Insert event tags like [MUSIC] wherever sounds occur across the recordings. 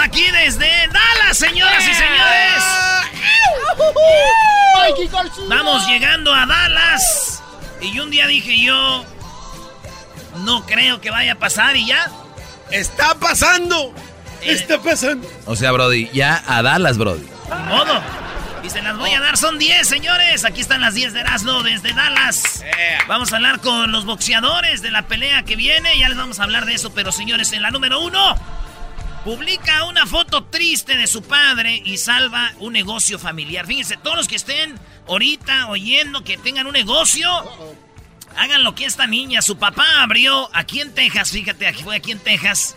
Aquí desde Dallas, señoras y señores. Vamos llegando a Dallas. Y un día dije yo, no creo que vaya a pasar y ya. Está pasando. Eh. Está pasando. O sea, Brody, ya a Dallas, Brody. Modo. Y se las voy a dar, son 10, señores. Aquí están las 10 de Erasmo desde Dallas. Vamos a hablar con los boxeadores de la pelea que viene. Ya les vamos a hablar de eso, pero señores, en la número uno, publica una foto triste de su padre y salva un negocio familiar. Fíjense, todos los que estén ahorita oyendo que tengan un negocio, hagan lo que esta niña, su papá abrió aquí en Texas, fíjate, aquí fue aquí en Texas,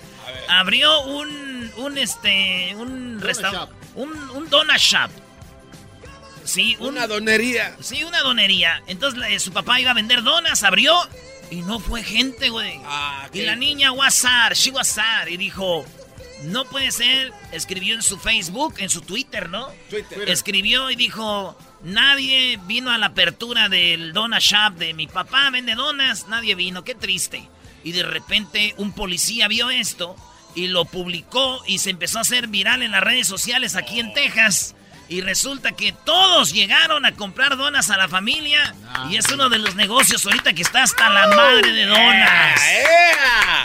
abrió un, un este, un restaurante, un, un donut shop. Sí, un- Una donería. Sí, una donería. Entonces eh, su papá iba a vender donas, abrió y no fue gente, güey. Ah, y la niña WhatsApp, she WhatsApp, y dijo, no puede ser. Escribió en su Facebook, en su Twitter, ¿no? Twitter. Escribió y dijo, nadie vino a la apertura del Dona Shop de mi papá, vende donas, nadie vino, qué triste. Y de repente un policía vio esto y lo publicó y se empezó a hacer viral en las redes sociales aquí en Texas. Y resulta que todos llegaron a comprar donas a la familia. Y es uno de los negocios ahorita que está hasta la madre de donas.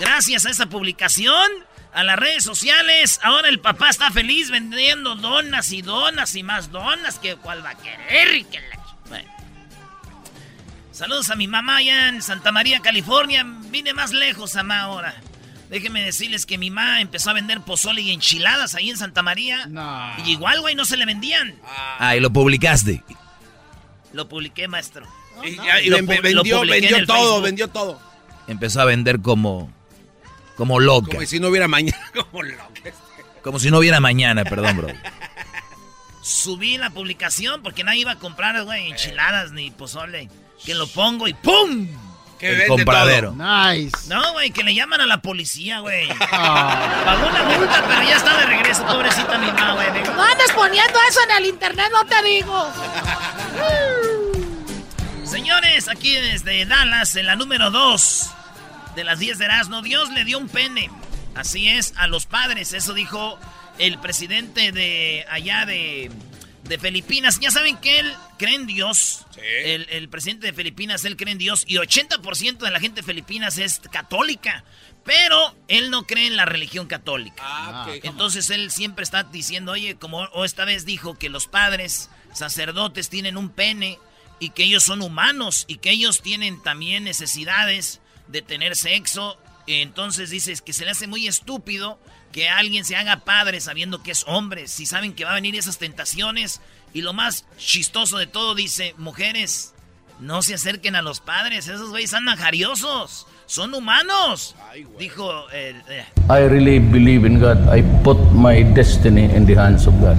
Gracias a esa publicación, a las redes sociales, ahora el papá está feliz vendiendo donas y donas y más donas que cual va a querer y que la... Bueno. Saludos a mi mamá allá en Santa María, California. Vine más lejos, mamá, ahora. Déjenme decirles que mi mamá empezó a vender pozole y enchiladas ahí en Santa María. Y igual, güey, no se le vendían. Ah, y lo publicaste. Lo publiqué, maestro. Y, ya- y Lo vendió, vendió todo, Facebook. vendió todo. Empezó a vender como. Como loca. Como si no hubiera mañana. [LAUGHS] Como loca. Como si no hubiera mañana, perdón, bro. [LAUGHS] Subí la publicación porque nadie iba a comprar, güey, enchiladas ni pozole. Que lo pongo y ¡pum! Que El compradero. Nice. No, güey, que le llaman a la policía, güey. [LAUGHS] Pagó una multa, pero ya está de regreso, pobrecita mi mamá, güey. No andes poniendo eso en el internet, no te digo. Señores, aquí desde Dallas, en la número 2 de las 10 de Erasmo, Dios le dio un pene. Así es, a los padres. Eso dijo el presidente de allá de, de Filipinas. Ya saben que él cree en Dios. El, el presidente de Filipinas, él cree en Dios. Y 80% de la gente de Filipinas es católica. Pero él no cree en la religión católica. Ah. Entonces él siempre está diciendo, oye, como o esta vez dijo que los padres sacerdotes tienen un pene y que ellos son humanos y que ellos tienen también necesidades de tener sexo. Entonces dices que se le hace muy estúpido que alguien se haga padre sabiendo que es hombre, si saben que va a venir esas tentaciones. Y lo más chistoso de todo dice, mujeres, no se acerquen a los padres, esos güeyes andan jariosos, son humanos. Dijo el... eh, I really believe in God. I put my destiny in the hands of God.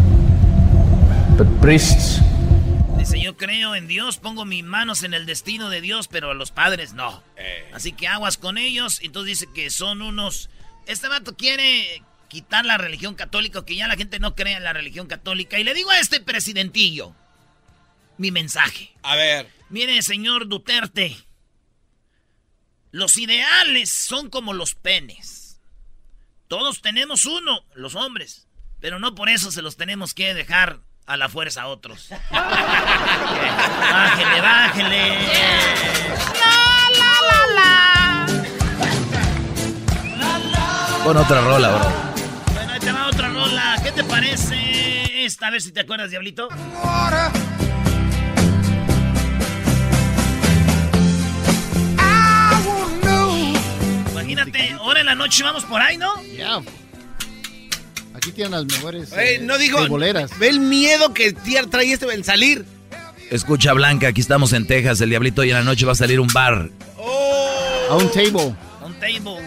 But priests, Dice, yo creo en Dios, pongo mis manos en el destino de Dios, pero a los padres no. Así que aguas con ellos. Entonces dice que son unos Este vato quiere quitar la religión católica, que ya la gente no cree en la religión católica. Y le digo a este presidentillo mi mensaje. A ver. Mire, señor Duterte, los ideales son como los penes. Todos tenemos uno, los hombres, pero no por eso se los tenemos que dejar a la fuerza a otros. [LAUGHS] bájele, bájele. La, la, la, la. Pon otra rola, bro. Bueno, ahí te va otra rola. ¿Qué te parece esta? A ver si te acuerdas, Diablito. Imagínate, ahora en la noche vamos por ahí, ¿no? Ya. Aquí tienen las mejores eh, no digo, boleras. Ve el miedo que trae este en salir. Escucha, Blanca, aquí estamos en Texas. El diablito y en la noche va a salir un bar. Oh. A un table. A un table.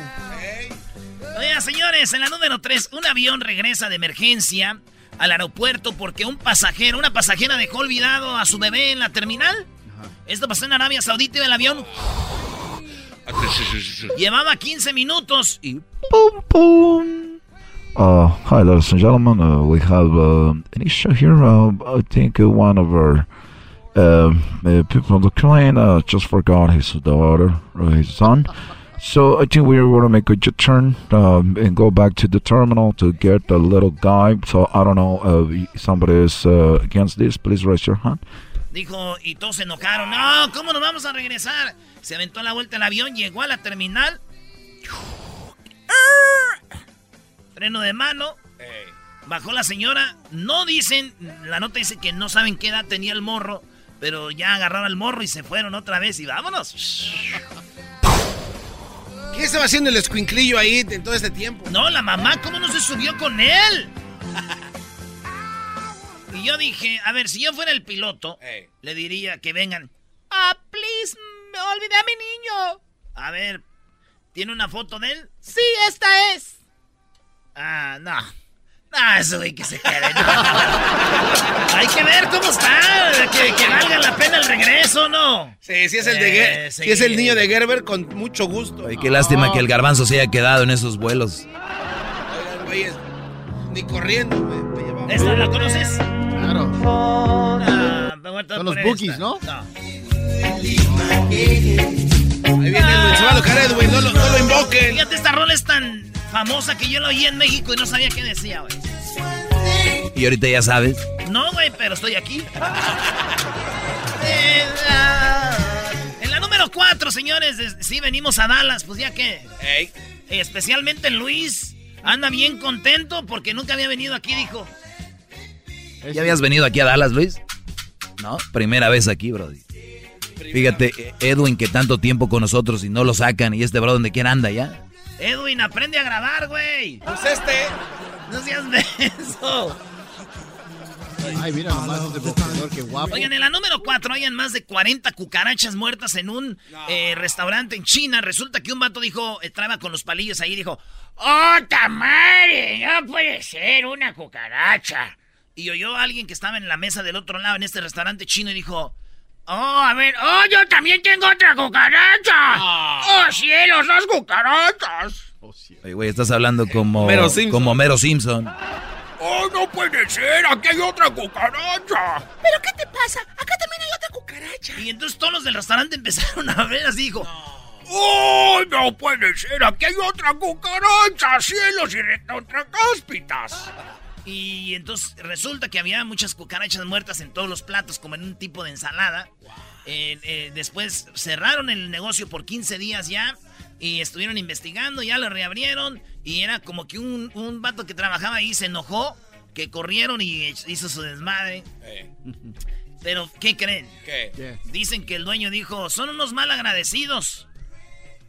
Oiga, señores, en la número 3, un avión regresa de emergencia al aeropuerto porque un pasajero, una pasajera dejó olvidado a su bebé en la terminal. Esto pasó en Arabia Saudita y el avión llevaba 15 minutos y ¡pum, pum! Uh, hi, ladies and gentlemen. Uh, we have uh, an issue here. Uh, I think uh, one of our uh, people on the plane just forgot his daughter his son. So I think we want to make a turn um, and go back to the terminal to get the little guy. So I don't know if somebody is against this. Please raise your hand. Dijo, y todos se enojaron. No, ¿cómo nos vamos a regresar? Se aventó la vuelta el avión, llegó a la terminal. Freno de mano. Bajó la señora. No dicen, la nota dice que no saben qué edad tenía el morro, pero ya agarraron el morro y se fueron otra vez y vámonos. [LAUGHS] ¿Qué estaba haciendo el escuinclillo ahí en todo este tiempo? No, la mamá, ¿cómo no se subió con él? [LAUGHS] Y yo dije, a ver, si yo fuera el piloto, le diría que vengan. Ah, please, me olvidé a mi niño. A ver, ¿tiene una foto de él? Sí, esta es. Ah, no. No, eso güey que se quede. [LAUGHS] Hay que ver cómo está. Que, valga la pena el regreso, ¿no? Sí, sí es el de eh, Si es el niño de Gerber, con mucho gusto. Ay, qué lástima que el garbanzo se haya quedado en esos vuelos. Oigan, güeyes, ni corriendo me, ¿Esta la conoces? Claro. Ah, Son los bookies, ¿no? No. Ahí viene el chaval Edwin, no lo, no lo invoquen. Fíjate, esta rola es tan famosa que yo la oí en México y no sabía qué decía, güey. ¿Y ahorita ya sabes? No, güey, pero estoy aquí. [LAUGHS] en la número 4, señores, sí venimos a Dallas, pues ya que. Especialmente Luis anda bien contento porque nunca había venido aquí, dijo. ¿Ya habías venido aquí a Dallas, Luis? No, primera vez aquí, Brody. Fíjate, Edwin, que tanto tiempo con nosotros y no lo sacan, y este bro donde quiera anda ya. Edwin, aprende a grabar, güey. Pues este. No seas beso. Ay, mira nomás este boxeador, qué guapo. Oigan, en la número 4 hayan más de 40 cucarachas muertas en un eh, restaurante en China. Resulta que un vato dijo, entraba con los palillos ahí y dijo, ¡Oh, tamare! No puede ser una cucaracha. Y oyó a alguien que estaba en la mesa del otro lado en este restaurante chino y dijo, Oh, a ver. Oh, yo también tengo otra cucaracha. Ah. Oh, cielos, las cucarachas. Oh, Oye, güey, estás hablando como Mero Simpson. como Mero Simpson. Oh, no puede ser, aquí hay otra cucaracha. ¿Pero qué te pasa? Acá también hay otra cucaracha. Y entonces todos los del restaurante empezaron a ver así, dijo. ¡Oh, no puede ser! ¡Aquí hay otra cucaracha! ¡Cielos y otra cáspitas! Y entonces resulta que había muchas cucarachas muertas en todos los platos, como en un tipo de ensalada. Eh, eh, después cerraron el negocio por 15 días ya y estuvieron investigando, ya lo reabrieron y era como que un, un vato que trabajaba ahí se enojó, que corrieron y hizo su desmadre. Pero, ¿qué creen? Dicen que el dueño dijo, son unos mal agradecidos.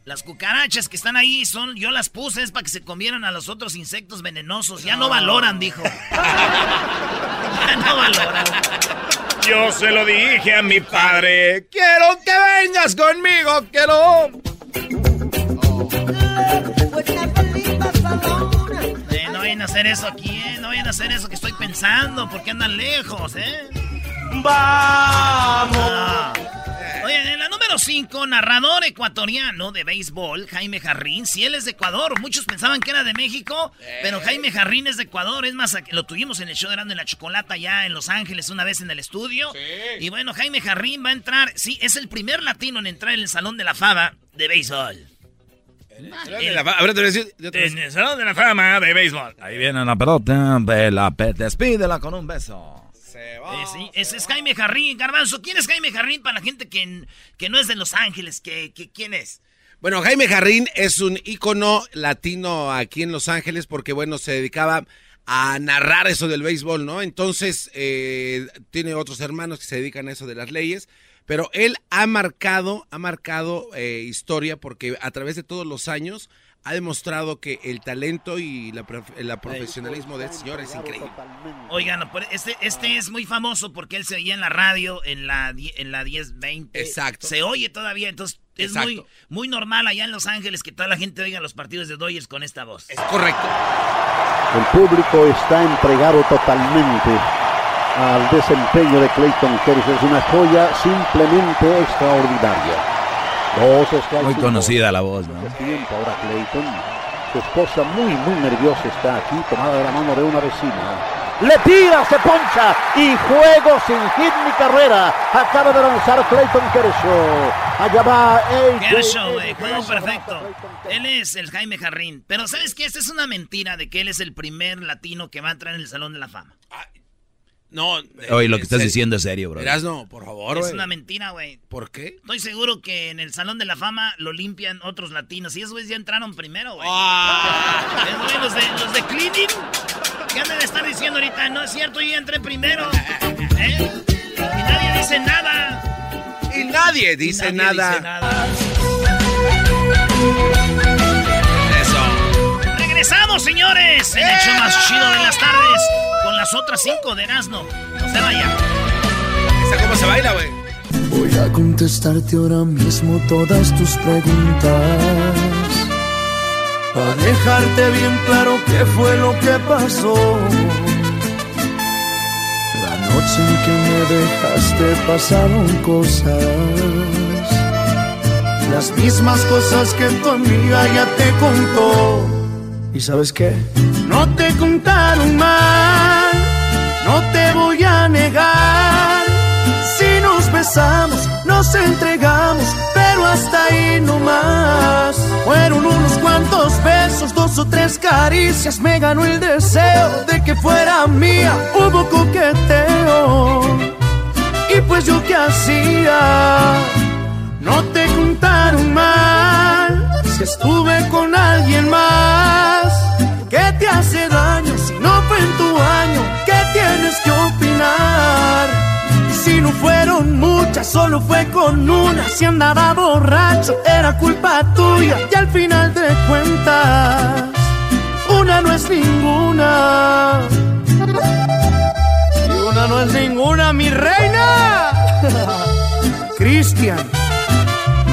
Las cucarachas que están ahí son, yo las puse es para que se comieran a los otros insectos venenosos. Ya no, valoran, dijo. [LAUGHS] ya no valoran. Yo se lo dije a mi padre. Quiero que vengas conmigo, quiero. Eh, no vayan a hacer eso aquí, eh. No vayan a hacer eso que estoy pensando, porque andan lejos, eh. Vamos. Oye, en la número número 5, narrador ecuatoriano de béisbol, Jaime Jarrín. Si él es de Ecuador, muchos pensaban que era de México, pero Jaime Jarrín es de Ecuador. Es más, lo tuvimos en el show de Grande la Chocolata ya en Los Ángeles una vez en el estudio. Y bueno, Jaime Jarrín va a entrar, sí, es el primer latino en entrar en el Salón de la Fama de béisbol. En el Salón de la Fama de béisbol. Ahí viene la pelota, la despídela con un beso. Se va, sí, ese es Jaime Jarrín, Garbanzo. ¿Quién es Jaime Jarrín para la gente que, que no es de Los Ángeles? ¿Qué, quién es? Bueno, Jaime Jarrín es un ícono latino aquí en Los Ángeles porque, bueno, se dedicaba a narrar eso del béisbol, ¿no? Entonces, eh, tiene otros hermanos que se dedican a eso de las leyes, pero él ha marcado, ha marcado eh, historia porque a través de todos los años ha demostrado que el talento y la, profesionalismo del señor es increíble. Oigan, este, este es muy famoso porque él se oía en la radio en la, en la 1020. Exacto. Se oye todavía, entonces es muy, muy normal allá en Los Ángeles que toda la gente oiga los partidos de Dodgers con esta voz. Es correcto. El público está entregado totalmente al desempeño de Clayton Kershaw. Es una joya simplemente extraordinaria. Muy conocida la voz, ¿no? Ahora Clayton. Su esposa muy, muy nerviosa está aquí, tomada de la mano de una vecina. Le tira, se poncha y juego sin hit ni carrera. Acaba de lanzar Clayton Kershaw. Allá va Kershaw, juego perfecto. Él es el Jaime Jarrín. Pero ¿sabes qué? Esta es una mentira de que él es el primer latino que va a entrar en el Salón de la Fama. No. Oye, lo que estás diciendo es serio, bro. no, por favor, Es una mentira, güey. ¿Por qué? Estoy seguro que en el Salón de la Fama lo limpian otros latinos. Y esos güeyes ya entraron primero, güey. Ah. los, de, los de cleaning. ¿Qué andan de estar diciendo ahorita? No es cierto, yo ya entré primero. ¿Eh? Y nadie dice nada. Y nadie dice, nada. Dice nada. Eso. Regresamos, señores. El hecho más chido de las tardes las otras cinco de Erasmo. No se vaya. ¿Esa cómo se baila, güey? Voy a contestarte ahora mismo todas tus preguntas. Para dejarte bien claro qué fue lo que pasó. La noche en que me dejaste pasaron cosas. Las mismas cosas que tu amiga ya te contó. ¿Y sabes qué? No te contaron mal, no te voy a negar. Si nos besamos, nos entregamos, pero hasta ahí no más. Fueron unos cuantos besos, dos o tres caricias, me ganó el deseo de que fuera mía. Hubo coqueteo, y pues yo qué hacía. No te contaron mal, si estuve con alguien más. Si no fueron muchas, solo fue con una. Si andaba borracho, era culpa tuya. Y al final de cuentas, una no es ninguna. Y una no es ninguna, mi reina. [LAUGHS] Cristian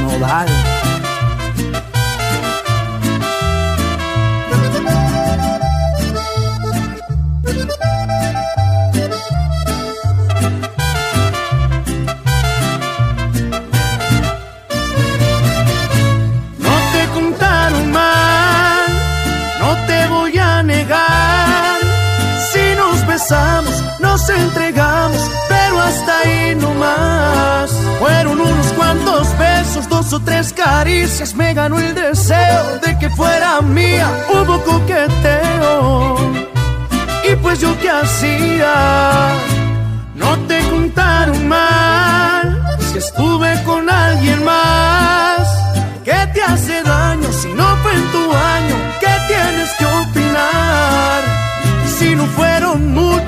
Nodal. Entregamos, pero hasta ahí no más. Fueron unos cuantos besos, dos o tres caricias, me ganó el deseo de que fuera mía. Hubo coqueteo, y pues yo qué hacía. No te contaron mal, si estuve con alguien más. ¿Qué te hace daño si no fue en tu año? ¿Qué tienes que opinar? Si no fueron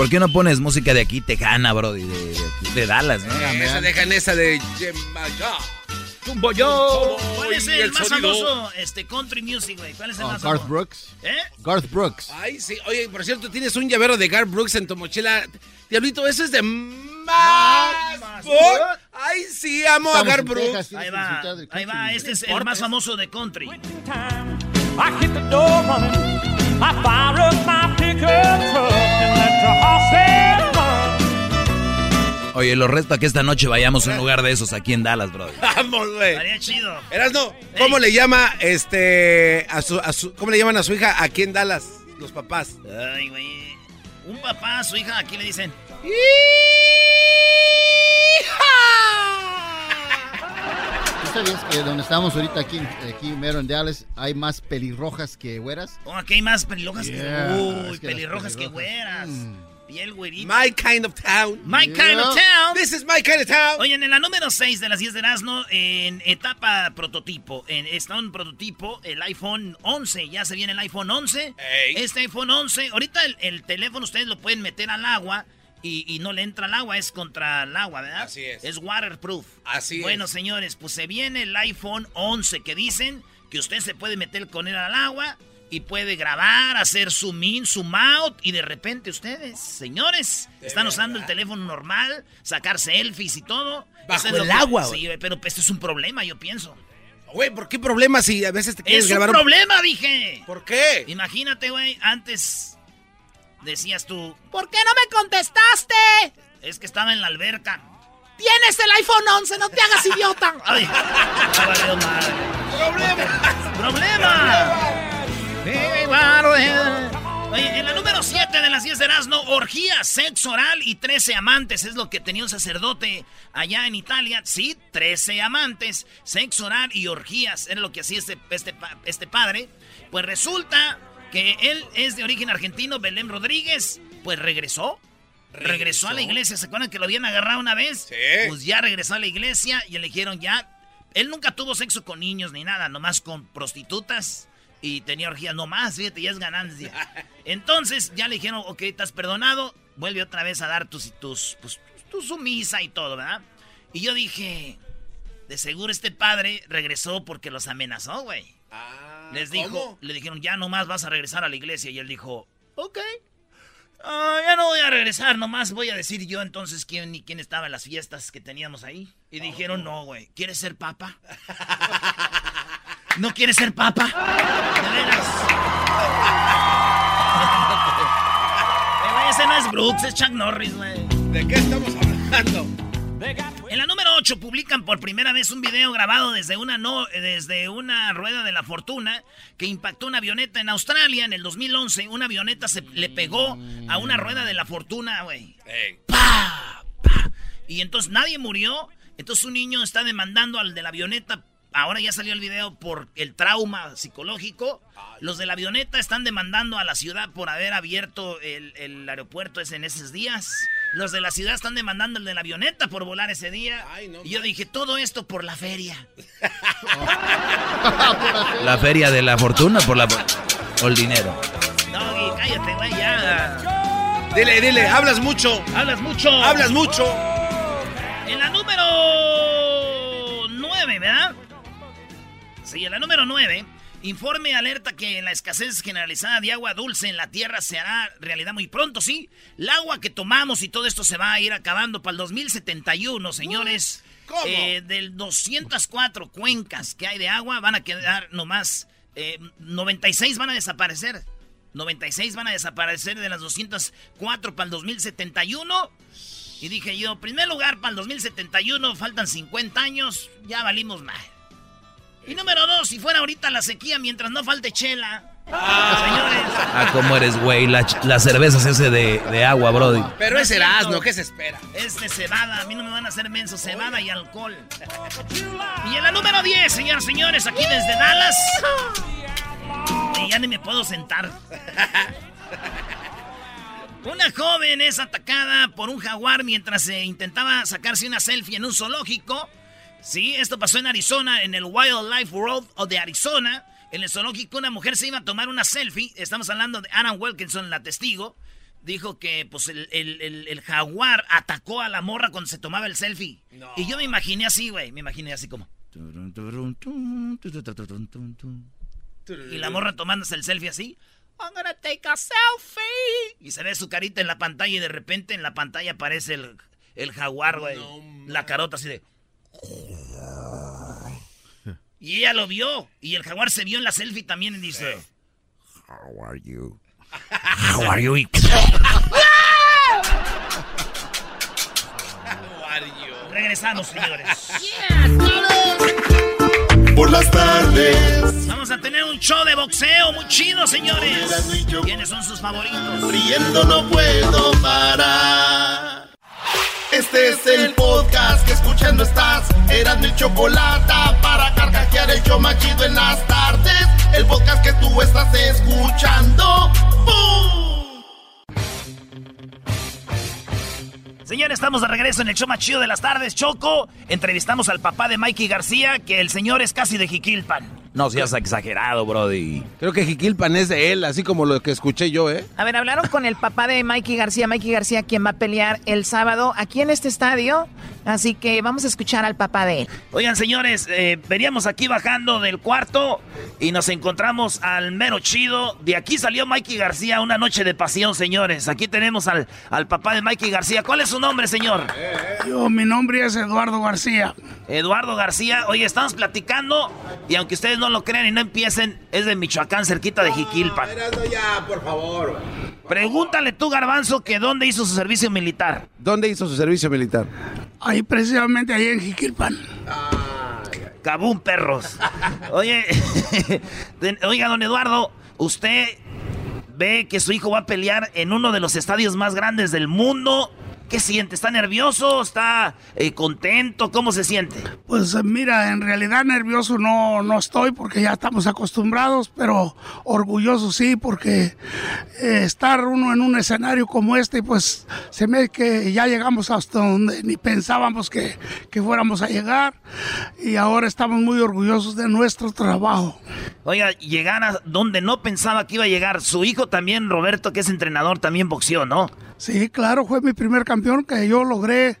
¿Por qué no pones música de aquí tejana, bro? De, de, de Dallas, ¿no? esa dejan esa de... tumbo yo. ¿Cuál es el, el más sonido. famoso este, country music, güey? ¿Cuál es el Oh, más Garth famoso? Brooks. ¿Eh? Garth Brooks. Ay, sí. Oye, por cierto, tienes un llavero de Garth Brooks en tu mochila. Diablito, eso es de más. Ay, sí, amo a Garth Brooks. Texas, Ahí va, ahí va. Este es el más famoso de country. I hit the door running. I fire up my pickup truck Oye, lo resto a que esta noche vayamos a un lugar de esos aquí en Dallas, bro. [LAUGHS] Vamos, güey. Estaría chido. Erasno, ¿cómo le llama este a su, a su- cómo le llaman a su hija aquí en Dallas los papás? Ay, güey. Un papá, su hija, aquí le dicen. ¿Tú sabías que donde estamos ahorita aquí, aquí mero en Dallas hay más pelirrojas que güeras? Oh, aquí hay más pelirrojas Yeah, que. Uy, es que las pelirrojas que pelirrojas, güeras. mm. Piel güerita. My kind of town. My kind of town. This is my kind of town. Oye, en la número 6 de las 10 de Erasmo, en etapa prototipo, en, está un prototipo, el iPhone 11, ya se viene el iPhone 11. Ey. Este iPhone 11, ahorita el, el teléfono ustedes lo pueden meter al agua y, y no le entra al agua, es contra el agua, ¿verdad? Así es. Es waterproof. Así bueno, es. señores, pues se viene el iPhone 11 que dicen que usted se puede meter con él al agua y puede grabar, hacer zoom in, zoom out y de repente ustedes, señores, están usando el teléfono normal, sacar selfies y todo. Bajo es el que- agua, Sí, pero esto es un problema, yo pienso. Güey, ¿por qué problema si a veces te quieres Es un grabar problema, dije. ¿Por qué? Imagínate, güey, antes decías tú, ¿Por qué no me contestaste? es que estaba en la alberca. Tienes el iPhone 11, no te hagas idiota. [LAUGHS] Ay, valió madre. ¡Problema! ¡Problema! Oye, en la número 7 de las 10 de Erasmo, orgía, sexo oral y 13 amantes. Es lo que tenía un sacerdote allá en Italia. Sí, 13 amantes, sexo oral y orgías. Era lo que hacía este, este, este padre. Pues resulta que él es de origen argentino, Belén Rodríguez. Pues regresó. Regresó a la iglesia. ¿Se acuerdan que lo habían agarrado una vez? Sí. Pues ya regresó a la iglesia y le dijeron ya. Él nunca tuvo sexo con niños ni nada, nomás con prostitutas y tenía orgías nomás, fíjate, ya es ganancia. [LAUGHS] Entonces ya le dijeron, ok, estás perdonado, vuelve otra vez a dar tus, tus, pues, tu sumisa y todo, ¿verdad? Y yo dije, de seguro este padre regresó porque los amenazó, güey. Les dijo, ¿cómo? le dijeron, ya nomás vas a regresar a la iglesia. Y él dijo, ok. Ah, ya no voy a regresar, nomás voy a decir yo entonces quién y quién estaba en las fiestas que teníamos ahí. Y dijeron, no, güey, ¿quieres ser papa? [LAUGHS] ¿No quieres ser papa? [LAUGHS] De veras. [LAUGHS] Ese no es Brooks, es Chuck Norris, güey. ¿De qué estamos hablando? En la número 8 publican por primera vez un video grabado desde una, no, desde una rueda de la fortuna que impactó una avioneta en Australia en el 2011. Una avioneta se le pegó a una rueda de la fortuna, güey. Ey. ¡Pa! ¡Pa! Y entonces nadie murió. Entonces un niño está demandando al de la avioneta. Ahora ya salió el video por el trauma psicológico. Los de la avioneta están demandando a la ciudad por haber abierto el, el aeropuerto ese en esos días. Los de la ciudad están demandando al de la avioneta por volar ese día. Ay, no y yo dije, todo esto por la feria. [LAUGHS] La feria de la fortuna por la o el dinero. No, cállate, güey, ya. Dile, dile, hablas mucho. Hablas mucho. Hablas mucho. En la número 9, ¿verdad? Sí, en la número 9. Informe alerta que la escasez generalizada de agua dulce en la tierra se hará realidad muy pronto, ¿sí? El agua que tomamos y todo esto se va a ir acabando para el 2071, señores. ¿Cómo? Eh, del 204 cuencas que hay de agua van a quedar nomás... eh, 96 van a desaparecer. 96 van a desaparecer de las 204 para el 2071. Y dije yo, primer lugar para el 2071, faltan 50 años, ya valimos mal. Y número dos, si fuera ahorita la sequía mientras no falte chela. Señores, Ah, cómo eres, güey. La, la cerveza se hace de, de agua, brody. Pero es Erasmo, ¿qué se espera? es de cebada, a mí no me van a hacer menso, cebada y alcohol. Y en la número 10, señores, señores, aquí desde Dallas. Y ya ni me puedo sentar. Una joven es atacada por un jaguar mientras se intentaba sacarse una selfie en un zoológico. Sí, esto pasó en Arizona, en el Wildlife World of de Arizona. En el zoológico una mujer se iba a tomar una selfie. Estamos hablando de Anna Wilkinson, la testigo. Dijo que pues el, el- el- el jaguar atacó a la morra cuando se tomaba el selfie. Y yo me imaginé así, güey. Me imaginé así como... Y la morra tomándose el selfie así. I'm gonna take a selfie. Y se ve su carita en la pantalla y de repente en la pantalla aparece el, el jaguar, güey. la carota así de... Y ella lo vio. Y el jaguar se vio en la selfie también y dice... [LAUGHS] How are you? How are you? Regresamos, señores. Por las tardes. Vamos a tener un show de boxeo muy chido, señores. ¿Quiénes son sus favoritos? Riendo no puedo parar. Este es el podcast que escuchando estás. Eran mi chocolate para carcajear el show machido en las tardes. El podcast que tú estás escuchando. ¡Bum! Señores, estamos de regreso en el show más de las tardes, Choco. Entrevistamos al papá de Mikey García, que el señor es casi de Jiquilpan. No seas exagerado, Brody. Creo que Jiquilpan es de él, así como lo que escuché yo, ¿eh? A ver, hablaron con el papá de Mikey García, Mikey García, quien va a pelear el sábado aquí en este estadio. Así que vamos a escuchar al papá de él. Oigan, señores, eh, veníamos aquí bajando del cuarto y nos encontramos al mero chido. De aquí salió Mikey García, una noche de pasión, señores. Aquí tenemos al, al papá de Mikey García. ¿Cuál es su nombre, señor? Yo, mi nombre es Eduardo García. Eduardo García. Oye, estamos platicando y aunque ustedes no lo crean y no empiecen, es de Michoacán, cerquita de Jiquilpan. ya, por favor. Pregúntale tú, Garbanzo, que dónde hizo su servicio militar. ¿Dónde hizo su servicio militar? Ahí precisamente, ahí en Jiquilpan. Cabún, perros. Oye, [LAUGHS] oiga, don Eduardo, usted ve que su hijo va a pelear en uno de los estadios más grandes del mundo. ¿Qué siente? ¿Está nervioso? ¿Está eh, contento? ¿Cómo se siente? Pues eh, mira, en realidad nervioso no, no estoy porque ya estamos acostumbrados, pero orgulloso sí porque eh, estar uno en un escenario como este, pues se me que ya llegamos hasta donde ni pensábamos que, que fuéramos a llegar y ahora estamos muy orgullosos de nuestro trabajo. Oiga, llegar a donde no pensaba que iba a llegar. Su hijo también, Roberto, que es entrenador, también boxeó, ¿no? Sí, claro, fue mi primer campeón que yo logré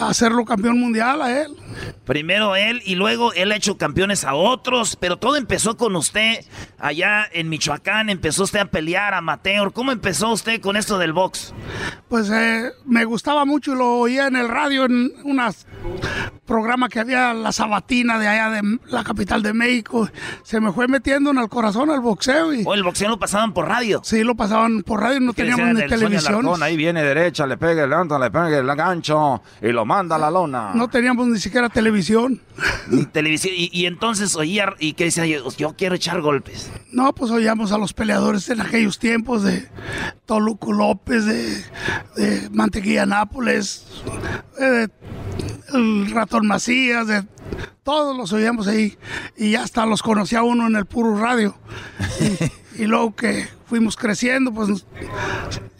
hacerlo campeón mundial a él. Primero él y luego él ha hecho campeones a otros, pero todo empezó con usted allá en Michoacán, empezó usted a pelear amateur. ¿Cómo empezó usted con esto del box? Pues eh, me gustaba mucho y lo oía en el radio en un programa que había la sabatina de allá de la capital de México. Se me fue metiendo en el corazón el boxeo y ¿O el boxeo lo pasaban por radio? sí lo pasaban por radio, no teníamos ni televisión. ahí viene derecha, le pega, levanta, le pega el gancho y lo manda a la lona. No teníamos ni siquiera televisión. Ni televisión. Y, y entonces oía y que decía yo, yo quiero echar golpes. No, pues oíamos a los peleadores en aquellos tiempos de Toluco López, de, de Mantequilla Nápoles, de el Ratón Macías, de todos los oíamos ahí y hasta los conocía uno en el puro radio. [LAUGHS] Y, luego que fuimos creciendo, pues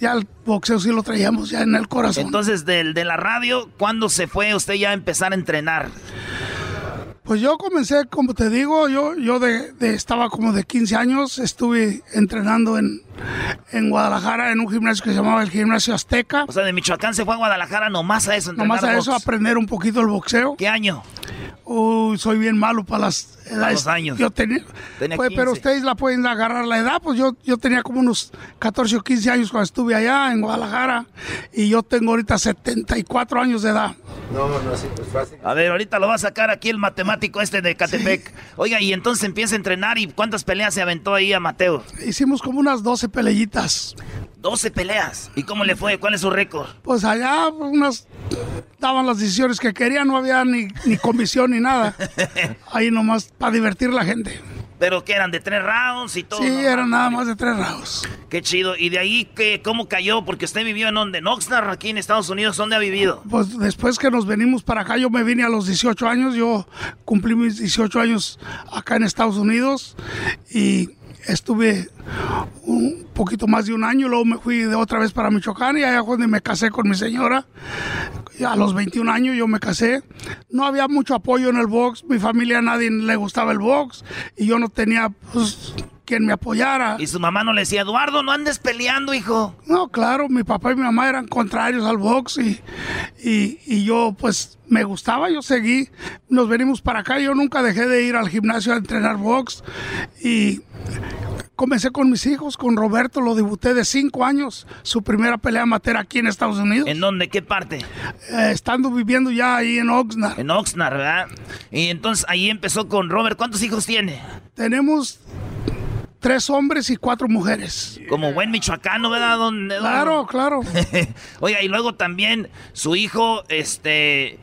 ya el boxeo sí lo traíamos ya en el corazón. Entonces, del, de la radio, ¿cuándo se fue usted ya a empezar a entrenar? Pues yo comencé, como te digo, yo, yo de, de- estaba como de 15 años, estuve entrenando en, en Guadalajara en un gimnasio que se llamaba el Gimnasio Azteca. O sea, de Michoacán se fue a Guadalajara nomás a eso, Nomás a eso, aprender un poquito el boxeo. ¿Qué año? Uy, soy bien malo para las edades. los años. Yo tenía, Tenía pues, pero 15. ustedes la pueden agarrar la edad, pues yo, yo tenía como unos 14 o 15 años cuando estuve allá en Guadalajara y yo tengo ahorita 74 años de edad. No, no, sí, pues fácil. A ver, ahorita lo va a sacar aquí el matemático este de Catepec. Oiga, y entonces empieza a entrenar y ¿cuántas peleas se aventó ahí a Mateo? Hicimos como unas 12 peleyitas. 12 peleas. ¿Y cómo le fue? ¿Cuál es su récord? Pues allá unas daban las decisiones que querían, no había ni, ni comisión ni nada. [LAUGHS] Ahí nomás para divertir a la gente. Pero que eran de tres rounds y todo. Sí, eran nada más de tres rounds. Qué chido. ¿Y de ahí qué, cómo cayó? Porque usted vivió en donde? ¿En Oxnard, aquí en Estados Unidos? ¿Dónde ha vivido? Pues después que nos venimos para acá, yo me vine a los 18 años, yo cumplí mis 18 años acá en Estados Unidos y estuve poquito más de un año, luego me fui de otra vez para Michoacán y allá fue donde me casé con mi señora. A los 21 años yo me casé. No había mucho apoyo en el box, mi familia a nadie le gustaba el box y yo no tenía pues, quien me apoyara. Y su mamá no le decía, Eduardo, no andes peleando, hijo. No, claro, mi papá y mi mamá eran contrarios al box y, y, y yo pues me gustaba, yo seguí, nos venimos para acá, yo nunca dejé de ir al gimnasio a entrenar box y comencé con mis hijos, con Roberto, lo debuté de cinco años, su primera pelea amateur aquí en Estados Unidos. ¿En dónde? ¿Qué parte? Eh, estando viviendo ya ahí en Oxnard. En Oxnard, ¿verdad? Y entonces ahí empezó con Robert. ¿Cuántos hijos tiene? Tenemos tres hombres y cuatro mujeres. Como buen michoacano, ¿verdad? Don Claro, Eduardo? claro. [LAUGHS] Oiga, y luego también su hijo, este...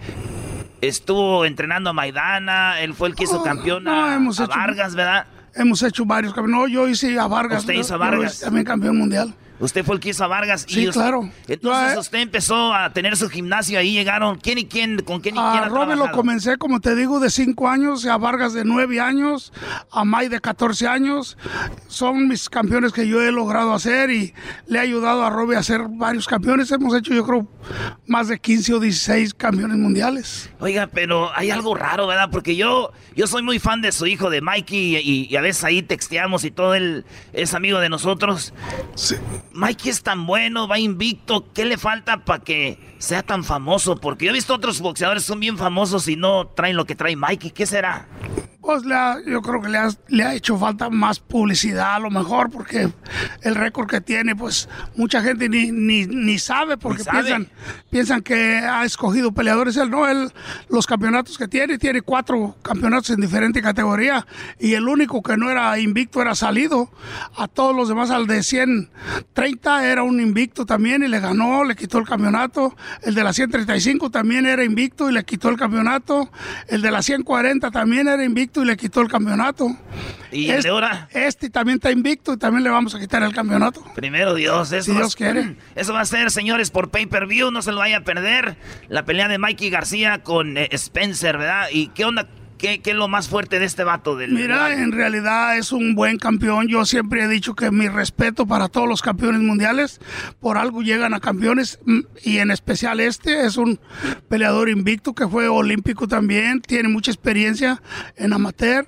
Estuvo entrenando a Maidana, él fue el que hizo campeón Oh, no, a, Vargas, ¿verdad? Hemos hecho varios campeones. No, yo hice a Vargas. Usted hizo a yo Vargas. También campeón mundial. Usted fue el que hizo a Vargas. Sí, usted- claro. Entonces eh, usted empezó a tener su gimnasio ahí, llegaron. ¿Quién y quién? ¿Con quién y quién A ha Robert lo comencé, como te digo, de 5 años, a Vargas de 9 años, a May de 14 años. Son mis campeones que yo he logrado hacer y le he ayudado a Robbie a hacer varios campeones. Hemos hecho, yo creo, más de 15 o 16 campeones mundiales. Oiga, pero hay algo raro, ¿verdad? Porque yo, yo soy muy fan de su hijo, de Mikey, y, y a veces ahí texteamos y todo él es amigo de nosotros. Mikey es tan bueno, va invicto. ¿Qué le falta para que sea tan famoso? Porque yo he visto otros boxeadores que son bien famosos y no traen lo que trae Mikey. ¿Qué será? Pues le ha- yo creo que le ha, le ha hecho falta más publicidad a lo mejor porque el récord que tiene, pues mucha gente ni, ni, ni sabe porque Ni sabe. piensan piensan que ha escogido peleadores. Él no, él los campeonatos que tiene, tiene cuatro campeonatos en diferente categoría y el único que no era invicto era salido. A todos los demás, al de 130 era un invicto también y le ganó, le quitó el campeonato. El de la 135 también era invicto y le quitó el campeonato. El de la 140 también era invicto y le quitó el campeonato. ¿Y este, de ahora? Este también está invicto y también le vamos a quitar el campeonato. Primero Dios, eso Si Dios quiere. [CLEARS THROAT] Eso va a ser, señores, por pay-per-view, no se lo vaya a perder. La pelea de Mikey García con eh, Spencer, ¿verdad? ¿Y qué onda? ¿Qué, qué es lo más fuerte de este vato? Del Mira, en realidad es un buen campeón. Yo siempre he dicho que mi respeto para todos los campeones mundiales. Por algo llegan a campeones mm, y en especial este es un peleador invicto que fue olímpico también. Tiene mucha experiencia en amateur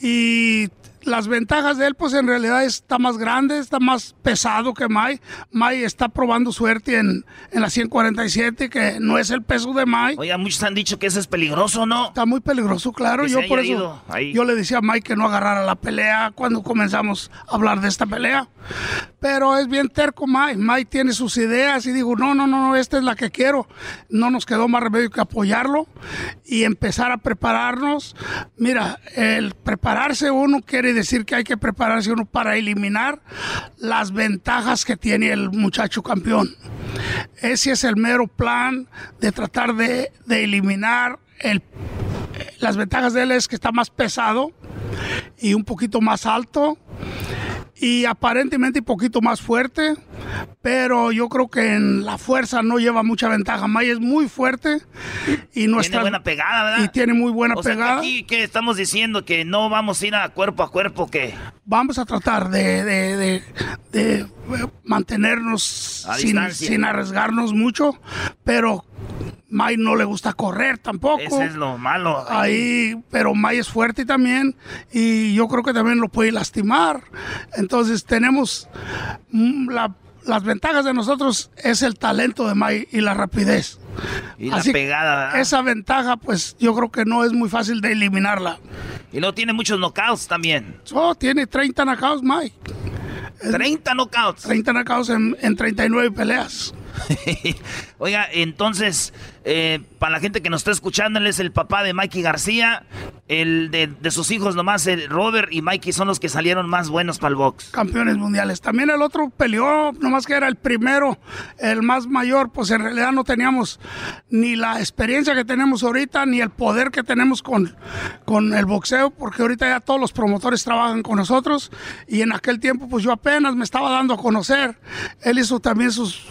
y las ventajas de él, pues en realidad está más grande, está más pesado que Mai. Mai está probando suerte en, en la 147, que no es el peso de Mai. Oiga, muchos han dicho que eso es peligroso, ¿no? Está muy peligroso, claro. Que Yo por eso yo le decía a Mike que no agarrara la pelea cuando comenzamos a hablar de esta pelea. Pero es bien terco Mike. Mike tiene sus ideas y digo, no, no, no, no, esta es la que quiero. No nos quedó más remedio que apoyarlo y empezar a prepararnos. Mira, el prepararse uno quiere decir que hay que prepararse uno para eliminar las ventajas que tiene el muchacho campeón. Ese es el mero plan de tratar de, de eliminar el las ventajas de él es que está más pesado y un poquito más alto y aparentemente un poquito más fuerte, pero yo creo que en la fuerza no lleva mucha ventaja. May es muy fuerte y nuestra Tiene buena pegada, ¿verdad? y tiene muy buena o sea, que pegada. aquí que estamos diciendo que no vamos a ir a cuerpo a cuerpo, que Vamos a tratar de, de- de- de, mantenernos sin, sin arriesgarnos mucho, pero May no le gusta correr tampoco. ese es lo malo. Ahí, pero May es fuerte también y yo creo que también lo puede lastimar. Entonces tenemos mm, la- las ventajas de nosotros es el talento de May y la rapidez. Y la Así pegada, ¿verdad? Esa ventaja, pues yo creo que no es muy fácil de eliminarla. Y luego tiene muchos knockouts también. Oh, tiene 30 knockouts, Mike. 30 knockouts. 30 knockouts en, en 39 peleas. [LAUGHS] Oiga, entonces, eh, para la gente que nos está escuchando, él es el papá de Mikey García. El de, sus hijos nomás, el Robert y Mikey son los que salieron más buenos para el box. campeones mundiales. También el otro peleó, nomás que era el primero, el más mayor, pues en realidad no teníamos ni la experiencia que tenemos ahorita, ni el poder que tenemos con, con el boxeo, porque ahorita ya todos los promotores trabajan con nosotros y en aquel tiempo pues yo apenas me estaba dando a conocer. Él hizo también sus...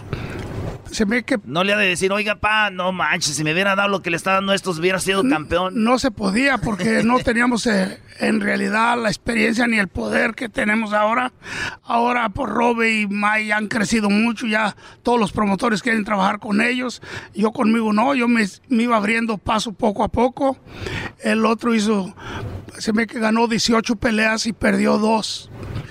Se ve que No le ha de decir, oiga, pa, no manches, si me hubiera dado lo que le está dando a estos, hubiera sido campeón. no se podía porque no [LAUGHS] teníamos eh, en realidad la experiencia ni el poder que tenemos ahora. Ahora por Robe y May han crecido mucho, ya todos los promotores quieren trabajar con ellos. Yo conmigo no, yo me, me iba abriendo paso poco a poco. El otro hizo se ve que ganó 18 peleas y perdió dos.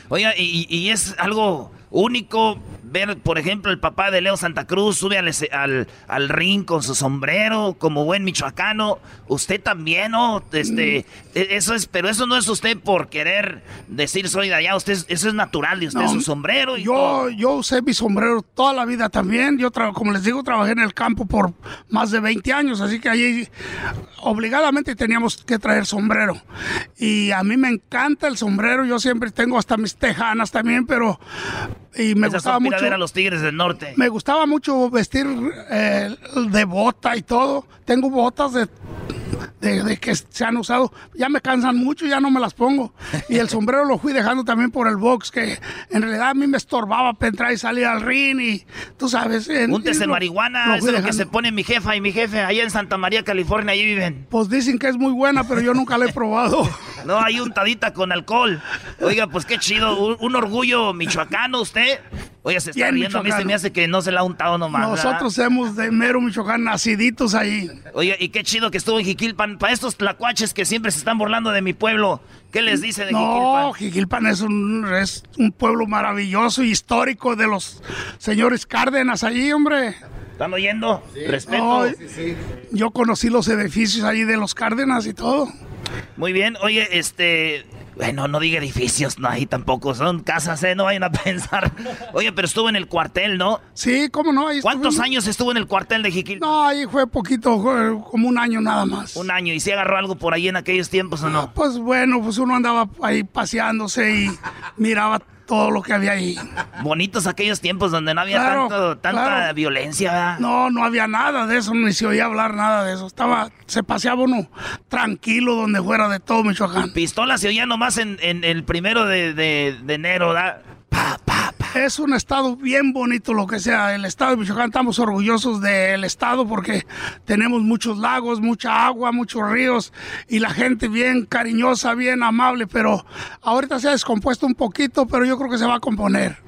Oiga, y, y es algo único ver, por ejemplo, el papá de Leo Santa Cruz sube al, al, al ring con su sombrero, como buen michoacano. Usted también, ¿no? Este, e- eso es, pero eso no es usted por querer decir soy de allá. Usted, es- eso es natural de usted, No, su sombrero y yo, todo. yo usé mi sombrero toda la vida también. Yo, como les digo, trabajé en el campo por más de 20 años, así que allí obligadamente teníamos que traer sombrero. Y a mí me encanta el sombrero. Yo siempre tengo hasta mis tejanas también, pero y me Esas gustaba mucho. ver a los tigres del norte. Me gustaba mucho vestir eh, de bota y todo. Tengo botas de, de, de que se han usado. Ya me cansan mucho, ya no me las pongo. Y el sombrero lo fui dejando también por el box, que en realidad a mí me estorbaba para entrar y salir al ring. Y tú sabes. en- Úntese y lo- marihuana, lo eso es lo que se pone mi jefa y mi jefe allá en Santa María, California, allí viven. Pues dicen que es muy buena, pero yo nunca la he probado. [LAUGHS] No, hay untadita con alcohol. Oiga, pues qué chido, un, un orgullo michoacano usted. Oiga, se está riendo, a mí se me hace que no se la ha untado nomás. ¿verdad? Nosotros somos de mero Michoacán, naciditos ahí. Oiga, y qué chido que estuvo en Jiquilpan. Para estos tlacuaches que siempre se están burlando de mi pueblo, ¿qué les dice de No, Jiquilpan? Jiquilpan es un, es un pueblo maravilloso y histórico de los señores Cárdenas allí, hombre. ¿Están oyendo? Respeto. No, Yo conocí los edificios allí de los Cárdenas y todo. Muy bien, oye, este... Bueno, no diga edificios, no, ahí tampoco son casas, ¿eh? No vayan a [LAUGHS] pensar. Oye, pero estuvo en el cuartel, ¿no? Sí, ¿cómo no? Ahí ¿Cuántos años estuvo en el cuartel de Jiquilpan? No, ahí fue poquito, fue como un año nada más. Un año. ¿Y si agarró algo por ahí en aquellos tiempos o no? Pues bueno, pues uno andaba ahí paseándose y miraba todo lo que había ahí. Bonitos aquellos tiempos donde no había Claro, tanto, tanta claro. violencia, ¿verdad? No, no había nada de eso, ni se oía hablar nada de eso. Estaba, se paseaba uno tranquilo donde fuera de todo Michoacán. Pistolas se oía nomás en, en el primero de, de- de enero, ¿verdad? Es un estado bien bonito lo que sea. El estado de Michoacán estamos orgullosos del estado porque tenemos muchos lagos, mucha agua, muchos ríos y la gente bien cariñosa, bien amable, pero ahorita se ha descompuesto un poquito, pero yo creo que se va a componer.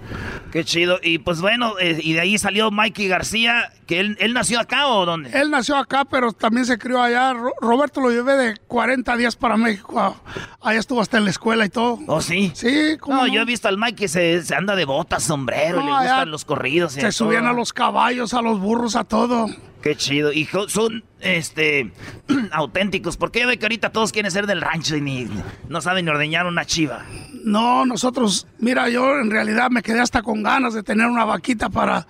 Qué chido. Y pues bueno, eh, y de ahí salió Mikey García, que él, él nació acá o dónde? Él nació acá, pero también se crió allá. Ro- Roberto lo llevé de 40 días para México. Allá estuvo hasta en la escuela y todo. ¿Oh, sí? Sí, ¿cómo No, no? yo he visto al Mike que se, se anda de botas, sombrero, y le gustan los corridos. y Se subían todo. a los caballos, a los burros, a todo. Qué chido. Y son, este, [CLEARS THROAT] auténticos. Porque ya ve que ahorita todos quieren ser del rancho y ni, no saben ni ordeñar una chiva. No, nosotros, mira, yo en realidad me quedé hasta con ganas de tener una vaquita para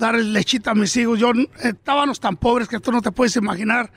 dar lechita a mis hijos. Yo estábamos tan pobres que tú no te puedes imaginar.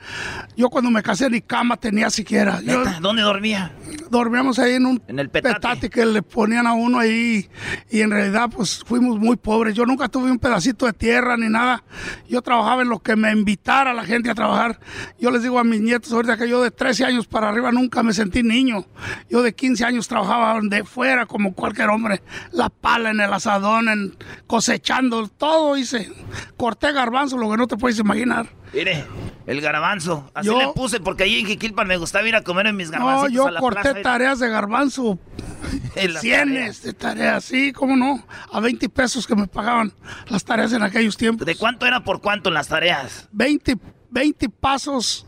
Yo cuando me casé ni cama tenía siquiera. Yo, ¿Dónde dormía? dormíamos ahí en un En el petate. que le ponían a uno ahí y en realidad pues fuimos muy pobres. Yo nunca tuve un pedacito de tierra ni nada. Yo trabajaba en lo que me invitara la gente a trabajar. Yo les digo a mis nietos ahorita que yo de 13 años para arriba nunca me sentí niño. Yo de 15 años trabajaba de fuera como cualquier hombre. La pala en el asadón, cosechando, todo hice. Corté garbanzo, lo que no te puedes imaginar. Mire, el garbanzo. Así Yo- le puse porque ahí en Jiquilpan me gustaba ir a comer en mis No, garbancitos yo a la corté plaza. tareas de garbanzo. [LAUGHS] Cienes de tareas, sí, cómo no. A 20 pesos que me pagaban las tareas en aquellos tiempos. ¿De cuánto era por cuánto en las tareas? 20, 20 pasos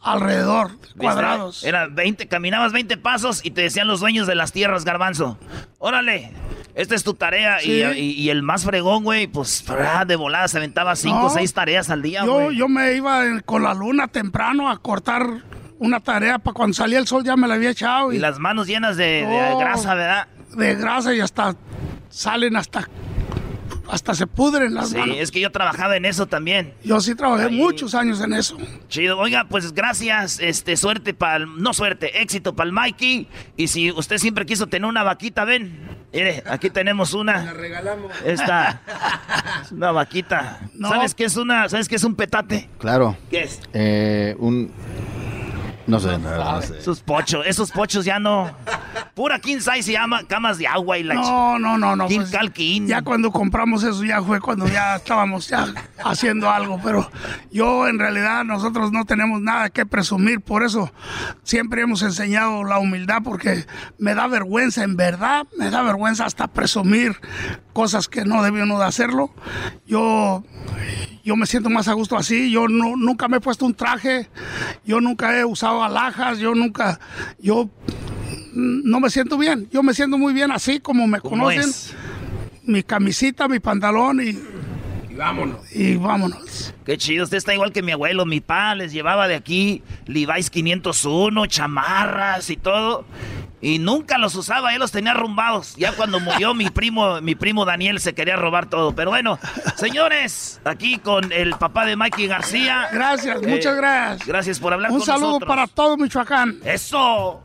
alrededor, cuadrados. Era 20, caminabas 20 pasos y te decían los dueños de las tierras, garbanzo. Órale, esta es tu tarea. Y, Sí. y- y el más fregón, güey, pues ah, de volada se aventaba 5 o No, 6 tareas al día, Yo, güey. yo me iba con la luna temprano a cortar una tarea para cuando salía el sol ya me la había echado. Y Y, las manos llenas de, de grasa, ¿verdad? de grasa y hasta salen hasta hasta se pudren las Sí, manos. es que yo trabajaba en eso también. Yo sí trabajé Ahí. muchos años en eso. Chido, oiga, pues gracias, este, suerte para no suerte, éxito para el Mikey. Y si usted siempre quiso tener una vaquita, ven, mire, aquí tenemos una. La regalamos. Esta, [LAUGHS] es una vaquita. No. ¿Sabes qué es una, sabes qué es un petate? Claro. ¿Qué es? Eh, un... No sé, no, no sé. Esos pochos, esos pochos ya no. Pura king size se llama camas de agua y la No, no, no, no. King pues, Calquín. ya cuando compramos eso ya fue cuando ya estábamos ya haciendo algo, pero yo en realidad nosotros no tenemos nada que presumir, por eso siempre hemos enseñado la humildad porque me da vergüenza, en verdad, me da vergüenza hasta presumir cosas que no debe uno de hacerlo. Yo yo me siento más a gusto así. Yo no, nunca me he puesto un traje, yo nunca he usado alhajas, yo nunca, yo no me siento bien. Yo me siento muy bien así como me ¿Cómo conocen. es? Mi camisita, mi pantalón Y vámonos. y vámonos. Qué chido, usted está igual que mi abuelo. Mi pa les llevaba de aquí Levi's 501, chamarras y todo. Y nunca los usaba, él los tenía arrumbados. Ya cuando murió mi primo, mi primo Daniel se quería robar todo. Pero bueno, señores, aquí con el papá de Mikey García. Gracias, Eh, muchas gracias. Gracias por hablar Un con saludo nosotros. para todo Michoacán. ¡Eso!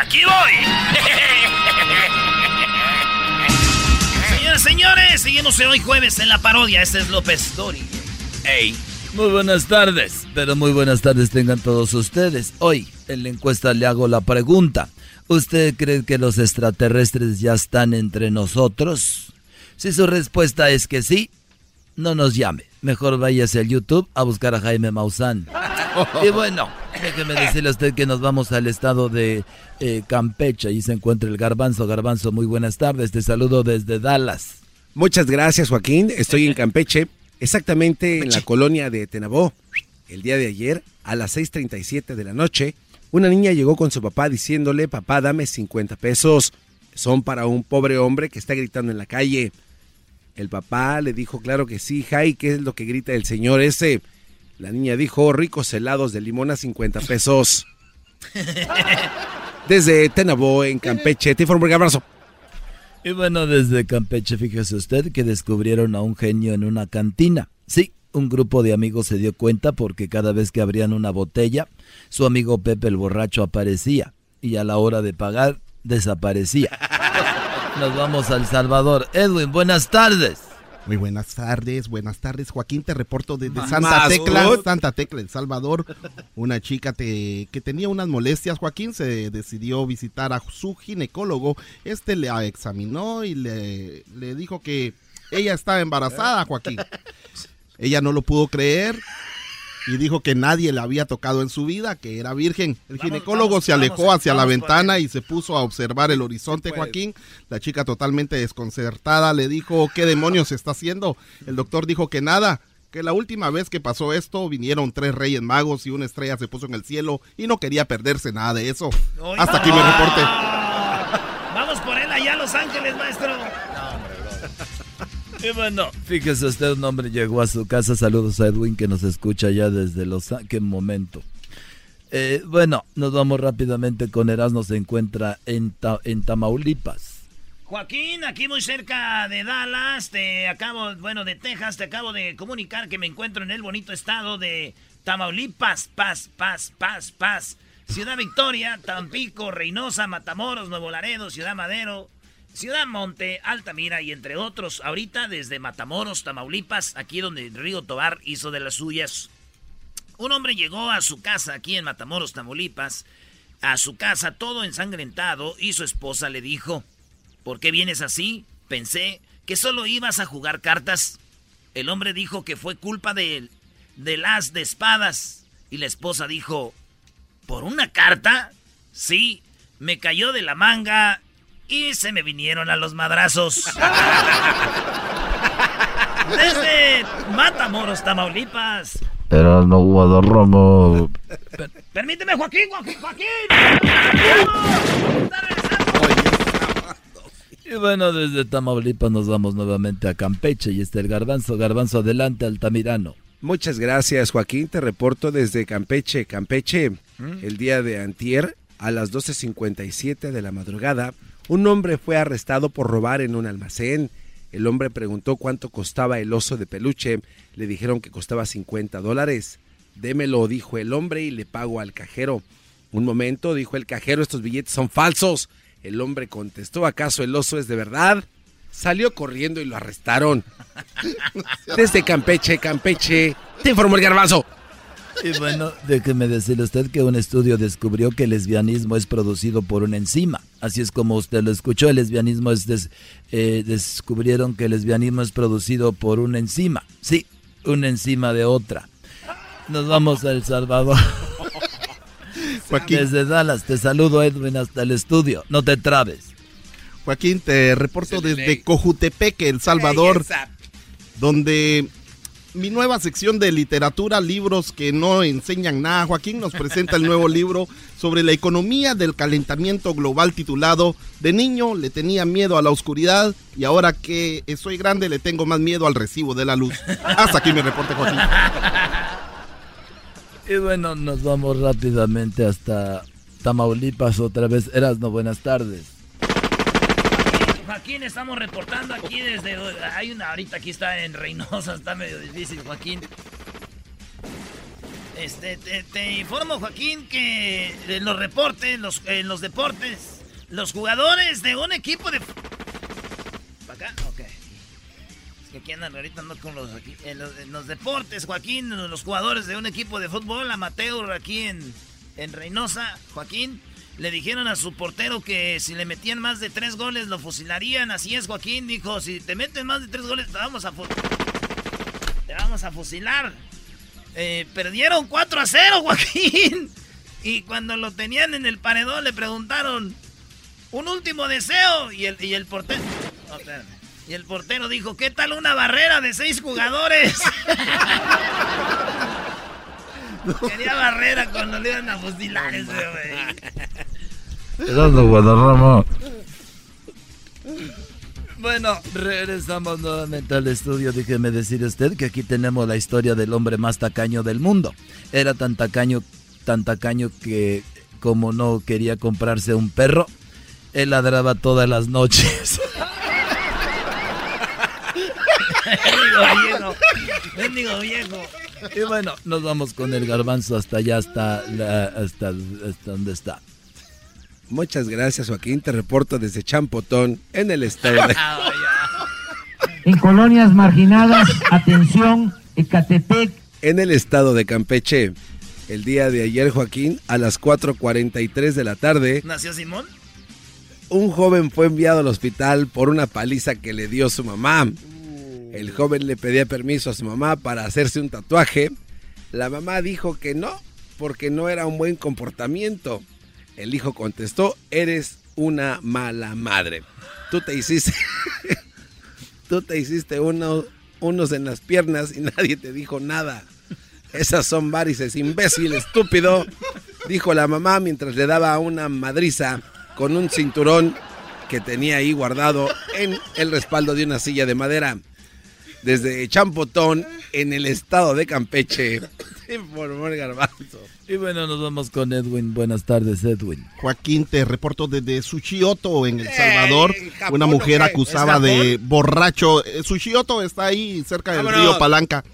Aquí voy. Señoras, señores, seguimos hoy jueves en la parodia. Este es López Dori. Ey, muy buenas tardes, pero muy buenas tardes tengan todos ustedes. Hoy en la encuesta le hago la pregunta. ¿Usted cree que los extraterrestres ya están entre nosotros? Si su respuesta es que sí, no nos llame. Mejor váyase al YouTube a buscar a Jaime Maussan. Y bueno, déjeme decirle a usted que nos vamos al estado de eh, Campeche. Ahí se encuentra el Garbanzo. Garbanzo, muy buenas tardes. Te saludo desde Dallas. Muchas gracias, Joaquín. Estoy en Campeche, exactamente en la colonia de Tenabó. El día de ayer, a las 6.37 de la noche, una niña llegó con su papá diciéndole, papá, dame 50 pesos. Son para un pobre hombre que está gritando en la calle. El papá le dijo, claro que sí, Jai, ¿qué es lo que grita el señor ese? La niña dijo, ricos helados de limón a 50 pesos. [LAUGHS] Desde Tenabó, en Campeche. Te informo, un abrazo. Y bueno, desde Campeche, fíjese usted que descubrieron a un genio en una cantina. Sí, un grupo de amigos se dio cuenta porque cada vez que abrían una botella, su amigo Pepe el borracho aparecía y a la hora de pagar desaparecía. [LAUGHS] Nos vamos al Salvador. Edwin, buenas tardes. Muy buenas tardes, buenas tardes. Joaquín, te reporto desde. Santa Más, Tecla. Santa Tecla, El Salvador. Una chica te- que tenía unas molestias, Joaquín, se decidió visitar a su ginecólogo. Este le examinó y le, le dijo que ella estaba embarazada, Joaquín. Ella no lo pudo creer y dijo que nadie le había tocado en su vida, que era virgen. El ginecólogo vamos, se alejó vamos, hacia la ventana y se puso a observar el horizonte. Joaquín. La chica totalmente desconcertada le dijo, ¿qué demonios está haciendo? El doctor dijo que nada, que la última vez que pasó esto vinieron tres reyes magos y una estrella se puso en el cielo y no quería perderse nada de eso. Hasta aquí mi reporte. Vamos por él allá a Los Ángeles, maestro. Y bueno, fíjese usted, un hombre llegó a su casa. Saludos a Edwin que nos escucha ya desde Los Ángeles. Qué momento. Eh, bueno, nos vamos rápidamente con Erasmo. Se encuentra en, Ta- en Tamaulipas. Joaquín, aquí muy cerca de Dallas, te acabo, bueno, de Texas, te acabo de comunicar que me encuentro en el bonito estado de Tamaulipas, Paz, Paz, Paz, Paz. Ciudad Victoria, Tampico, Reynosa, Matamoros, Nuevo Laredo, Ciudad Madero, Ciudad Monte, Altamira y entre otros. Ahorita desde Matamoros, Tamaulipas, aquí donde Río Tobar hizo de las suyas. Un hombre llegó a su casa aquí en Matamoros, Tamaulipas, a su casa todo ensangrentado y su esposa le dijo, ¿por qué vienes así? Pensé que solo ibas a jugar cartas. El hombre dijo que fue culpa de, del as de espadas y la esposa dijo, ¿por una carta? Sí, me cayó de la manga y se me vinieron a los madrazos. [LAUGHS] Desde Matamoros, Tamaulipas. Erasmo Guadarramo. Permíteme, Joaquín, Joaquín, Joaquín. Y bueno, desde Tamaulipas nos vamos nuevamente a Campeche y está el Garbanzo. Garbanzo, adelante, Altamirano. Muchas gracias, Joaquín. Te reporto desde Campeche. Campeche, el día de antier, a las 12.57 de la madrugada, un hombre fue arrestado por robar en un almacén. El hombre preguntó cuánto costaba el oso de peluche. Le dijeron que costaba 50 dólares. Démelo, dijo el hombre, y le pago al cajero. Un momento, dijo el cajero, estos billetes son falsos. El hombre contestó, ¿acaso el oso es de verdad? salió corriendo y lo arrestaron. [LAUGHS] Desde Campeche, Campeche, te informó el garbanzo. Y bueno, déjeme decirle usted que un estudio descubrió que el lesbianismo es producido por una enzima. Así es como usted lo escuchó, el lesbianismo es... Eh, descubrieron que el lesbianismo es producido por una enzima. Sí, una enzima de otra. Nos vamos a El Salvador. [LAUGHS] Desde Dallas, te saludo Edwin hasta el estudio. No te trabes. Joaquín, te reporto desde Cojutepeque, El Salvador, donde mi nueva sección de literatura, libros que no enseñan nada. Joaquín nos presenta el nuevo libro sobre la economía del calentamiento global titulado De niño le tenía miedo a la oscuridad y ahora que soy grande le tengo más miedo al recibo de la luz. Hasta aquí mi reporte, Joaquín. [LAUGHS] Y bueno, nos vamos rápidamente hasta Tamaulipas otra vez. Erasno, buenas tardes. Joaquín, estamos reportando aquí desde. Hay una ahorita aquí está en Reynosa, está medio difícil, Joaquín. Este, te, informo, Joaquín, que en los reportes, los, en los deportes, los jugadores de un equipo de. ¿Para acá? Ok. Es que aquí andan ahorita no con los. Aquí, en, los, deportes, Joaquín, los jugadores de un equipo de fútbol amateur aquí en, en Reynosa, Joaquín le dijeron a su portero que si le metían más de tres goles lo fusilarían. Así es, Joaquín. Dijo, si te meten más de tres goles te vamos a, te vamos a fusilar. Eh, perdieron 4 a 0, [LAUGHS] Joaquín. Y cuando lo tenían en el paredón le preguntaron, un último deseo. Y el, y el portero... y el portero dijo, ¿qué tal una barrera de seis jugadores? [LAUGHS] Quería barrera cuando le iban a fusilar ese, güey. Guadarrama. Bueno, regresamos nuevamente al estudio. Déjeme decir usted que aquí tenemos la historia del hombre más tacaño del mundo. Era tan tacaño, tan tacaño que como no quería comprarse un perro, él ladraba todas las noches. [LAUGHS] [LAUGHS] viejo. Bendigo viejo. Y bueno, nos vamos con el garbanzo hasta allá, hasta, hasta, donde está. Muchas gracias, Joaquín. Te reporto desde Champotón, en el estado de... [LAUGHS] En colonias marginadas, atención, Ecatepec. En el estado de Campeche. El día de ayer, Joaquín, a las 4.43 de la tarde. ¿Nació Simón? Un joven fue enviado al hospital por una paliza que le dio su mamá. El joven le pedía permiso a su mamá para hacerse un tatuaje. La mamá dijo que no, porque no era un buen comportamiento. El hijo contestó, eres una mala madre. Tú te hiciste, [LAUGHS] tú te hiciste uno, unos en las piernas y nadie te dijo nada. Esas son varices, imbécil, estúpido, dijo la mamá mientras le daba una madriza con un cinturón que tenía ahí guardado en el respaldo de una silla de madera desde Champotón, en el estado de Campeche. [LAUGHS] Informó garbanzo. Y bueno, nos vamos con Edwin. Buenas tardes, Edwin. Joaquín, te reporto desde Suchioto, en El Salvador. Una mujer acusada de borracho. Eh, Suchioto está ahí cerca del río Palanca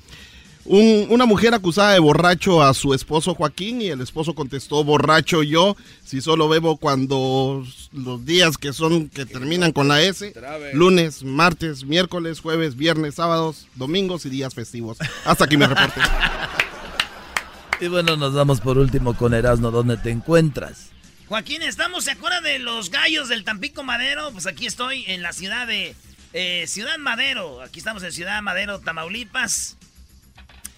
una mujer acusada de borracho a su esposo Joaquín y el esposo contestó borracho yo si solo bebo cuando los días que son que terminan con la S lunes martes miércoles jueves viernes sábados domingos y días festivos hasta aquí me reporte. [LAUGHS] Y bueno nos vamos por último con Erasmo ¿dónde te encuentras? Joaquín estamos se acuerdan de los gallos del Tampico Madero pues aquí estoy en la ciudad de eh, Ciudad Madero. Aquí estamos en Ciudad Madero Tamaulipas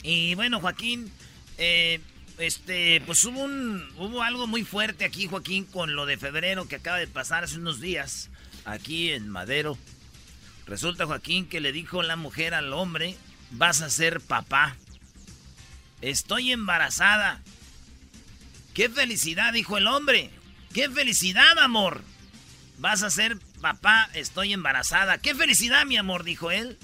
y bueno, Joaquín, eh, este, pues hubo, un, hubo algo muy fuerte aquí, Joaquín, con lo de febrero que acaba de pasar hace unos días, aquí en Madero. Resulta, Joaquín, que le dijo la mujer al hombre, vas a ser papá. Estoy embarazada. ¡Qué felicidad! dijo el hombre. ¡Qué felicidad, amor! Vas a ser papá, estoy embarazada. ¡Qué felicidad, mi amor! dijo él.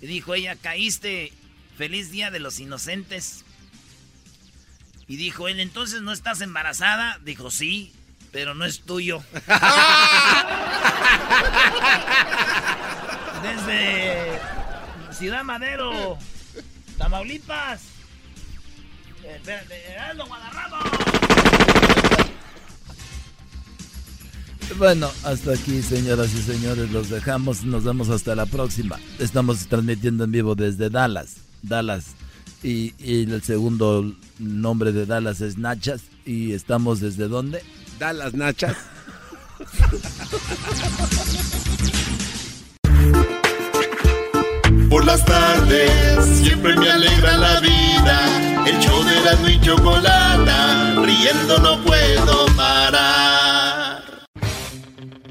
Y dijo ella, caíste Feliz Día de los Inocentes. Y dijo él, entonces no estás embarazada. Dijo, sí, pero no es tuyo. [LAUGHS] Desde Ciudad Madero, Tamaulipas. Espérate, Guadarramo. Bueno, hasta aquí, señoras y señores, los dejamos. Nos vemos hasta la próxima. Estamos transmitiendo en vivo desde Dallas. Dallas. Y, y el segundo nombre de Dallas es Nachas. ¿Y estamos desde dónde? Dallas Nachas. [LAUGHS] Por las tardes siempre me alegra la vida. El show de la y chocolata, riendo no puedo parar.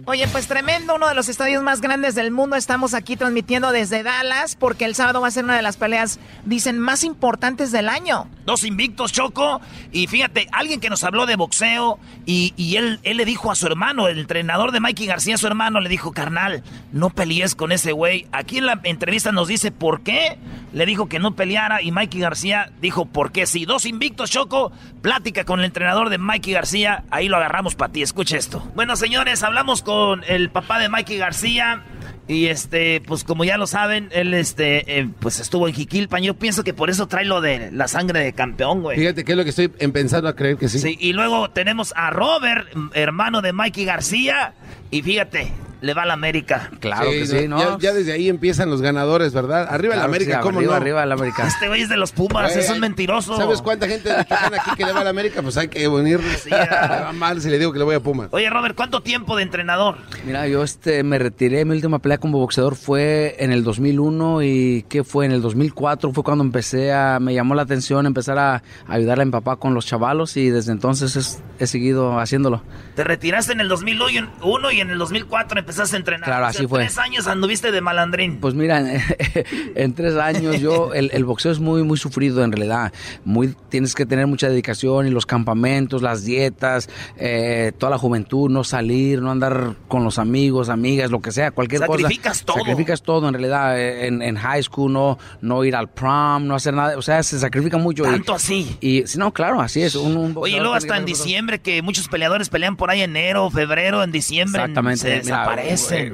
Oye, pues tremendo, uno de los estadios más grandes del mundo. Estamos aquí transmitiendo desde Dallas porque el sábado va a ser una de las peleas, dicen, más importantes del año. Dos invictos, Choco. Y fíjate, alguien que nos habló de boxeo y, y él, él le dijo a su hermano, el entrenador de Mikey García, su hermano, le dijo, carnal, no pelees con ese güey. Aquí en la entrevista nos dice por qué le dijo que no peleara y Mikey García dijo por qué sí. Dos invictos, Choco. Plática con el entrenador de Mikey García. Ahí lo agarramos para ti. Escucha esto. Bueno, señores, hablamos con el papá de Mikey García. Y este, pues como ya lo saben, él este, eh, pues estuvo en Jiquilpan. Yo pienso que por eso trae lo de la sangre de campeón, güey. Fíjate que es lo que estoy empezando a creer que sí. Sí, y luego tenemos a Robert, hermano de Mikey García. Y fíjate, le va a la América. Claro que sí, ¿no? Ya, ya, desde ahí empiezan los ganadores, ¿verdad? Arriba la América, ¿cómo arriba, no? Arriba la América. Este güey es de los Pumas, es un mentiroso. ¿Sabes cuánta gente de aquí que le va a la América? Pues hay que unirle. Sí, [LAUGHS] va mal si le digo que le voy a Pumas. Oye, Robert, ¿cuánto tiempo de entrenador? Mira, yo este me retiré, mi última pelea como boxeador fue en el 2001 y ¿qué fue? En el 2004 fue cuando empecé a, me llamó la atención empezar a, ayudar a mi papá con los chavalos y desde entonces he seguido haciéndolo. Te retiraste en el 2001 y en el 2004 empezaste a entrenar. Claro, así fue. Tres años anduviste de malandrín. Pues mira, [LAUGHS] en, tres años yo, el, el, boxeo es muy, muy sufrido en realidad. Muy, tienes que tener mucha dedicación y los campamentos, las dietas, eh, toda la juventud, no salir, no andar con los amigos, amigas, lo que sea, cualquier Sacrificas cosa. todo. Sacrificas todo en realidad. En, en, high school no, no ir al prom, no hacer nada. O sea, se sacrifica mucho. Tanto y, así. Y si no, claro, así es. Un, un Oye, luego hasta en diciembre, que muchos peleadores pelean por ahí enero, febrero, en diciembre. Exactamente. Se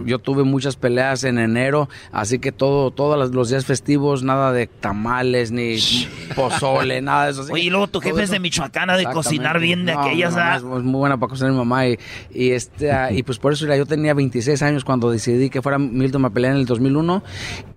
Yo tuve muchas peleas en enero, así que todo, todos los días festivos, nada de tamales, ni pozole, [LAUGHS] nada de eso. Oye, y luego tu jefe es de Michoacán, de cocinar bien de no, aquellas. Mi es, muy buena para cocinar mi mamá. Y, y este, uh, y pues por eso, mira, yo tenía 26 años cuando decidí que fuera mi última pelea en el 2001.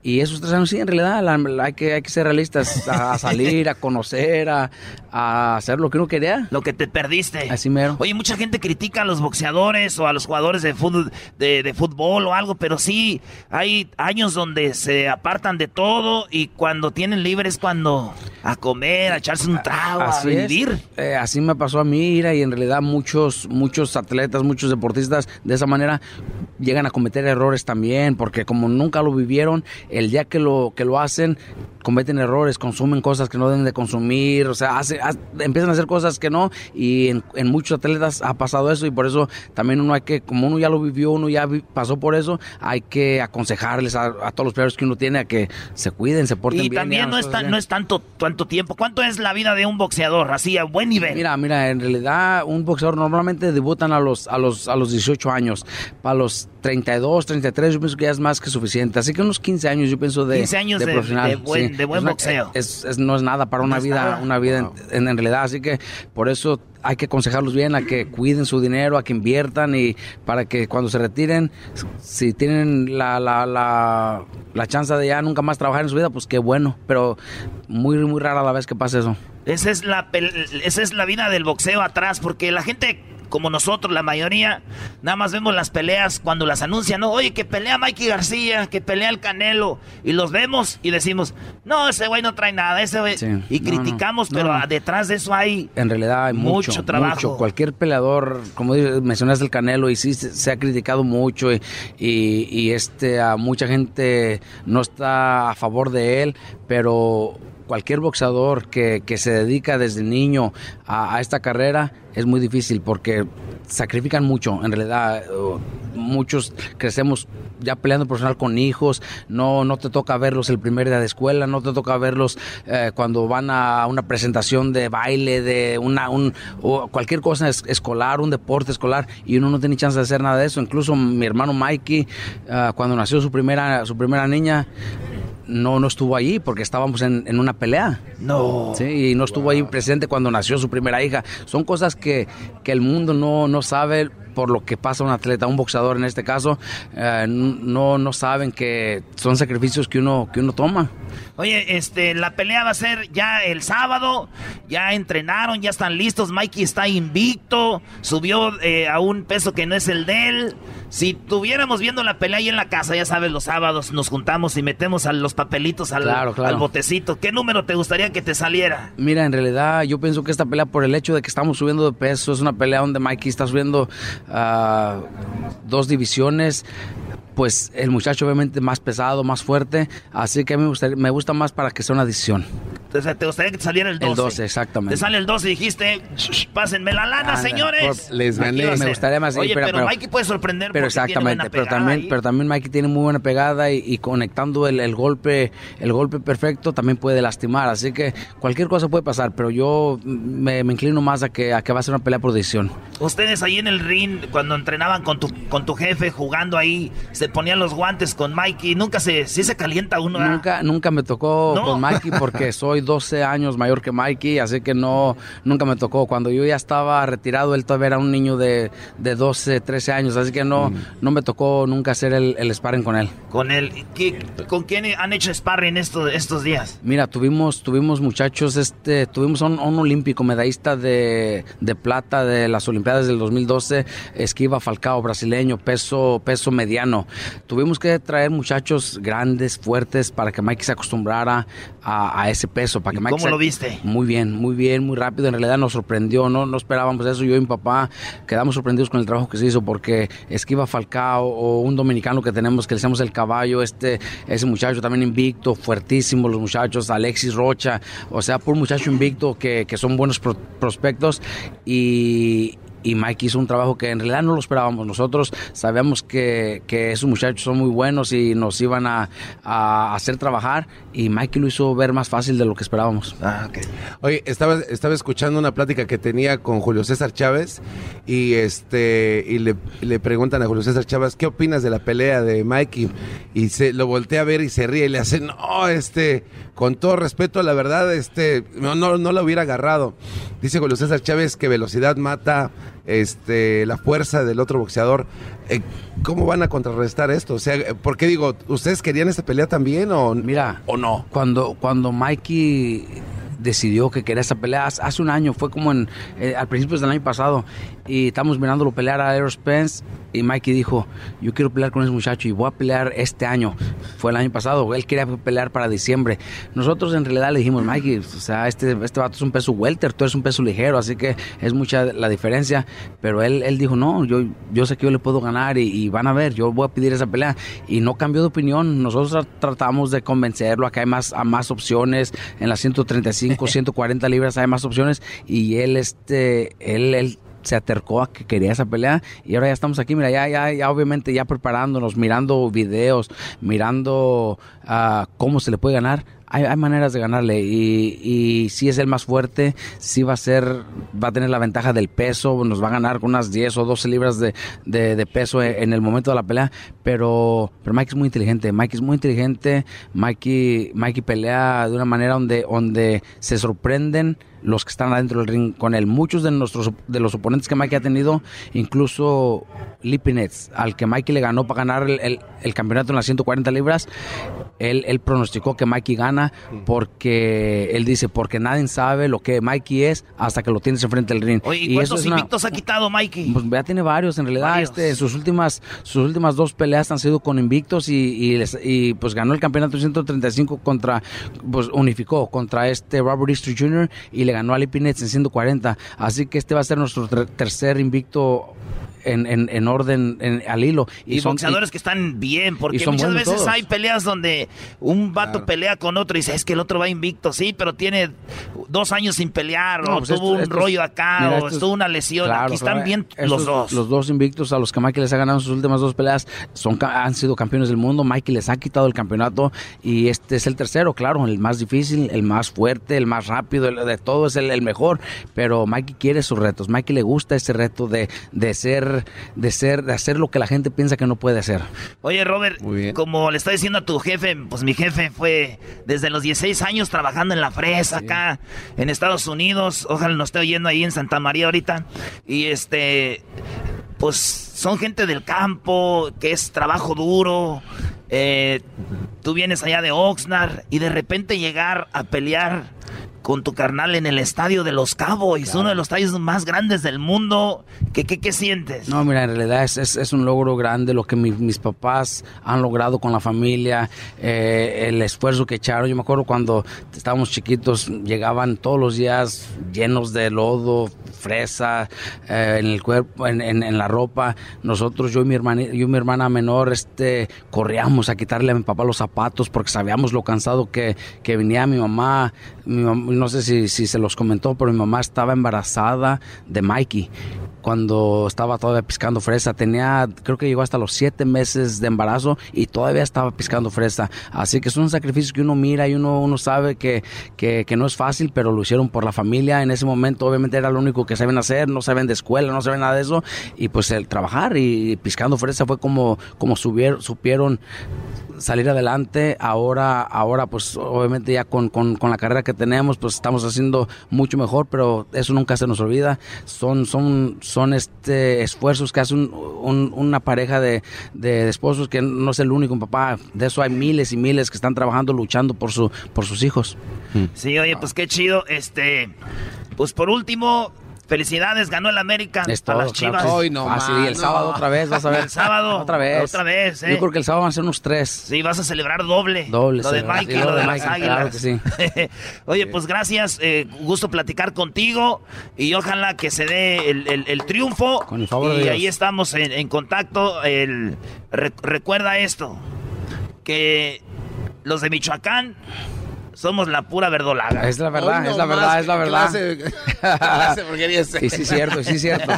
Y esos tres años, sí, en realidad, la, la, hay, que, hay que ser realistas, a, a salir, a conocer, a, a, hacer lo que uno quería. Lo que te perdiste. Así mero. Oye, mucha gente critica a los boxeadores o a los jugadores de fútbol, de, de fútbol o algo, pero sí hay años donde se apartan de todo y cuando tienen libre es cuando a comer, a echarse un trago, así a vivir. Eh, así me pasó a mí, Ira, y en realidad muchos, muchos atletas, muchos deportistas de esa manera llegan a cometer errores también, porque como nunca lo vivieron, el día que lo, que lo hacen, cometen errores, consumen cosas que no deben de consumir, o sea, hace, hace, empiezan a hacer cosas que no, y en, en, muchos atletas ha pasado eso, y por eso también uno hay que, como uno ya lo vivió, uno ya vi, pasó por eso, hay que aconsejarles a, a, todos los peleadores que uno tiene a que se cuiden, se porten y bien. Y también no, está, no es tanto, tanto tiempo. ¿Cuánto es la vida de un boxeador así a buen nivel? Mira, mira, en realidad un boxeador normalmente debutan a los, a los, a los 18 años. Para los 32, 33 yo pienso que ya es más que suficiente. Así que unos 15 años yo pienso de, 15 años de, de profesional. De buen, sí. De buen es una, boxeo. Es, es, no es nada para una no vida, nada. una vida en, en, realidad. Así que por eso hay que aconsejarlos bien a que cuiden su dinero, a que inviertan y para que cuando se retiren, si tienen la, la, la, la chance de ya nunca más trabajar en su vida, pues qué bueno. Pero muy, muy rara la vez que pasa eso. Esa es la, esa es la vida del boxeo atrás, porque la gente como nosotros, la mayoría, nada más vemos las peleas cuando las anuncian, ¿no? Oye, que pelea Mikey García, que pelea el Canelo, y los vemos y decimos, no, ese güey no trae nada, ese güey. Sí. Y no, criticamos, no, pero detrás de eso hay. En realidad hay mucho, mucho trabajo. Mucho. Cualquier peleador, como mencionaste el Canelo, y sí se, se ha criticado mucho, y, y, y este, a mucha gente no está a favor de él, pero cualquier boxeador que, que, se dedica desde niño a, esta carrera es muy difícil porque sacrifican mucho. En realidad, uh, muchos crecemos ya peleando profesional con hijos, no, no te toca verlos el primer día de escuela, no te toca verlos eh, cuando van a una presentación de baile, de una, un, o cualquier cosa es, escolar, un deporte escolar, y uno no tiene chance de hacer nada de eso. Incluso mi hermano Mikey, uh, cuando nació su primera, su primera niña, no, no estuvo allí porque estábamos en, en una pelea. No. Sí, y no estuvo wow. ahí presente cuando nació su primera hija. Son cosas que, que el mundo no, no sabe por lo que pasa un atleta, un boxeador en este caso, eh, no, no saben que son sacrificios que uno, que uno toma. Oye, este, la pelea va a ser ya el sábado, ya entrenaron, ya están listos, Mikey está invicto, subió eh, a un peso que no es el de él. Si tuviéramos viendo la pelea ahí en la casa, ya sabes, los sábados nos juntamos y metemos a los papelitos al, Claro, claro. al botecito. ¿Qué número te gustaría que te saliera? Mira, en realidad yo pienso que esta pelea por el hecho de que estamos subiendo de peso es una pelea donde Mikey está subiendo ah, dos divisiones. Pues el muchacho obviamente más pesado, más fuerte, así que a mí me, gustaría- me gusta más para que sea una decisión. Entonces, ¿te gustaría que te saliera el 12? El 12, exactamente. Te sale el 12 y dijiste, "Shh, pásenme la lana, Anda, señores. les Aquí gané. Me gustaría más, Oye, pero- pero, Mikey puede sorprender Pero porque tiene exactamente, buena pero también, ahí. pero también Mikey tiene muy buena pegada y, y conectando el, el golpe, el golpe perfecto también puede lastimar, así que cualquier cosa puede pasar, pero yo me, me inclino más a que, a que va a ser una pelea por decisión. Ustedes ahí en el ring, cuando entrenaban con tu, con tu jefe, jugando ahí, se ponían los guantes con Mikey. Nunca se, sí se calienta uno. ¿verdad? Nunca, nunca me tocó No. con Mikey porque [LAUGHS] soy 12 años mayor que Mikey, así que no, nunca me tocó. Cuando yo ya estaba retirado, él todavía era un niño de, de 12, 13 años, así que no, no me tocó nunca hacer el, el sparring con él. Con él. ¿Qué- ¿Con quién han hecho sparring estos, estos días? Mira, tuvimos, tuvimos muchachos, este, tuvimos a un, un olímpico medallista de, de plata de las Olimpiadas del 2012, Esquiva Falcao, brasileño, peso, peso mediano. Tuvimos que traer muchachos grandes, fuertes, para que Mikey se acostumbrara a, a ese peso. Para que Mikey cómo se- lo viste? Muy bien, muy bien, muy rápido. En realidad nos sorprendió, no, no esperábamos eso. Yo y mi papá quedamos sorprendidos con el trabajo que se hizo porque Esquiva Falcao o un dominicano que tenemos que le decimos el caballo, este, ese muchacho también invicto, fuertísimo los muchachos, Alexis Rocha, o sea, por muchacho invicto que, que son buenos pro- prospectos y, y Mike hizo un trabajo que en realidad no lo esperábamos nosotros. Sabíamos que, esos muchachos son muy buenos y nos iban a, hacer trabajar y Mike lo hizo ver más fácil de lo que esperábamos. Ah, ok. Oye, estaba, escuchando una plática que tenía con Julio César Chávez y este le, preguntan a Julio César Chávez qué opinas de la pelea de Mikey y se lo voltea a ver y se ríe y le hace no este con todo respeto la verdad este no no no la hubiera agarrado dice Julio César Chávez que velocidad mata este la fuerza del otro boxeador Eh, cómo van a contrarrestar esto o sea por qué digo ustedes querían esta pelea también o mira o no cuando cuando Mikey decidió que quería esa pelea hace, hace un año fue como en eh, al principio del año pasado y estamos mirándolo pelear a Aero Spence y Mikey dijo yo quiero pelear con ese muchacho y voy a pelear este año fue el año pasado él quería pelear para diciembre. Nosotros en realidad le dijimos Mikey o sea este este vato es un peso welter tú eres un peso ligero así que es mucha la diferencia pero él él dijo no yo yo sé que yo le puedo ganar y, y van a ver yo voy a pedir esa pelea y no cambió de opinión. Nosotros tra- tratamos de convencerlo a que hay más a más opciones. En las 135 140 [LAUGHS] libras hay más opciones. Y él este él él se acercó a que quería esa pelea y ahora ya estamos aquí, mira, ya, ya, ya obviamente ya preparándonos, mirando videos, mirando ah, cómo se le puede ganar. Hay, hay maneras de ganarle y, y si es el más fuerte, si va a ser, va a tener la ventaja del peso, nos va a ganar con unas 10 o 12 libras de, de- peso en, en el momento de la pelea, pero, pero Mike es muy inteligente, Mike es muy inteligente, Mikey, Mikey pelea de una manera donde, donde se sorprenden los que están adentro del ring con él. Muchos de nuestros de los oponentes que Mikey ha tenido, incluso Lipinets, al que Mikey le ganó para ganar el, el- el campeonato en las 140 libras, él, él pronosticó que Mikey gana porque él dice, porque nadie sabe lo que Mikey es hasta que lo tienes enfrente del ring. Oye, ¿y eso cuántos es una- invictos ha quitado Mikey? pues ya tiene varios, en realidad, Varios. este, sus últimas, sus últimas dos peleas han sido con invictos y, y, les- y, pues ganó el campeonato 135 contra, pues unificó contra este Robert Easter Jr. y le ganó a Lipinets en 140. Así que este va a ser nuestro ter- tercer invicto en, en, en orden en- al hilo. Y, son- boxeadores que están bien, porque son muchas veces todos. hay peleas donde un vato pelea con otro y dice, es que el otro va invicto, sí, pero tiene dos años sin pelear, No, o pues tuvo un rollo acá, mira, o estuvo una lesión. Claro, Aquí están claro, bien estos- los dos. Los dos invictos a los que Mikey les ha ganado en sus últimas dos peleas son, han sido campeones del mundo. Mikey les ha quitado el campeonato y este es el tercero, claro, el más difícil, el más fuerte, el más rápido, el de todo es el, el mejor. Pero Mikey quiere sus retos. Mikey le gusta ese reto de, de ser, de ser, de hacer lo que la gente piensa que no puede hacer. Oye, Robert, como le está diciendo a tu jefe, pues mi jefe fue desde los 16 años trabajando en la fresa acá en Estados Unidos. Ojalá nos esté oyendo ahí en Santa María ahorita. Y este, pues son gente del campo, que es trabajo duro. Eh, tú vienes allá de Oxnard y de repente llegar a pelear con tu carnal en el estadio de los Cowboys, uno de los estadios más grandes del mundo. ¿Qué, qué, qué sientes? No, mira, en realidad es, es, es un logro grande lo que mi, mis papás han logrado con la familia, eh, el esfuerzo que echaron. Yo me acuerdo cuando estábamos chiquitos, llegaban todos los días llenos de lodo, fresa, eh, en el cuerpo, en, en, en, la ropa. Nosotros, yo y mi hermana, yo y mi hermana menor, este, corríamos a quitarle a mi papá los zapatos porque sabíamos lo cansado que, que venía mi mamá. No sé si, se los comentó, pero mi mamá estaba embarazada de Mikey cuando estaba todavía piscando fresa. Tenía, creo que llegó hasta los siete meses de embarazo y todavía estaba piscando fresa. Así que es un sacrificio que uno mira y uno, uno sabe que, que, que, no es fácil, pero lo hicieron por la familia. En ese momento obviamente era lo único que saben hacer, no saben de escuela, no saben nada de eso. Y pues el trabajar y piscando fresa fue como, como subieron, supieron salir adelante. Ahora, ahora pues obviamente ya con, con, la carrera que tenemos, pues estamos haciendo mucho mejor, pero eso nunca se nos olvida. Son, son, son este esfuerzos que hace un, una pareja de, de, esposos que no es el único papá. De eso hay miles y miles que están trabajando, luchando por su, por sus hijos. Sí, oye, pues qué chido. Este, pues por último, Felicidades, ganó el América es a las Chivas. Claro. Hoy no ah, sí, el sábado otra vez, vas a ver. [LAUGHS] El sábado. otra vez. Otra vez, ¿eh? Yo creo que el sábado van a ser unos tres. Sí, vas a celebrar doble. Doble. Lo de Mike y lo, lo de, de las Águilas. Claro que sí. [LAUGHS] Oye, pues gracias. Eh, gusto platicar contigo y ojalá que se dé el, el, el triunfo. Con el favor y de Dios. ahí estamos en, en contacto. El, re, recuerda esto, que los de Michoacán somos la pura verdolaga. Es la verdad, es la verdad, es la verdad. Clase, [LAUGHS] clase porquería sí, sí, cierto, sí, cierto.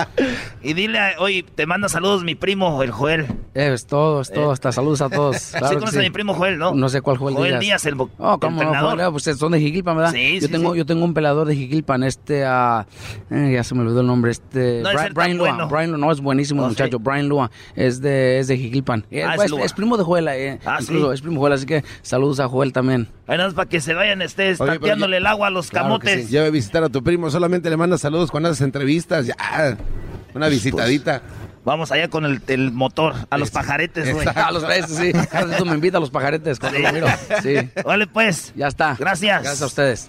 [LAUGHS] y dile, oye, te manda saludos mi primo, el Joel. Eh, es todo, es todo, hasta saludos a todos. Claro sí conoces a mi primo Joel, ¿no? No sé cuál Joel, Joel Díaz. Díaz, el, Oh, ¿cómo el no? entrenador. Joel, pues son de Jiquilpan, ¿verdad? Sí, yo sí, tengo, sí. yo tengo un pelador de Jiquilpan, este, uh, eh, ya se me olvidó el nombre, este, No, Brian, Brian Lua, bueno. Brian Lua, no, es buenísimo Oh, muchacho, sí. Brian Lua, es de, es de Jiquilpan. Eh, Ah, es pues, es primo de Joel, eh, Ah, incluso ¿sí? es primo de Joel, así que saludos a Joel también. Nada para que se vayan estés Oye, tanteándole el agua a los camotes. Lleva a visitar a tu primo, solamente le manda saludos cuando haces entrevistas. Ya, una visitadita. Vamos allá con el, el motor, a los pajaretes, güey. a los besos, sí. Cada vez tú me invita a los pajaretes cuando Sí. lo miro. Sí. Vale, pues. Ya está. Gracias. Gracias a ustedes.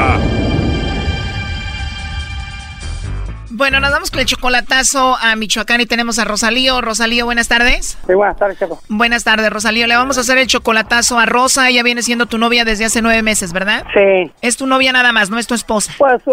Bueno, nos vamos con el chocolatazo a Michoacán y tenemos a Rosalío. Rosalío, buenas tardes. Sí, buenas tardes. Buenas tardes, Rosalío. Le vamos a hacer el chocolatazo a Rosa. Ella viene siendo tu novia desde hace nueve meses, ¿verdad? Sí. Es tu novia nada más, no es tu esposa. Pues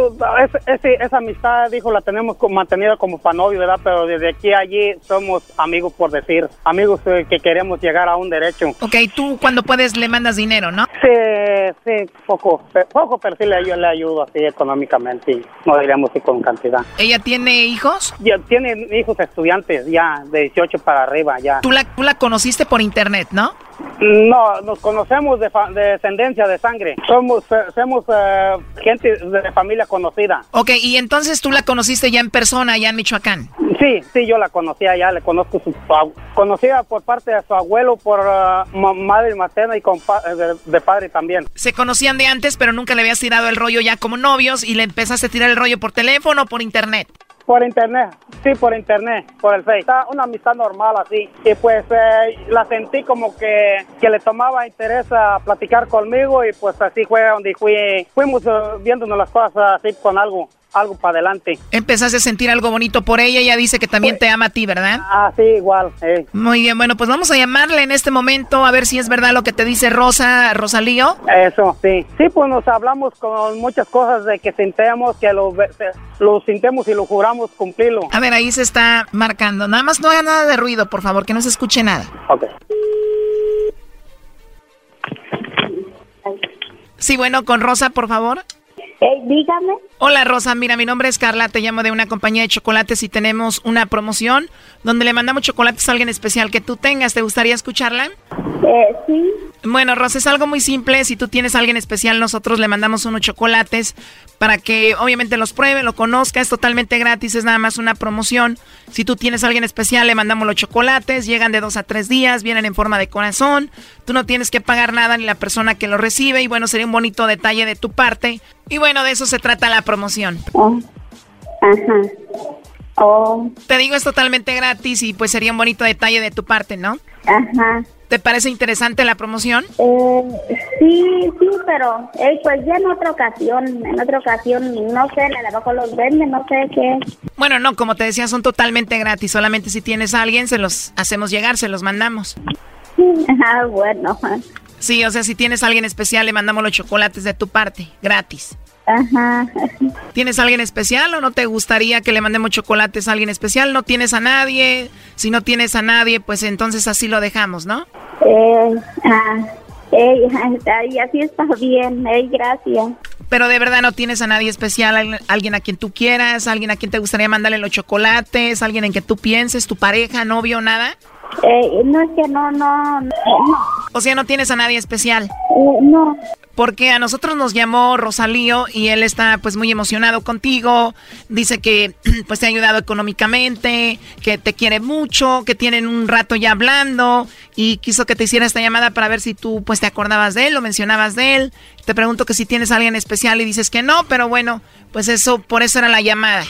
es- esa amistad, dijo, la tenemos mantenida como para novio, ¿verdad? Pero desde aquí a allí somos amigos, por decir. Amigos eh, que queremos llegar a un derecho. Ok, tú cuando puedes le mandas dinero, ¿no? Sí, sí, poco, poco, pero sí le, yo le ayudo así económicamente. y No diríamos que con cantidad. ¿Ella tiene hijos? Ya tiene hijos estudiantes, ya, de 18 para arriba, ya. Tú la, tú la conociste por internet, ¿no? No, nos conocemos de, fa- de descendencia de sangre. Somos, eh, somos eh, gente de familia conocida. Ok, y entonces tú la conociste ya en persona, allá en Michoacán. Sí, sí, yo la conocía ya, le conozco su conocida por parte de su abuelo, por ma- madre materna y de, de padre también. Se conocían de antes, pero nunca le habías tirado el rollo ya como novios y le empezaste a tirar el rollo por teléfono o por internet. Por internet, sí, por internet, por el Face. Está una amistad normal así. Y pues eh, la sentí como que, que le tomaba interés a platicar conmigo y pues así fue donde fui, fuimos eh, viéndonos las cosas así con algo, algo para adelante. Empezaste a sentir algo bonito por ella, ella dice que también te ama a ti, ¿verdad? Ah, sí, igual. eh. Muy bien, bueno, pues vamos a llamarle en este momento a ver si es verdad lo que te dice Rosa, Rosalío. Eso, sí. Sí, pues nos hablamos con muchas cosas de que sintemos, que lo, lo sintemos y lo juramos cumplirlo. A ver, ahí se está marcando. Nada más no haga nada de ruido, por favor, que no se escuche nada. Ok. Sí, bueno, con Rosa, por favor. Eh, dígame. Hola Rosa, mira, mi nombre es Carla, te llamo de una compañía de chocolates y tenemos una promoción donde le mandamos chocolates a alguien especial que tú tengas. ¿Te gustaría escucharla? Eh, sí. Bueno, Rosa, es algo muy simple. Si tú tienes a alguien especial, nosotros le mandamos unos chocolates para que obviamente los pruebe, lo conozca. Es totalmente gratis, es nada más una promoción. Si tú tienes a alguien especial, le mandamos los chocolates. Llegan de dos a tres días, vienen en forma de corazón. Tú no tienes que pagar nada ni la persona que lo recibe. Y bueno, sería un bonito detalle de tu parte. Y bueno, de eso se trata la promoción. Oh. Ajá. Oh. Te digo, es totalmente gratis y pues sería un bonito detalle de tu parte, ¿no? Ajá. ¿Te parece interesante la promoción? Eh, sí, sí, pero eh, pues ya en otra ocasión, en otra ocasión, no sé, a lo mejor los venden, no sé qué. Bueno, no, como te decía, son totalmente gratis. Solamente si tienes a alguien, se los hacemos llegar, se los mandamos. [LAUGHS] Ah, bueno. Sí, o sea, si tienes a alguien especial, le mandamos los chocolates de tu parte, gratis. Ajá. ¿Tienes a alguien especial o no te gustaría que le mandemos chocolates a alguien especial? ¿No tienes a nadie? Si no tienes a nadie, pues entonces así lo dejamos, ¿no? Eh, ah, eh, [LAUGHS] ay, así está bien, eh, gracias. Pero de verdad no tienes a nadie especial, al- alguien a quien tú quieras, alguien a quien te gustaría mandarle los chocolates, alguien en que tú pienses, tu pareja, novio, nada. Eh, no es que no, no, no. O sea, no tienes a nadie especial. Eh, no. Porque a nosotros nos llamó Rosalío y él está pues muy emocionado contigo. Dice que [CLEARS THROAT] pues te ha ayudado económicamente, que te quiere mucho, que tienen un rato ya hablando y quiso que te hiciera esta llamada para ver si tú pues te acordabas de él o mencionabas de él. Te pregunto que si tienes a alguien especial y dices que no, pero bueno, pues eso por eso era la llamada.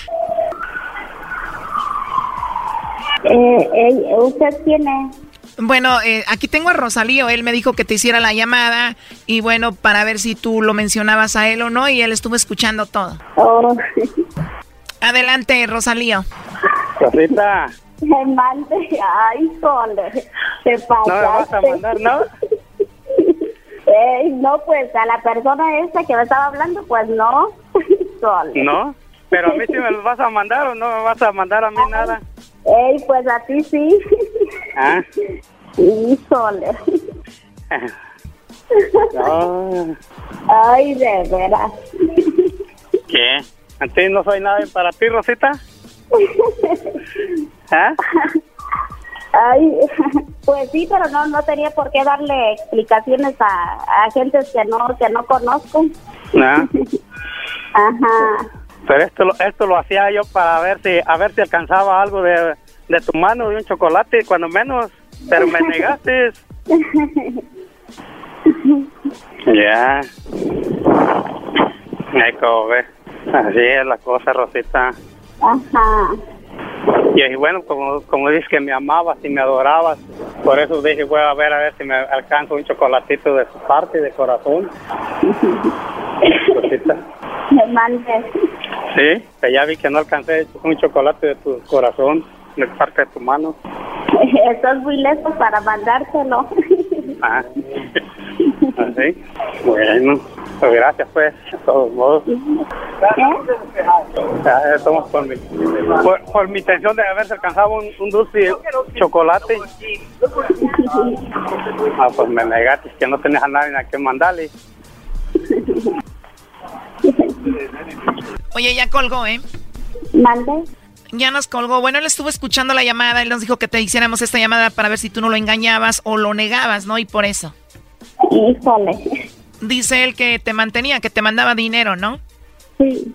Eh, eh, ¿Usted tiene? Bueno, eh, aquí tengo a Rosalío, él me dijo que te hiciera la llamada y bueno, para ver si tú lo mencionabas a él o no y él estuvo escuchando todo. Oh, [LAUGHS] Adelante, Rosalío. Rosita, me mande. Ay, sole. Te pasaste. no me vas a mandar, ¿no? [LAUGHS] No, pues a la persona esa que me estaba hablando, pues no. [LAUGHS] Sole. No. Pero a mí sí me los vas a mandar o no me vas a mandar a mí nada. Ey, pues a ti sí. ¿Ah? Híjole. No. Ay, de veras. ¿Qué? ¿A ti no soy nada para ti, Rosita? ¿Ah? Ay, pues sí, pero no no tenía por qué darle explicaciones a, a gentes que no que no conozco. No. Ajá. Pero esto, lo- esto lo hacía yo para ver si a ver si alcanzaba algo de, de tu mano, de un chocolate, cuando menos. Pero me negaste. [LAUGHS] Ya. Como ves. Así es la cosa, Rosita. Ajá. Y bueno, como, como dices que me amabas y me adorabas, por eso dije, voy a ver a ver si me alcanzo un chocolatito de su parte, de corazón. [LAUGHS] Rosita. Me mande. Sí, que ya vi que no alcancé un chocolate de tu corazón, de parte de tu mano. [LAUGHS] Estás muy lejos para mandártelo. [LAUGHS] Ah. Así. Bueno, pues gracias pues, de todos modos. Ya, estamos por mi, por, por mi intención de haberse alcanzado un, un dulce chocolate. Ah, pues me negaste que no tenías a nadie a quien mandarle. [LAUGHS] Oye, ya colgó, ¿eh? Mande. Ya nos colgó. Bueno, él estuvo escuchando la llamada, él nos dijo que te hiciéramos esta llamada para ver si tú no lo engañabas o lo negabas, ¿no? Y por eso. Híjole. Dice él que te mantenía, que te mandaba dinero, ¿no? Sí.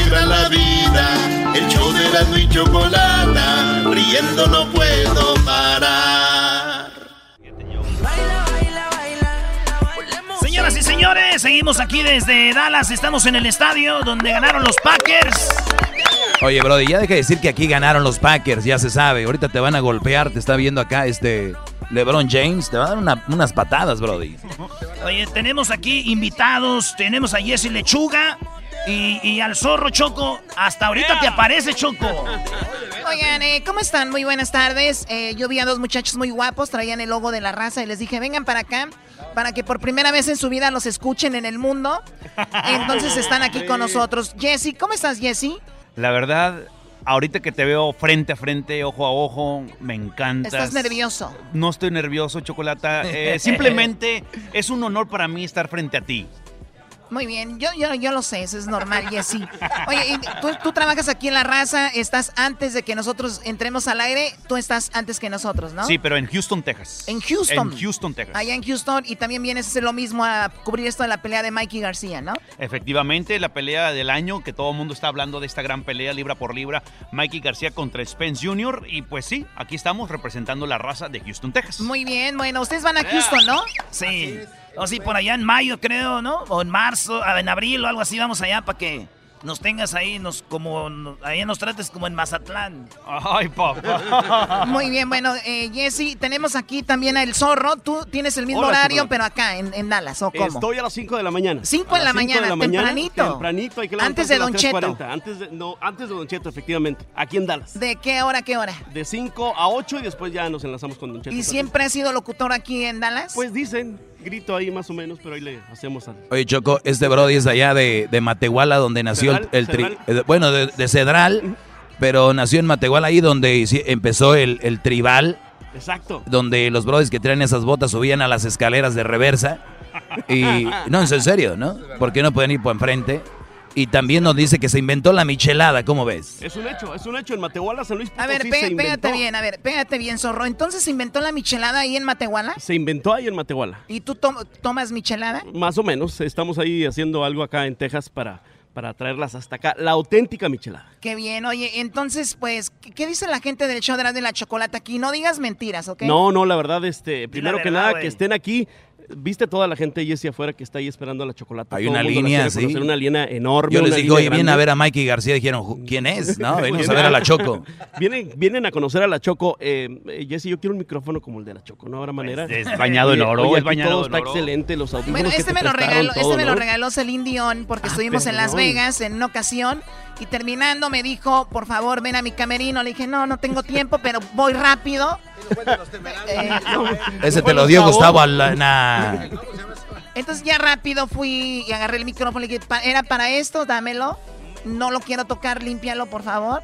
Y chocolata, riendo no puedo parar. Señoras y señores, seguimos aquí desde Dallas. Estamos en el estadio donde ganaron los Packers. Oye, Brody, ya deja de decir que aquí ganaron los Packers, ya se sabe. Ahorita te van a golpear, te está viendo acá este LeBron James, te va a dar una- unas patadas, Brody. Oye, tenemos aquí invitados. Tenemos a Jesse Lechuga y, y al zorro Choco. Hasta ahorita te aparece Choco. Oigan, eh, ¿cómo están? Muy buenas tardes. Eh, yo vi a dos muchachos muy guapos, traían el logo de la raza y les dije, vengan para acá, para que por primera vez en su vida los escuchen en el mundo. Entonces están aquí con nosotros. Jesse, ¿cómo estás, Jesse? La verdad, ahorita que te veo frente a frente, ojo a ojo, me encanta. ¿Estás nervioso? No estoy nervioso, Chocolata. [LAUGHS] Eh, simplemente es un honor para mí estar frente a ti. Muy bien, yo, yo, yo lo sé, eso es normal, Jesse. Oye, tú trabajas aquí en La Raza, estás antes de que nosotros entremos al aire, tú estás antes que nosotros, ¿no? Sí, pero en Houston, Texas. En Houston. En Houston, Texas. Allá en Houston, y también vienes a hacer lo mismo a cubrir esto de la pelea de Mikey García, ¿no? Efectivamente, la pelea del año, que todo el mundo está hablando de esta gran pelea libra por libra, Mikey García contra Spence Jr. Y pues sí, aquí estamos representando la raza de Houston, Texas. Muy bien, bueno, ustedes van a Houston, ¿no? Sí. O sí, por allá en mayo, creo, ¿no? O en marzo, ah, en abril o algo así, vamos allá para que nos tengas ahí, nos como no- ahí nos trates como en Mazatlán. Ay, papá. [LAUGHS] Muy bien, bueno, eh, Jesse, tenemos aquí también a El Zorro. Tú tienes el mismo Hola, horario, pero acá, en, en Dallas, ¿o cómo? Estoy a las 5 de la mañana. 5 A de la mañana, tempranito. Tempranito, hay que Antes de Don Cheto. 3:40. Antes de, no, antes de Don Cheto, efectivamente. Aquí en Dallas. ¿De qué hora, qué hora? De 5 a 8 y después ya nos enlazamos con Don Cheto. ¿Y siempre has sido locutor aquí en Dallas? Pues dicen, grito ahí más o menos, pero ahí le hacemos al... Oye, Choco, este Brody es de allá de, de Matehuala, donde nació el, Cedral, el tri- Cedral. eh, Bueno, de, de Cedral, pero nació en Matehuala, ahí donde empezó el, el tribal, Exacto. donde los Brodis que traen esas botas subían a las escaleras de reversa. Y no, en serio, ¿no? Porque no pueden ir por enfrente. Y también nos dice que se inventó la michelada, ¿cómo ves? Es un hecho, es un hecho. En Matehuala, San Luis Potosí A ver, se pégate bien, a ver, pégate bien, Zorro. Entonces se inventó la michelada ahí en Matehuala. Se inventó ahí en Matehuala. ¿Y tú to- tomas michelada? Más o menos. Estamos ahí haciendo algo acá en Texas para, para traerlas hasta acá. La auténtica michelada. Qué bien, oye, entonces, pues, ¿qué, qué dice la gente del show de la, de la chocolate aquí? No digas mentiras, ¿ok? No, no, la verdad, este, primero que verdad, nada, que estén aquí. Viste toda la gente Jesse afuera que está ahí esperando a la chocolate. Hay Todo una línea, sí. conocer, Una línea enorme. Yo les dije, oye, vienen a ver a Mikey García. Dijeron, "Ju- ¿quién es? [LAUGHS] No, venimos a ver a la Choco. [LAUGHS] Vienen, vienen a conocer a la Choco. Eh, eh, Jesse, yo quiero un micrófono como el de la Choco, ¿no habrá manera? es bañado en Oye, oro, oye, es bañado todo en está oro. excelente, los audífonos Bueno, este te me lo regaló, este todo, me lo regaló Celine Dion porque estuvimos en Las. Vegas en una ocasión y terminando me dijo, por favor, ven a mi camerino. Le dije, no, no tengo tiempo, pero voy rápido. Eh, Ese te lo dio Gustavo Alana. Entonces ya rápido fui y agarré el micrófono y le dije, "Pa- ¿era para esto? Dámelo. No lo quiero tocar, límpialo, por favor.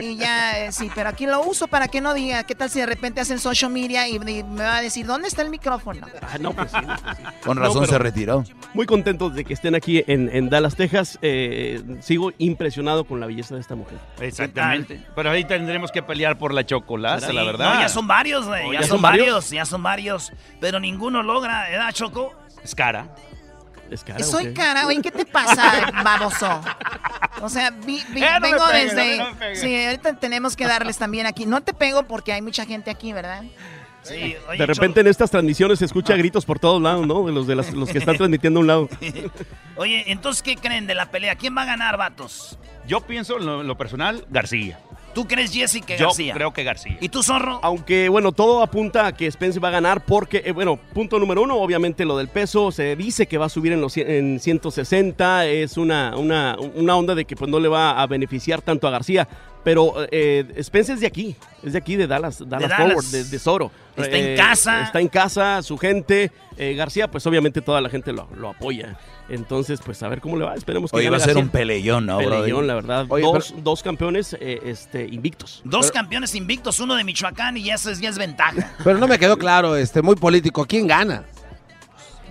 Y ya, eh, sí, pero aquí lo uso para que no diga, ¿qué tal si de repente hacen social media y, y me va a decir, ¿dónde está el micrófono? Ah, no, pues sí, no, pues sí. Con No, razón pero se retiró. Muy contentos de que estén aquí en, en Dallas, Texas. Eh, sigo impresionado con la belleza de esta mujer. Exactamente. Pero ahí tendremos que pelear por la chocolate, Sí, la verdad. no, ya son varios, güey. Oh, ya, ¿ya son, son varios? varios? ya son varios. Pero ninguno logra, ¿verdad, Choco? Es cara. Es cara. Soy cara, oye, ¿qué te pasa, [LAUGHS] baboso? O sea, vi- vi- Eh, no me vengo desde... no sí, ahorita tenemos que darles también aquí. No te pego porque hay mucha gente aquí, ¿verdad? Sí, oye, de repente en estas transmisiones se escucha gritos por todos lados, ¿no? De los, de las- los que están [LAUGHS] transmitiendo a un lado. [LAUGHS] Oye, entonces, ¿qué creen de la pelea? ¿Quién va a ganar, vatos? Yo pienso, en lo, en lo personal, García. ¿Tú crees, Jesse, que Yo García? creo que García. ¿Y tú, Zorro? Aunque, bueno, todo apunta a que Spence va a ganar porque, eh, bueno, punto número uno, obviamente lo del peso. Se dice que va a subir en los en 160. Es una, una, una onda de que pues no le va a beneficiar tanto a García. Pero eh, Spence es de aquí, es de aquí, de Dallas, Dallas, Dallas. Forward, de, de Soro. Está en Eh, casa. Está en casa, su gente. Eh, García, pues obviamente toda la gente lo, lo apoya. Entonces, pues a ver cómo le va. Esperemos que Oye, gane va a ser un peleillón, ¿no? Peleillón, la verdad. Oye, dos, dos campeones eh, este, invictos. Dos campeones invictos, uno de Michoacán y eso es, ya es ventaja. [LAUGHS] Pero no me quedó claro, este, muy político. ¿Quién gana?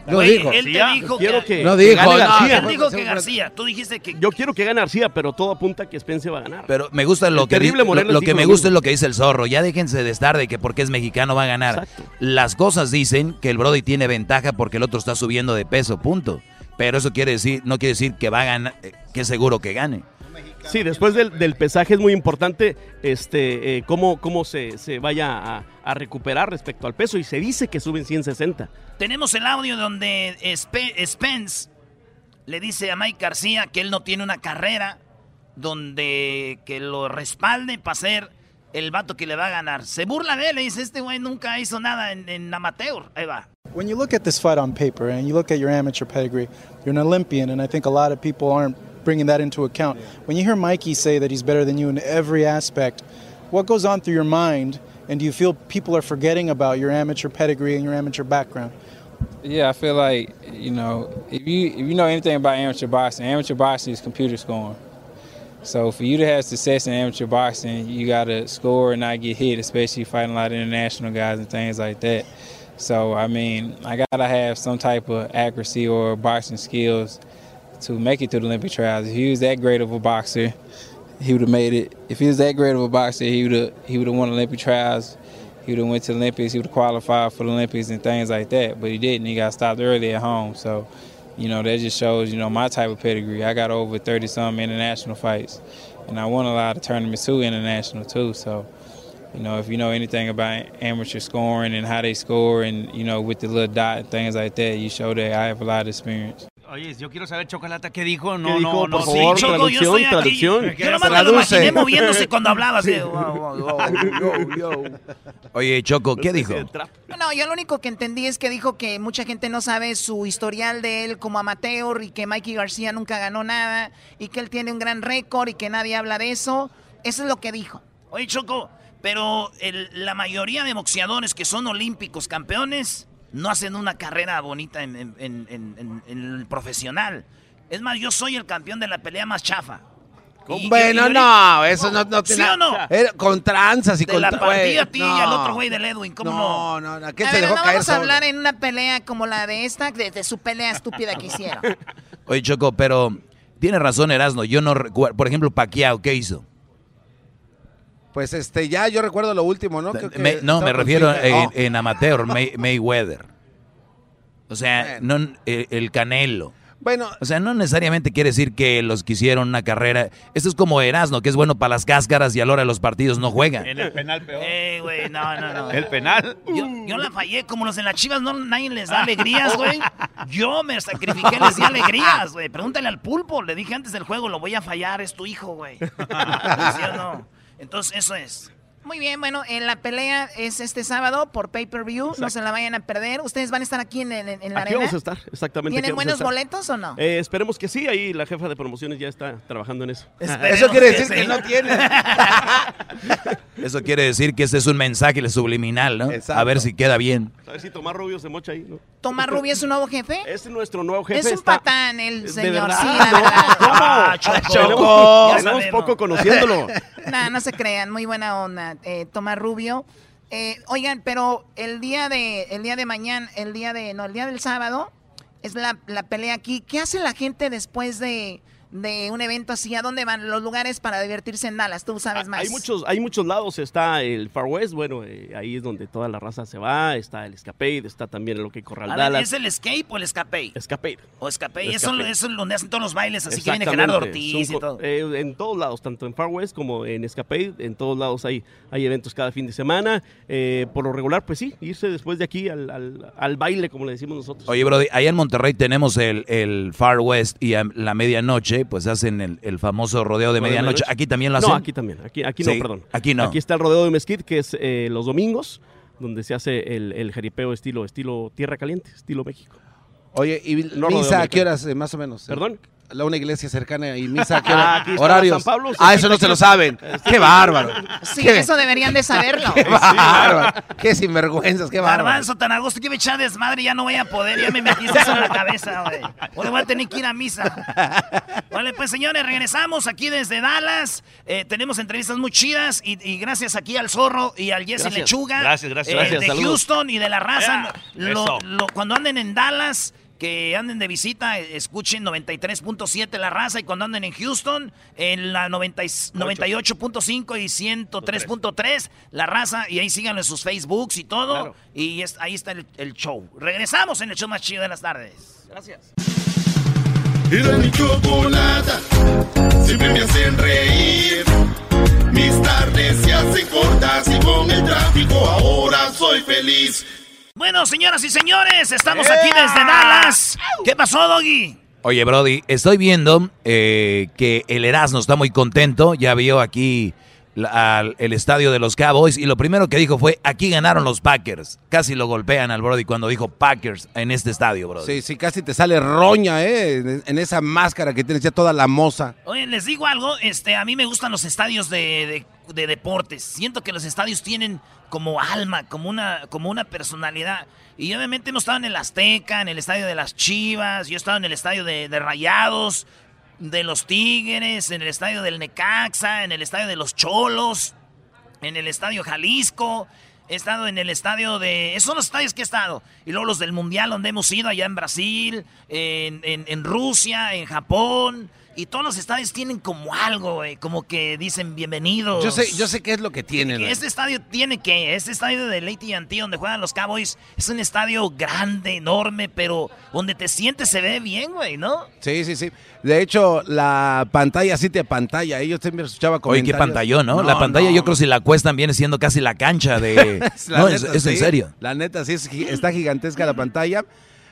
No dijo. él te dijo Quiero que... que, No que dijo, gane no, García. Él dijo que García. Tú dijiste que... Yo quiero que gane García, pero todo apunta a que Spence va a ganar. Pero me gusta lo El que, terrible lo, lo que me gusta mismo. es lo que dice el zorro. Ya déjense de estar de que porque es mexicano va a ganar. Las cosas dicen que el Brody tiene ventaja porque el otro está subiendo de peso, punto. Pero eso quiere decir, no quiere decir que va a ganar, eh, que es seguro que gane. Sí, después del, del pesaje es muy importante este, eh, cómo, cómo se, se vaya a, a recuperar respecto al peso y se dice que suben 160. Tenemos el audio donde Spe- Spence le dice a Mike García que él no tiene una carrera donde que lo respalde para ser el vato que le va a ganar. Se burla de él, le dice, este güey nunca hizo nada en, en amateur. Ahí va. When you look at this fight on paper and you look at your amateur pedigree, you're an Olympian, and I think a lot of people aren't bringing that into account. When you hear Mikey say that he's better than you in every aspect, what goes on through your mind, and do you feel people are forgetting about your amateur pedigree and your amateur background? Yeah, I feel like you know if you if you know anything about amateur boxing, amateur boxing is computer scoring. So for you to have success in amateur boxing, you got to score and not get hit, especially fighting a lot of international guys and things like that. So I mean, I gotta have some type of accuracy or boxing skills to make it to the Olympic trials. If he was that great of a boxer, he would have made it. If he was that great of a boxer, he would have he would have won Olympic trials. He would have went to the Olympics. He would have qualified for the Olympics and things like that. But he didn't. He got stopped early at home. So, you know, that just shows you know my type of pedigree. I got over thirty some international fights, and I won a lot of tournaments too, international too. So. You know, if you know anything about amateur scoring and how they score, and you know, with the little dot and things like that, you show that I have a lot of experience. Oye, yo quiero saber, Chocolata, ¿qué dijo? No, ¿Qué dijo? no, no. Por favor, sí, Choco, yo traducción, aquí. Yo nomás me lo imaginé moviéndose cuando hablabas. [LAUGHS] Sí. Oye, Choco, ¿qué dijo? No, yo lo único que entendí es que dijo que mucha gente no sabe su historial de él como amateur y que Mikey García nunca ganó nada y que él tiene un gran récord y que nadie habla de eso. Eso es lo que dijo. Oye, Choco, pero el- la mayoría de boxeadores que son olímpicos campeones no hacen una carrera bonita en, en- en- en- en- en el profesional. Es más, yo soy el campeón de la pelea más chafa. Y- Bueno, y- y- no, eso no, no ¿Sí tiene- o no? Era con tranzas y De con la partida a ti y no. al otro güey del Edwin, ¿cómo no? No, no, aquel A se ver, dejó no caer vamos a hablar en una pelea como la de esta, de, de su pelea estúpida que hicieron. [LAUGHS] Oye, Choco, pero tiene razón Erasno. Yo no recuerdo. Por ejemplo, Pacquiao, ¿qué hizo? Pues este, ya yo recuerdo lo último, ¿no? Creo que Me- no, me refiero en, Oh, en amateur, May- Mayweather. O sea, no, el, el Canelo. Bueno. O sea, no necesariamente quiere decir que los que hicieron una carrera. Esto es como Erasmo, que es bueno para las cáscaras y a la hora de los partidos no juega. En el penal peor. Eh, güey, no, no, no. [LAUGHS] ¿El penal? Yo, yo la fallé, como los de las chivas, no, nadie les da alegrías, güey. [LAUGHS] Yo me sacrifiqué, les di alegrías, güey. Pregúntale al pulpo, le dije antes del juego, lo voy a fallar, es tu hijo, güey. [LAUGHS] ¿Sí o no? Entonces, eso es. Muy bien, bueno, en la pelea es este sábado por pay-per-view, no se la vayan a perder. ¿Ustedes van a estar aquí en, en- en la Aquí arena? vamos a estar, exactamente. ¿Tienen buenos estar. boletos o no? Eh, esperemos que sí, ahí la jefa de promociones ya está trabajando en eso. Eso quiere decir que no tiene. [LAUGHS] Eso quiere decir que ese es un mensaje subliminal, ¿no? A ver si queda bien. A ver si Tomás Rubio se mocha ahí, ¿no? ¿Tomás [LAUGHS] Rubio es su nuevo jefe? Es nuestro nuevo jefe. Es un está- patán el ¿De señor, verdad? sí, No, la verdad. ¿cómo? Ah, Tenemos- Choco. Ya Tenemos poco conociéndolo. [LAUGHS] Nah, no se crean, muy buena onda, eh, Tomás Rubio. Eh, oigan, pero el día de, el día de mañana, el día de, no, el día del sábado es la, la pelea aquí. ¿Qué hace la gente después de, de un evento así? ¿A dónde van los lugares para divertirse en Dallas? Tú sabes más. Hay muchos, hay muchos lados, está el Far West, bueno, eh, ahí es donde toda la raza se va, está el Escapade, está también el OK Corral A ver, Dallas. ¿Es el escape o el escape? Escapade. O escape. Eso, eso es donde hacen todos los bailes, así que viene. Gerardo Ortiz Son y todo. eh, en todos lados, tanto en Far West como en Escapade, en todos lados hay, hay eventos cada fin de semana. Eh, por lo regular, pues sí, irse después de aquí al, al- al baile, como le decimos nosotros. Oye, Brody, allá en Monterrey tenemos el, el Far West y a la medianoche, pues hacen el, el famoso rodeo de Rodeo medianoche. Aquí también lo hacen. No, aquí también. Aquí, aquí no, perdón. Aquí no. Aquí está el rodeo de Mesquite, que es eh, los domingos, donde se hace el, el jaripeo estilo, estilo Tierra Caliente, estilo México. Oye, ¿y No misa a qué horas, eh, más o menos? ¿Perdón? La una iglesia cercana y misa qué Ah, [LAUGHS] hora? aquí está Horarios. San Pablo, ah, eso no se lo saben. [LAUGHS] Qué bárbaro. Sí, Qué- eso deberían de saberlo. [LAUGHS] Qué bárbaro. Qué sinvergüenzas, qué bárbaro. Garbanzo, tan a gusto que me echar desmadre, ya no voy a poder, ya me metiste eso en la cabeza, güey. Ahora voy a tener que ir a misa. Vale, pues señores, regresamos aquí desde Dallas. Eh, tenemos entrevistas muy chidas y, y gracias aquí al Zorro y al Jesse Gracias. Lechuga. Gracias, gracias, eh, gracias. De Saludos. Houston y de la raza. Yeah. Lo- Eso. lo- cuando anden en Dallas, que anden de visita, escuchen 93.7 la raza y cuando anden en Houston, en la 90 y- 98.5 y 103.3 la raza y ahí síganlo en sus Facebooks y todo. Claro. Y es- ahí está el, el show. Regresamos en el show más chido de las tardes. Gracias. Era mi chocolata, siempre me hacen reír. Mis tardes se hacen cortas y con el tráfico ahora soy feliz. Bueno, señoras y señores, estamos aquí desde Dallas. ¿Qué pasó, Doggy? Oye, Brody, estoy viendo eh, que el Erasmo está muy contento. Ya vio aquí al el estadio de los Cowboys y lo primero que dijo fue, aquí ganaron los Packers. Casi lo golpean al Brody cuando dijo Packers en este estadio, Brody. Sí, sí, casi te sale roña, ¿eh? En, en esa máscara que tienes ya toda la moza. Oye, les digo algo, este, a mí me gustan los estadios de, de- de deportes. Siento que los estadios tienen como alma, como una, como una personalidad. Y obviamente hemos estado en el Azteca, en el estadio de las Chivas, yo he estado en el estadio de, de Rayados, de los Tigres, en el estadio del Necaxa, en el estadio de los Cholos, en el estadio Jalisco. He estado en el estadio de... Esos son los estadios que he estado. Y luego los del Mundial donde hemos ido allá en Brasil, en, en- en Rusia, en Japón. Y todos los estadios tienen como algo, güey. Como que dicen bienvenidos. Yo sé, yo sé qué es lo que tienen. Que Este estadio tiene que, este estadio del AT&T donde juegan los Cowboys, es un estadio grande, enorme, pero donde te sientes se ve bien, güey, ¿no? Sí, sí, sí. De hecho, la pantalla sí te pantalla. ¿eh? Yo siempre escuchaba Oye, comentarios. qué pantallón, ¿no? La pantalla no. yo creo que si la cuestan viene siendo casi la cancha de... [LAUGHS] La no, es, neta, es en sí. serio. La neta, sí, es está gigantesca la pantalla.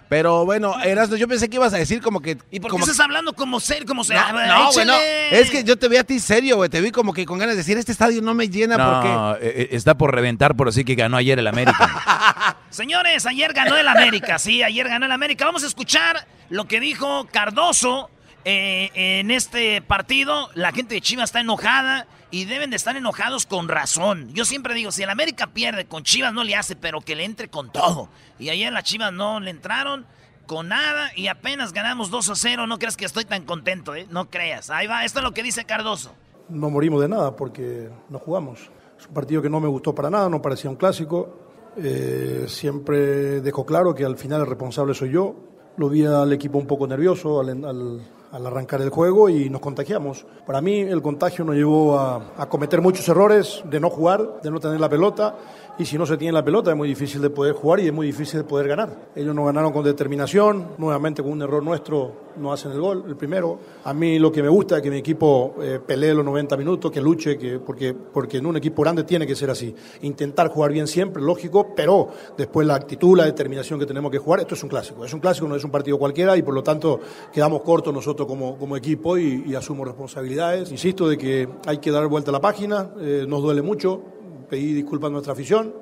Pero bueno, Erasmo, yo pensé que ibas a decir como que... ¿Y por qué como estás hablando como ser, como ser? No, no, güey, no. Es que yo te vi a ti serio, güey. Te vi como que con ganas de decir, este estadio no me llena porque... No, eh, eh, está por reventar por así que ganó ayer el América. [LAUGHS] Señores, ayer ganó el América, sí, ayer ganó el América. Vamos a escuchar lo que dijo Cardoso eh, en este partido. La gente de Chivas está enojada y deben de estar enojados con razón. Yo siempre digo, si el América pierde, con Chivas no le hace, pero que le entre con todo. Y ayer las Chivas no le entraron con nada y apenas ganamos 2 a 0. No creas que estoy tan contento, ¿eh? No creas. Ahí va, esto es lo que dice Cardoso. no morimos de nada porque no jugamos. Es un partido que no me gustó para nada, no parecía un clásico. Eh, siempre dejo claro que al final el responsable soy yo. Lo vi al equipo un poco nervioso al, al- al arrancar el juego y nos contagiamos. Para mí el contagio nos llevó a, a cometer muchos errores, de no jugar, de no tener la pelota. Y si no se tiene la pelota es muy difícil de poder jugar y es muy difícil de poder ganar. Ellos nos ganaron con determinación, nuevamente con un error nuestro no hacen el gol, el primero. A mí lo que me gusta es que mi equipo eh, pelee los 90 minutos, que luche, que, porque, porque en un equipo grande tiene que ser así. Intentar jugar bien siempre, lógico, pero después la actitud, la determinación que tenemos que jugar, esto es un clásico. Es un clásico, no es un partido cualquiera y por lo tanto quedamos cortos nosotros como, como equipo y, y asumo responsabilidades. Insisto de que hay que dar vuelta a la página, eh, nos duele mucho, pedí disculpas a nuestra afición,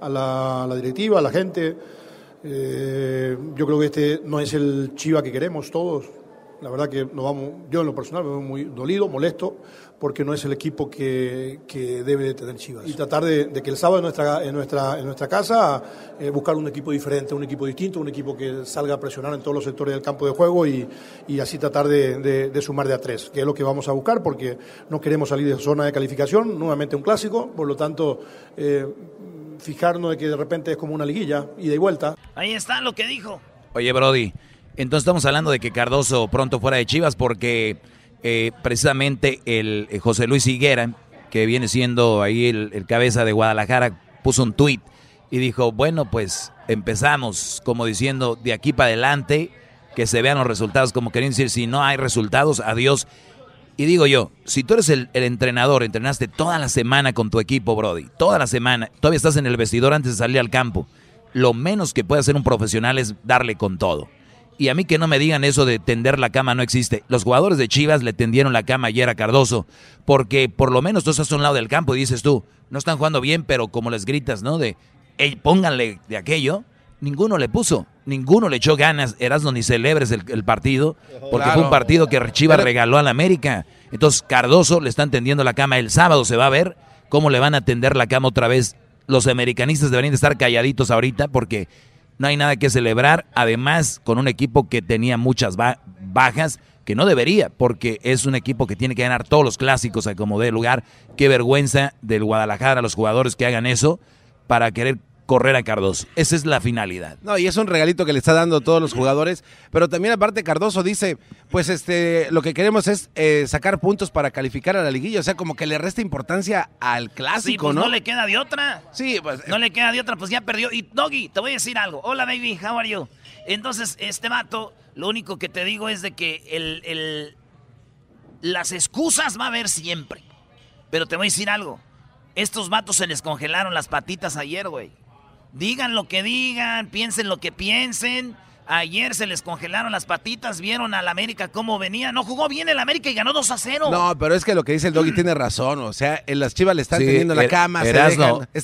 a la, directiva, a la gente. Eh, yo creo que este no es el Chiva que queremos todos. La verdad que nos vamos, yo en lo personal me veo muy dolido, molesto, porque no es el equipo que, que debe de tener Chivas. Y tratar de, de que el sábado en nuestra, en nuestra, en nuestra casa eh, buscar un equipo diferente, un equipo distinto, un equipo que salga a presionar en todos los sectores del campo de juego y, y así tratar de, de- de sumar de a tres, que es lo que vamos a buscar porque no queremos salir de zona de calificación, nuevamente un clásico, por lo tanto eh, fijarnos de que de repente es como una liguilla, ida y vuelta. Ahí está lo que dijo. Oye, Brody, entonces estamos hablando de que Cardoso pronto fuera de Chivas porque eh, precisamente el eh, José Luis Higuera, que viene siendo ahí el, cabeza de Guadalajara, puso un tuit y dijo, bueno, pues empezamos como diciendo de aquí para adelante, que se vean los resultados, como queriendo decir, si no hay resultados, adiós. Y digo yo, si tú eres el, el entrenador, entrenaste toda la semana con tu equipo, Brody, toda la semana, todavía estás en el vestidor antes de salir al campo, lo menos que puede hacer un profesional es darle con todo. Y a mí que no me digan eso de tender la cama no existe. Los jugadores de Chivas le tendieron la cama ayer a Cardoso, porque por lo menos tú estás a un lado del campo y dices tú, no están jugando bien, pero como les gritas, ¿no? De, "Ey, pónganle de aquello. Ninguno le puso, ninguno le echó ganas. Erasmo ni celebres el, el partido, porque fue un partido que Chivas regaló a la América. Entonces Cardoso le están tendiendo la cama. El sábado se va a ver cómo le van a tender la cama otra vez. Los americanistas deberían de estar calladitos ahorita porque no hay nada que celebrar. Además, con un equipo que tenía muchas ba- bajas, que no debería, porque es un equipo que tiene que ganar todos los clásicos a como dé lugar. Qué vergüenza del Guadalajara, los jugadores que hagan eso para querer correr a Cardoso. Esa es la finalidad. No, y es un regalito que le está dando a todos los jugadores. Pero también aparte Cardoso dice, pues este, lo que queremos es eh, sacar puntos para calificar a la liguilla. O sea, como que le resta importancia al Sí, clásico, pues ¿no? no le queda de otra. Sí, pues. No le queda de otra, pues ya perdió. Y Doggy, te voy a decir algo. Hola, baby, how are you? Entonces, este vato, lo único que te digo es de que el, el- las excusas va a haber siempre. Pero te voy a decir algo. Estos vatos se les congelaron las patitas ayer, güey. Digan lo que digan, piensen lo que piensen. Ayer se les congelaron las patitas, vieron al América cómo venía. No jugó bien el América y ganó 2 a 0. No, pero es que lo que dice el Doggy tiene razón. O sea, en las chivas le están Sí, teniendo la Er- cama. se están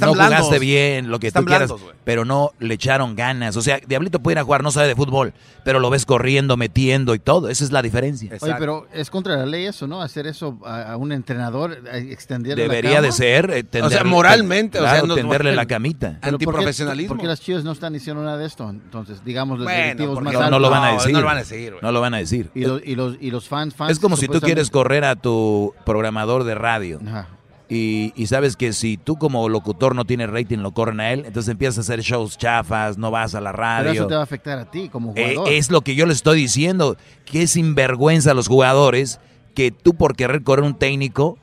no blandos. jugaste bien, lo que Están tú quieras, blandos, pero no le echaron ganas. O sea, Diablito puede ir a jugar, no sabe de fútbol, pero lo ves corriendo, metiendo y todo. Esa es la diferencia. Oye, pero es contra la ley eso, ¿no? Hacer eso a, a un entrenador, extenderle la Debería de cama. ser. eh, O sea, moralmente, o sea, no tenderle la camita. Pero ¿por qué- ¿Por qué las chivas no están diciendo nada de esto? Entonces, digamos, Bueno, más No, no lo van a decir. no lo van a decir. No lo van a decir. Y los, y los, y los fans, fans Es como si tú quieres correr a tu programador de radio. Ajá. Y, y sabes que si tú como locutor no tienes rating, lo corren a él, entonces empiezas a hacer shows chafas, no vas a la radio. Pero eso te va a afectar a ti como Eh, jugador. es lo que yo le estoy diciendo, que es sinvergüenza a los jugadores que tú por querer correr un técnico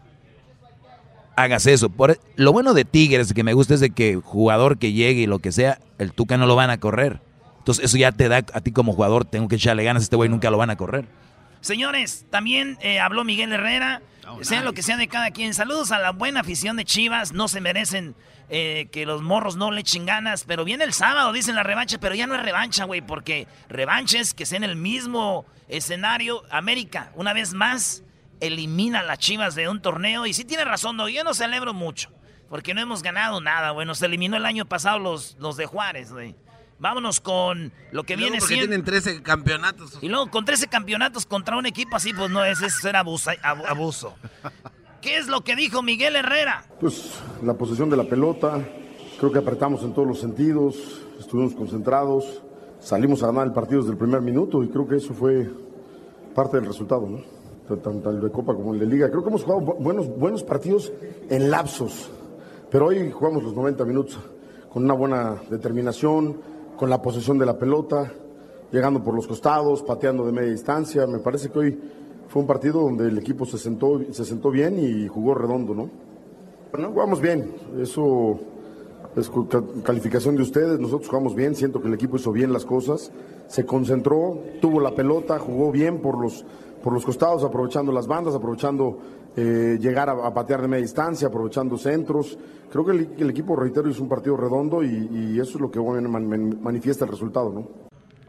hagas eso. Por, lo bueno de Tigres que me gusta es de que jugador que llegue y lo que sea, el Tuca no lo van a correr. Entonces eso ya te da a ti como jugador, tengo que echarle ganas, este güey nunca lo van a correr. Señores, también eh, habló Miguel Herrera. sea lo que sea de cada quien. Saludos a la buena afición de Chivas. No se merecen eh, que los morros no le echen ganas. Pero viene el sábado, dicen la revancha. Pero ya no es revancha, güey. Porque revancha es que sea en el mismo escenario. América, una vez más, elimina a las Chivas de un torneo. Y sí tiene razón, no, yo no celebro mucho. Porque no hemos ganado nada, güey. Nos eliminó el año pasado los, los de Juárez, güey. Vámonos con lo que Y viene porque siendo. tienen 13 campeonatos. Y luego con 13 campeonatos contra un equipo así, pues no es, es ser abusa- abu- abuso. [LAUGHS] ¿Qué es lo que dijo Miguel Herrera? Pues la posesión de la pelota, creo que apretamos en todos los sentidos, estuvimos concentrados, salimos a ganar el partido desde el primer minuto y creo que eso fue parte del resultado, ¿no? Tanto el de Copa como el de Liga. Creo que hemos jugado bu- buenos, buenos partidos en lapsos, pero hoy jugamos los 90 minutos con una buena determinación, con la posesión de la pelota, llegando por los costados, pateando de media distancia. Me parece que hoy fue un partido donde el equipo se sentó, se sentó bien y jugó redondo, ¿no? Bueno, jugamos bien, eso es calificación de ustedes, nosotros jugamos bien, siento que el equipo hizo bien las cosas, se concentró, tuvo la pelota, jugó bien por los, por los costados, aprovechando las bandas, aprovechando eh, llegar a, a patear de media distancia, aprovechando centros. Creo que el, equipo, reitero, hizo un partido redondo y, eso es lo que bueno, man- man- manifiesta el resultado, ¿no?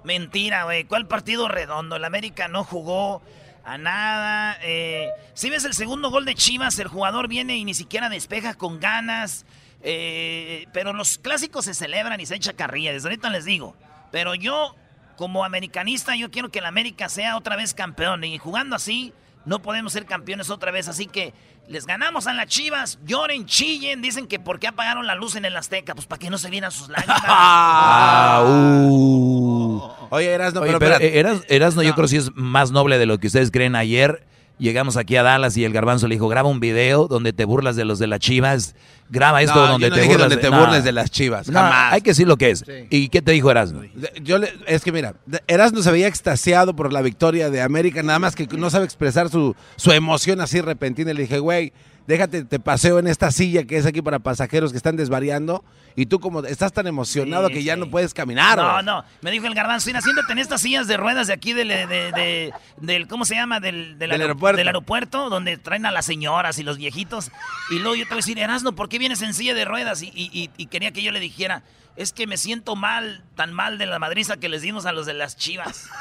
Mentira, güey. ¿Cuál partido redondo? El América no jugó a nada. Eh, si ves el segundo gol de Chivas, el jugador viene y ni siquiera despeja con ganas. Eh, pero los clásicos se celebran y se echa carrilla. Desde ahorita les digo. Pero yo, como americanista, yo quiero que el América sea otra vez campeón. Y jugando así, no podemos ser campeones otra vez. Así que les ganamos a las Chivas. Lloren, chillen. Dicen que por qué apagaron la luz en el Azteca. Pues para que no se vieran sus lágrimas. [LAUGHS] Ah, uh. Oye, Erasno, Oye, pero pero espérate. Eras- Erasno yo creo que sí es más noble de lo que ustedes creen. Ayer llegamos aquí a Dallas y el garbanzo le dijo, graba un video donde te burlas de los de las chivas. Graba esto No, donde yo no te dije burlas donde te no. burles de las Chivas, jamás. Hay que decir lo que es. ¿Y qué te dijo Erasno? Yo le- es que mira, Erasmo se veía extasiado por la victoria de América, nada más que no sabe expresar su, su emoción así repentina. Le dije, güey, déjate, te paseo en esta silla que es aquí para pasajeros que están desvariando. Y tú como estás tan emocionado Sí, que ya no puedes caminar. No, no, me dijo el garbanzo, siéntate en estas sillas de ruedas de aquí del, de, de- del ¿cómo se llama? Del, del, Del aer- aeropuerto. del aeropuerto, donde traen a las señoras y los viejitos. Y luego yo te voy a decir, Erasno, ¿por qué vienes en silla de ruedas? Y, y- y- y quería que yo le dijera, es que me siento mal, tan mal de la madriza que les dimos a los de las chivas. [LAUGHS]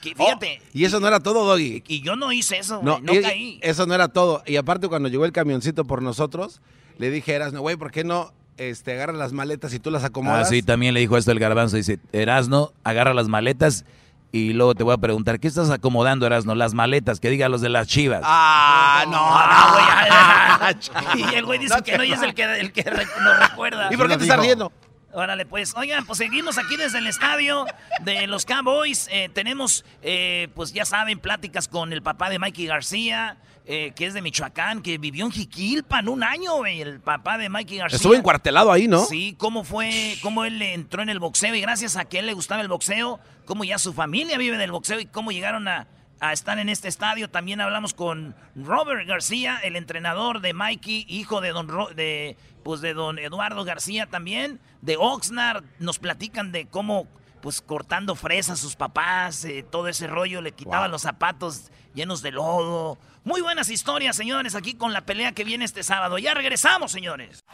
Que, fíjate. Oh, Y eso no era todo, Doggy. Y yo no hice eso, No, güey, no y- caí. eso no era todo. Y aparte cuando llegó el camioncito por nosotros, le dije, Erasmo, güey, ¿por qué no este, agarras las maletas y tú las Ah, acomodas? sí, también le dijo esto el garbanzo. Dice, Erasno, agarra las maletas y luego te voy a preguntar, ¿qué estás acomodando, Erasno? Las maletas, que diga los de las chivas. Ah, no, [LAUGHS] güey. [LAUGHS] y el güey dice que no y es el que, el que nos recuerda. ¿Y por qué te estás riendo? Órale, pues, oigan, pues seguimos aquí desde el estadio de los Cowboys. Eh, tenemos, eh, pues ya saben, pláticas con el papá de Mikey García, eh, que es de Michoacán, que vivió en Jiquilpan un año, güey, el papá de Mikey García. Estuvo encuartelado ahí, ¿no? Sí, cómo fue, cómo él entró en el boxeo y gracias a que él le gustaba el boxeo, cómo ya su familia vive del boxeo y cómo llegaron a, a estar en este estadio. También hablamos con Robert García, el entrenador de Mikey, hijo de don Ro- de pues de don Eduardo García también, de Oxnard. Nos platican de cómo pues cortando fresas sus papás, eh, todo ese rollo, le quitaban los zapatos llenos de lodo. Muy buenas historias, señores, aquí con la pelea que viene este sábado. Ya regresamos, señores.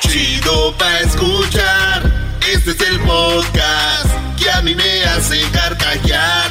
Chido pa' escuchar. Este es el podcast que a mí me hace carcajear.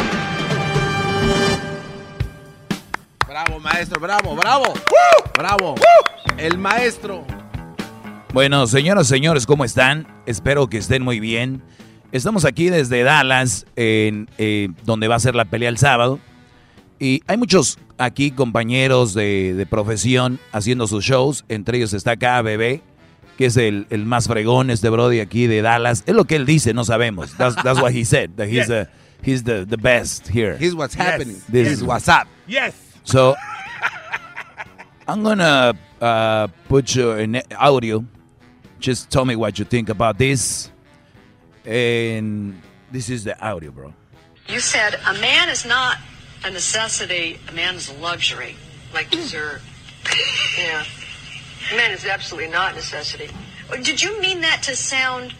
Bravo, maestro, bravo, bravo. Bravo. El maestro. Bueno, señoras y señores, ¿cómo están? Espero que estén muy bien. Estamos aquí desde Dallas, en, eh, donde va a ser la pelea el sábado. Y hay muchos aquí compañeros de, de profesión haciendo sus shows. Entre ellos está acá Bebé, que es el, el más fregón, este Brody aquí de Dallas. Es lo que él dice, no sabemos. That's, that's what he said. That he's, [LAUGHS] Yes. he's the, the best here. Here's what's happening. This This is what's up. Yes. So I'm gonna uh, put you in audio. Just tell me what you think about this. And this is the audio, bro. You said a man is not a necessity, a man is a luxury, like dessert. [LAUGHS] yeah. A man is absolutely not a necessity. Did you mean that to sound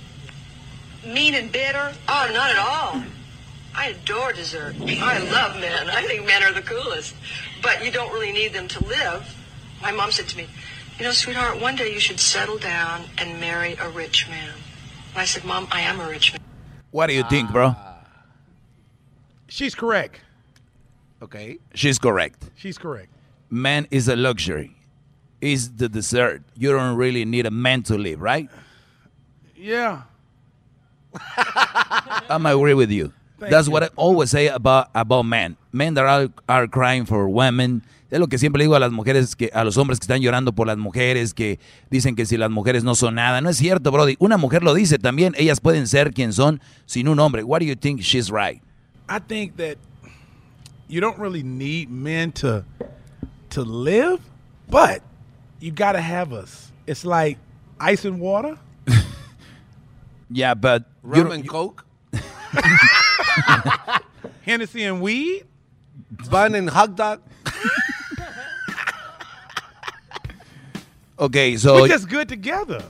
mean and bitter? Oh, not at all. I adore dessert. I love men. I think men are the coolest. But you don't really need them to live. My mom said to me, You know, sweetheart, one day you should settle down and marry a rich man. And I said, Mom, I am a rich man. What do you think, bro? Ah. She's correct. Okay. She's correct. She's correct. Man is a luxury. Is the dessert. You don't really need a man to live, right? Yeah. I'm agree with you. Thank That's you. what I always say about about men. Men that are, are crying for women. Es lo que siempre le digo a las mujeres, que a los hombres que están llorando por las mujeres, que dicen que si las mujeres no son nada. No es cierto, Brody. Una mujer lo dice también. Ellas pueden ser quien son sin un hombre. What do you think she's right? I think that you don't really need men to to live, but you got to have us. It's like ice and water. [LAUGHS] Yeah, but Rum and coke. [LAUGHS] Hennessy and weed. Bun and hot dog. Okay, so We're just good together.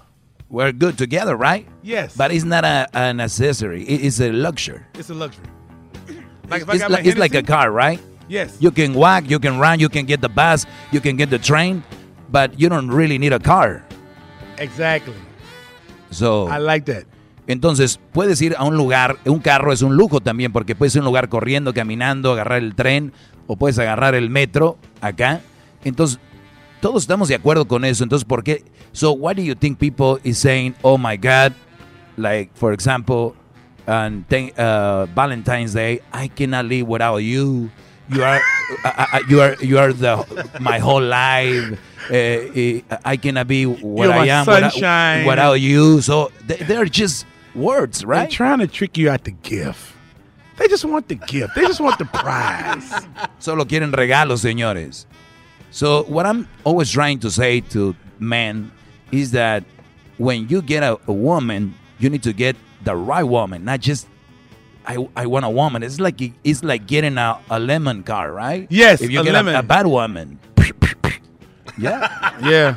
we're good together, right? Yes. But it's not a, an accessory. It is a luxury. It's a luxury. Like if I it's, got like, my it's like a Hennessy- car, right? Yes. You can walk, you can run, you can get the bus, you can get the train, but you don't really need a car. Exactly. So, I like that. Entonces, puedes ir a un lugar, un carro es un lujo también, porque puedes ir a un lugar corriendo, caminando, agarrar el tren, o puedes agarrar el metro acá. Entonces, todos estamos de acuerdo con eso. Entonces, ¿por qué? So, why do you think people is saying, oh my God, like, for example, on uh, Valentine's Day, I cannot live without you. You are, [LAUGHS] I, I- you are, you are the my whole life. Uh, I cannot be what You're I am without, without you. So they, they're just words, right? They're trying to trick you out the gift. They just want the gift. They just want the prize. [LAUGHS] Solo quieren regalos, señores. So what I'm always trying to say to men is that when you get a, a woman, you need to get the right woman, not just I, I want a woman. It's like it's like getting a, a lemon car, right? Yes, If you a get lemon. A, a bad woman, [LAUGHS] yeah, yeah.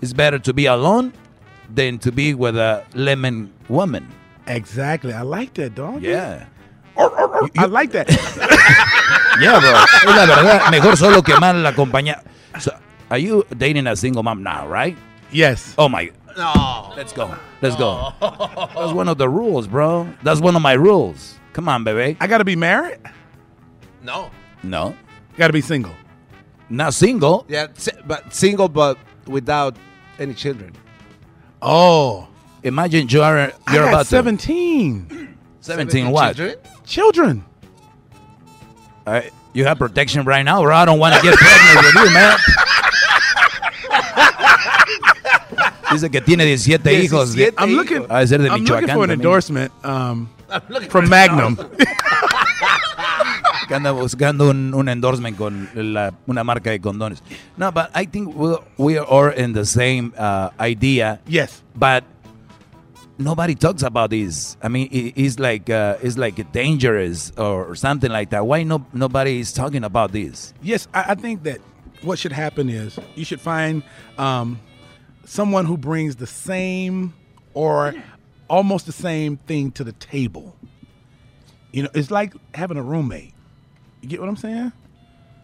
It's better to be alone than to be with a lemon woman. Exactly. I like that, dog. Yeah. I like that. [LAUGHS] Yeah, bro. Es la verdad. Mejor solo que mal acompañado. So, are you dating a single mom now, right? Yes. Oh my. No. Let's go. Let's go. That's one of the rules, bro. That's one of my rules. Come on, baby. I got to be married. No. No. Got to be single. Not single. Yeah, si- but single, but without any children. Oh. Imagine you are you're got about to 17. 17 what? Children? Children. Uh, you have protection right now, or I don't want to get pregnant with you, man. [LAUGHS] Dice que tiene 17 hijos. de- I'm looking. Ha de ser de I'm looking Michoacán for an también. endorsement um, [LAUGHS] looking from for Magnum. [LAUGHS] que anda buscando un, un endorsement con la- una marca de condones. No, but I think we, we are in the same uh, idea. Yes. But nobody talks about this. I mean, it, it's like uh, it's like dangerous or something like that. Why no nobody is talking about this? Yes, I, I think that what should happen is you should find um, someone who brings the same or almost the same thing to the table. You know, it's like having a roommate. You get what I'm saying?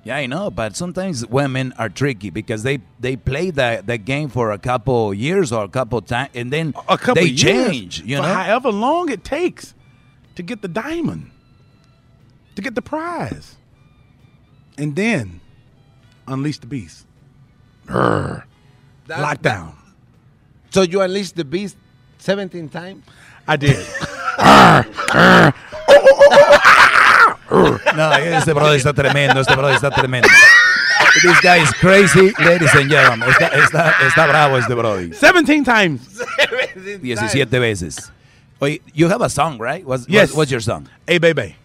Yeah, I know, but sometimes women are tricky because they they play the the game for a couple years or a couple times, and then A couple they years, change. You know, however long it takes to get the diamond, to get the prize, and then unleash the beast. Grr. Lockdown. So you unleashed the beast 17 times? I did. [LAUGHS] Oh, oh, oh, no, este brother está tremendo, este brother está tremendo. This guy is crazy, ladies and gentlemen. Está, está, está bravo este brody. 17 times. 17 veces. Oye, you have a song, right? What's, Yes. what's, what's your song? Hey, baby.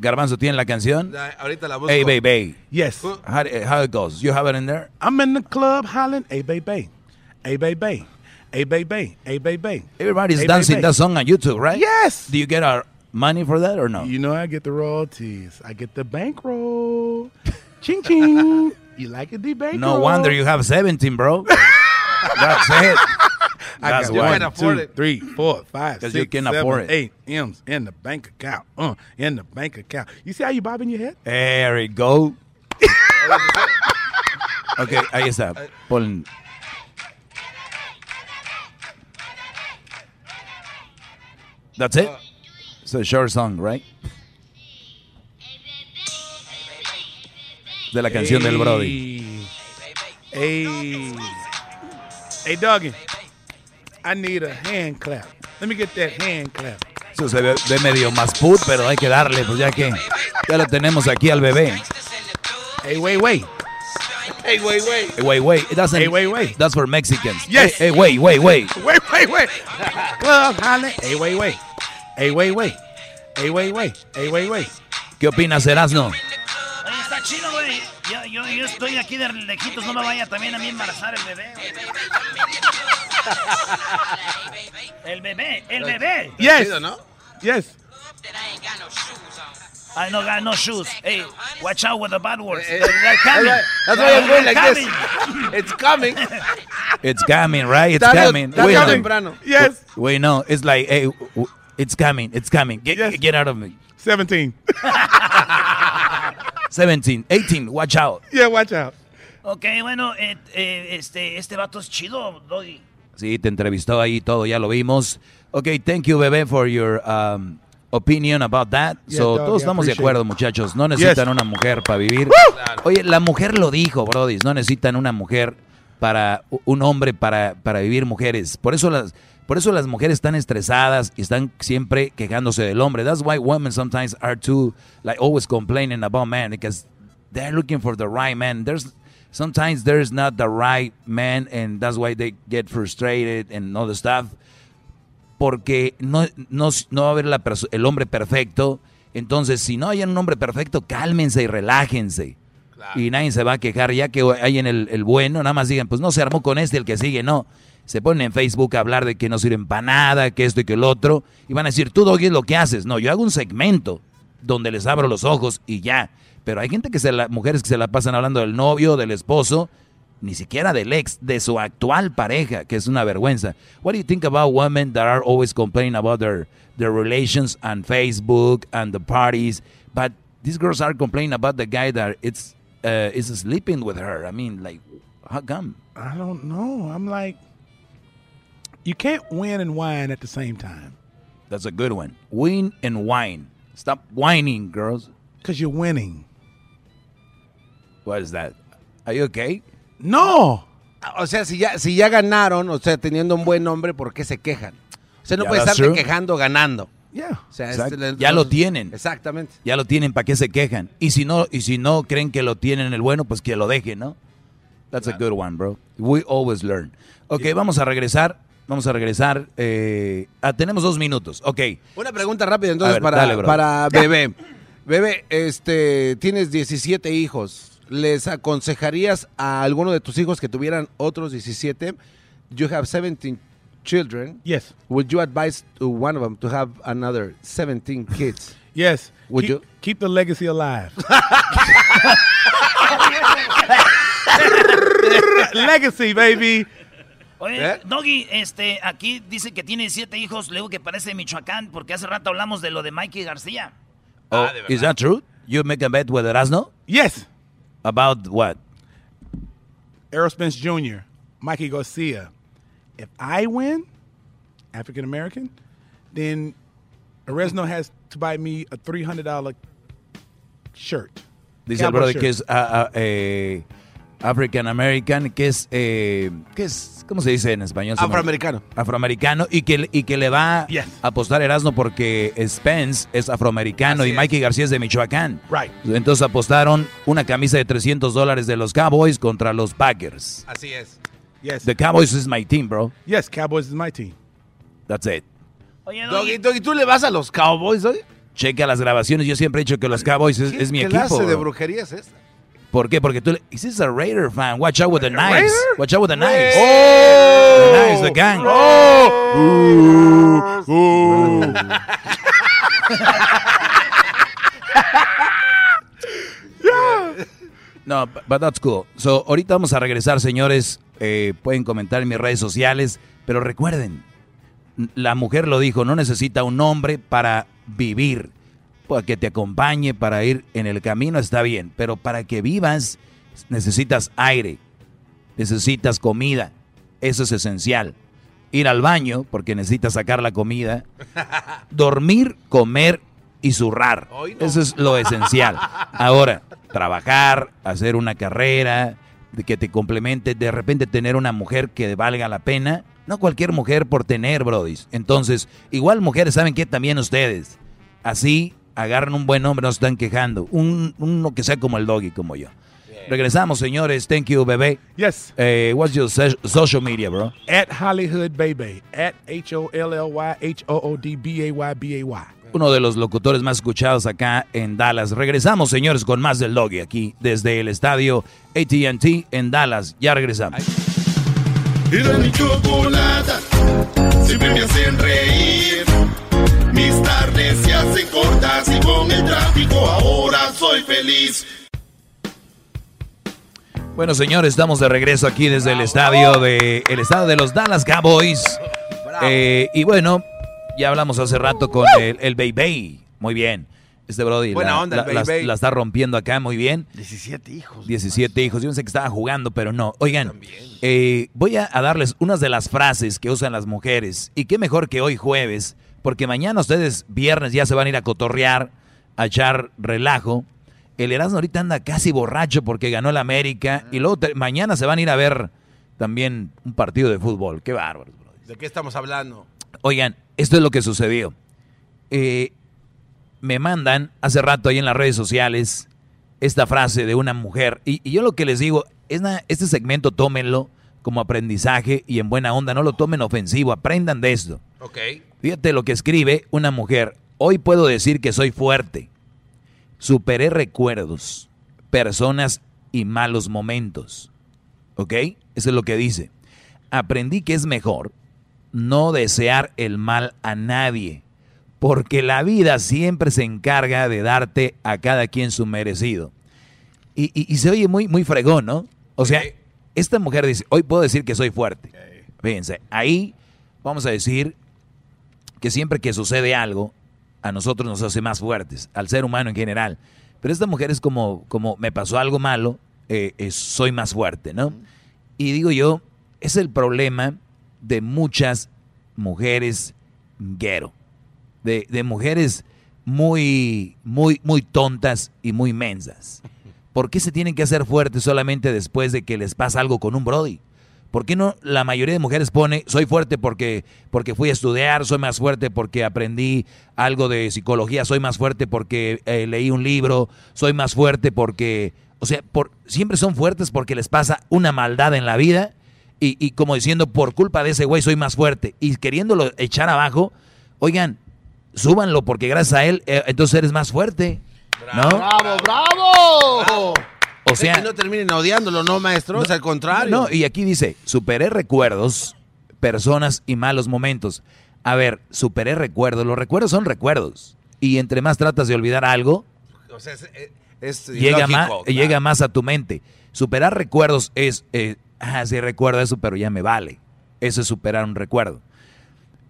Garbanzo tiene la canción. Ahorita la busco. Hey, baby. Yes. How, how it goes? You have it in there? I'm in the club hollering, hey, baby. Hey, baby. Hey, baby. Hey, baby. Everybody's Hey, dancing that song on YouTube, right? Yes. Do you get our money for that or no? You know I get the royalties. I get the bankroll. [LAUGHS] ching ching. [LAUGHS] You like it, the bankroll? No wonder you have 17, bro. [LAUGHS] That's it. I That's got why. one, two, three, four, five, 'Cause six, you can seven, afford it. eight M's in the bank account. Uh, in the bank account. You see how you bobbing your head? There we go. ok, ahí está. Pon. That's it? It's a short song, right? De la canción del Brody. Hey. Hey, doggy. I need a hand clap. Let me get that hand clap. Eso se ve, ve medio más put, pero hay que darle, pues ya que ya lo tenemos aquí al bebé. Hey, wait, wait. Hey, wait, wait. Hey, wait, wait. It doesn't, Hey, wait, wait. That's for Mexicans. Yes. Hey, hey, wait, wait, wait. [LAUGHS] Wait, wait, wait. Club hollering. Hey, wait, wait. Hey, wait, wait. Hey, wait, wait. Hey, wait, wait. ¿Qué opinas, Erasno? Oye, está chido, güey. Yo, yo, yo estoy aquí de lejitos, no me vaya también a mí embarazar el bebé. güey. El bebé, el bebé. Yes. Yes. I no got no shoes. Hey, watch out with the bad words. Eh, They're coming. That's why I'm going like this. It's coming. It's coming, right? It's coming. Wait, no. temprano. Yes. Wait, no. It's like, hey, it's coming. It's coming. Get, get out of me. 17. 17, 18, watch out. Yeah, watch out. Ok, bueno, eh, eh, este, este vato es chido, Doggy. Sí, te entrevistó ahí todo, ya lo vimos. Ok, thank you, bebé, for your um, opinion about that. Yeah, so, dog, todos estamos de acuerdo, it. muchachos. No necesitan Yes. una mujer para vivir. Oye, la mujer lo dijo, Brody. No necesitan una mujer para, un hombre para, para vivir mujeres. Por eso las... Por eso las mujeres están estresadas y están siempre quejándose del hombre. That's why women sometimes are too, like, always complaining about men because they're looking for the right man. There's sometimes there's not the right man, and that's why they get frustrated and all the stuff. Porque no, no, no va a haber la el hombre perfecto. Entonces, si no hay un hombre perfecto, cálmense y relájense. Y nadie se va a quejar. Ya que hay en el, el bueno, nada más digan, pues no se armó con este, el que sigue, no. Se ponen en Facebook a hablar de que no sirven para nada, que esto y que el otro. Y van a decir, tú, Doggy, es lo que haces. No, yo hago un segmento donde les abro los ojos y ya. Pero hay gente que se la, mujeres que se la pasan hablando del novio, del esposo, ni siquiera del ex, de su actual pareja, que es una vergüenza. What do you think about women that are always complaining about their, their relations on Facebook and the parties? But these girls are complaining about the guy that it's uh, is sleeping with her. I mean, like, how come? I don't know. I'm like, you can't win and whine at the same time. That's a good one. Win and whine. Stop whining, girls. Because you're winning. What is that? Are you okay? No. O sea, si ya, si ya ganaron, o sea, teniendo un buen nombre, ¿por qué se quejan? O sea, no Yeah, puede estar quejando ganando. Yeah. O sea, este- ya lo tienen. Exactamente. Ya lo tienen, ¿para qué se quejan? Y si no, y si no creen que lo tienen el bueno, pues que lo dejen, ¿no? That's a good one, bro. We always learn. Ok, vamos a regresar. Vamos a regresar. eh, ah, tenemos dos minutos. Ok. Una pregunta rápida entonces ver, para, dale, para Bebé. Bebé, este, tienes 17 hijos. ¿Les aconsejarías a alguno de tus hijos que tuvieran otros 17? You have 17 children, yes, would you advise to one of them to have another 17 kids? Yes. Would keep, you? keep the legacy alive? [LAUGHS] [LAUGHS] legacy, baby. Oye, ¿Eh? Doggy, este, aquí dice que tiene siete hijos, luego que parece de Michoacán, porque hace rato hablamos de lo de Mikey García. Oh, is that true? You make a bet with Erasno? Yes. About what? Errol Spence Jr., Mikey Garcia. If I win, African American, then Erasno has to buy me a $300 shirt. Dice el brother shirt. que es ah, ah, eh, African American, que es, eh, que es, ¿cómo se dice en español? Afroamericano. Afroamericano y que, y que le va a apostar Erasmo porque Spence es afroamericano Así y es. Mikey García es de Michoacán. Right. Entonces apostaron una camisa de 300 dólares de los Cowboys contra los Packers. Así es. Yes. The Cowboys is my team, bro. Yes, Cowboys is my team. That's it. Oye, Doggy, Doggy, ¿tú le vas a los Cowboys hoy? Checa las grabaciones. Yo siempre he dicho que los Cowboys es, es mi ¿Qué equipo. clase de brujería es esta? ¿Por qué? Porque tú le... This is a Raider fan. Watch out with the knives. Raider? Watch out with the knives. Oh. The knives, the gang. [LAUGHS] No, bu- but that's cool. So, ahorita vamos a regresar, señores. Eh, pueden comentar en mis redes sociales. Pero recuerden, la mujer lo dijo, no necesita un hombre para vivir. Para que te acompañe, para ir en el camino está bien. Pero para que vivas, necesitas aire. Necesitas comida. Eso es esencial. Ir al baño, porque necesitas sacar la comida. [LAUGHS] Dormir, comer y zurrar. Eso es lo esencial. Ahora, trabajar, hacer una carrera, que te complemente, de repente tener una mujer que valga la pena. No cualquier mujer por tener, brodis. Entonces, igual mujeres, ¿saben qué? También ustedes. Así, agarran un buen hombre, no se están quejando. Un, uno que sea como el doggy, como yo. Regresamos, señores. Thank you, bebé. Yes. Eh, what's your so- social media, bro? At Hollywood Baby. At H O L L Y H O O D B A Y B A Y. uno de los locutores más escuchados acá en Dallas. Regresamos, señores, con más del Doggy aquí desde el estadio AT&T en Dallas. Ya regresamos. Mi chocolata, siempre me hacen reír. Mis tardes se hacen cortas y con el tráfico ahora soy feliz. Bueno, señores, estamos de regreso aquí desde el estadio de el estadio de los Dallas Cowboys. Eh, y bueno, ya hablamos hace rato con el, el Baby. Muy bien. Este Brody Buena la, onda el la- la- Baby. la está rompiendo acá muy bien. 17 hijos. 17 hijos. Yo pensé que estaba jugando, pero no. Oigan, eh, voy a, a darles unas de las frases que usan las mujeres. Y qué mejor que hoy jueves, porque mañana ustedes viernes ya se van a ir a cotorrear, a echar relajo. El Erasmo ahorita anda casi borracho porque ganó el América. Y luego te- mañana se van a ir a ver también un partido de fútbol. Qué bárbaro. ¿De qué estamos hablando? Oigan, esto es lo que sucedió. Eh, me mandan hace rato ahí en las redes sociales esta frase de una mujer. Y, y yo lo que les digo, es na- este segmento tómenlo como aprendizaje y en buena onda, no lo tomen ofensivo, aprendan de esto. Ok. Fíjate lo que escribe una mujer. Hoy puedo decir que soy fuerte. Superé recuerdos, personas y malos momentos. ¿Ok? Eso es lo que dice. Aprendí que es mejor no desear el mal a nadie, porque la vida siempre se encarga de darte a cada quien su merecido. Y, y- y se oye muy, muy fregón, ¿no? O sea, esta mujer dice, hoy puedo decir que soy fuerte. Fíjense, ahí vamos a decir que siempre que sucede algo, a nosotros nos hace más fuertes, al ser humano en general. Pero esta mujer es como, como me pasó algo malo, eh, eh, soy más fuerte, ¿no? Y digo yo, es el problema de muchas mujeres guero, de, de mujeres muy, muy, muy tontas y muy mensas. ¿Por qué se tienen que hacer fuertes solamente después de que les pasa algo con un Brody? ¿Por qué no la mayoría de mujeres pone, soy fuerte porque, porque fui a estudiar, soy más fuerte porque aprendí algo de psicología, soy más fuerte porque eh, leí un libro, soy más fuerte porque, o sea, por, siempre son fuertes porque les pasa una maldad en la vida y, y como diciendo, por culpa de ese güey soy más fuerte y queriéndolo echar abajo, oigan, súbanlo porque gracias a él, eh, entonces eres más fuerte, ¿no? ¡Bravo, bravo! O sea, que no terminen odiándolo, ¿no, maestro? Es al contrario. no, y aquí dice, superé recuerdos, personas y malos momentos. A ver, superé recuerdos. Los recuerdos son recuerdos. Y entre más tratas de olvidar algo, O sea, es, es llega, más, claro. llega más a tu mente. Superar recuerdos es, eh, ah, sí recuerdo eso, pero ya me vale. Eso es superar un recuerdo.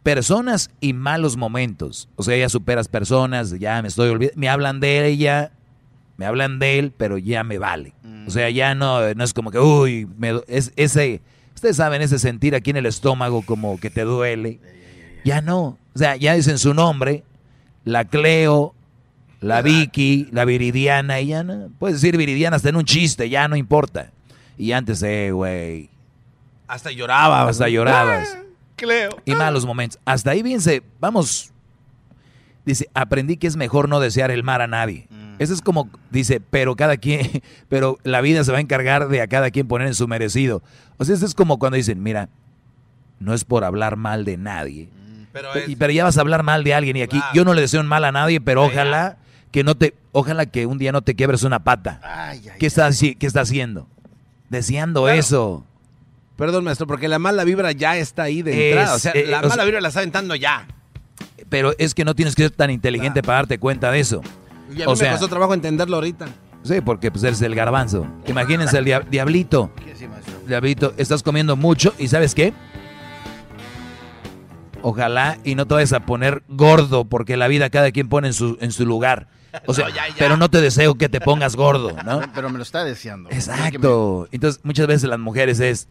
Personas y malos momentos. O sea, ya superas personas, ya me estoy olvidando. Me hablan de ella, me hablan de él, pero ya me vale. O sea, ya no, no es como que, uy, me es ese, ustedes saben ese sentir aquí en el estómago como que te duele. Ya no. O sea, ya dicen su nombre, la Cleo, la Vicky, la Viridiana, y ya no. Puedes decir Viridiana hasta en un chiste, ya no importa. Y antes, eh, güey. Hasta lloraba. Hasta llorabas. Cleo. Y malos momentos. Hasta ahí bien se, vamos. Dice, aprendí que es mejor no desear el mal a nadie. Eso es como, dice, pero cada quien, [LAUGHS] pero la vida se va a encargar de a cada quien poner en su merecido. O sea, eso es como cuando dicen, mira, no es por hablar mal de nadie. Pero, y- pero ya vas a hablar mal de alguien y aquí yo no le deseo un mal a nadie, pero ojalá que no te, ojalá que un día no te quiebres una pata. ¿Qué está, haci- qué está haciendo? Deseando eso. Perdón, maestro, porque la mala vibra ya está ahí de Es, entrada. O sea, eh, la mala sea- vibra la está aventando ya. Pero es que no tienes que ser tan inteligente para darte cuenta de eso. Y a mí O me sea, costó trabajo entenderlo ahorita. Sí, porque pues eres el garbanzo. Imagínense el dia- diablito. Diablito, estás comiendo mucho y ¿sabes qué? Ojalá y no te vayas a poner gordo porque la vida cada quien pone en su, en su lugar. O sea, [LAUGHS] pero no te deseo que te pongas gordo, ¿no? [LAUGHS] Pero me lo está deseando. Exacto. Entonces, muchas veces las mujeres es,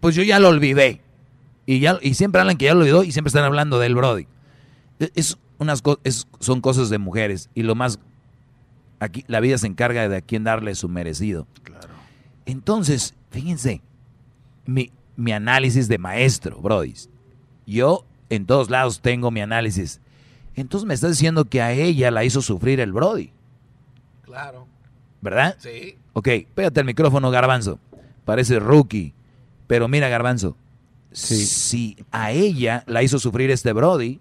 pues yo ya lo olvidé. Y, ya, y siempre hablan que ya lo olvidó y siempre están hablando del Brody. Es- Es unas es- son cosas de mujeres. Y lo más, aquí la vida se encarga de a quién darle su merecido. Claro. Entonces, fíjense, mi, mi análisis de maestro, Brody. Yo en todos lados tengo mi análisis. Entonces me estás diciendo que a ella la hizo sufrir el Brody. Claro. ¿Verdad? Sí. Ok, pégate el micrófono, Garbanzo. Parece rookie. Pero mira, Garbanzo. Si a ella la hizo sufrir este Brody,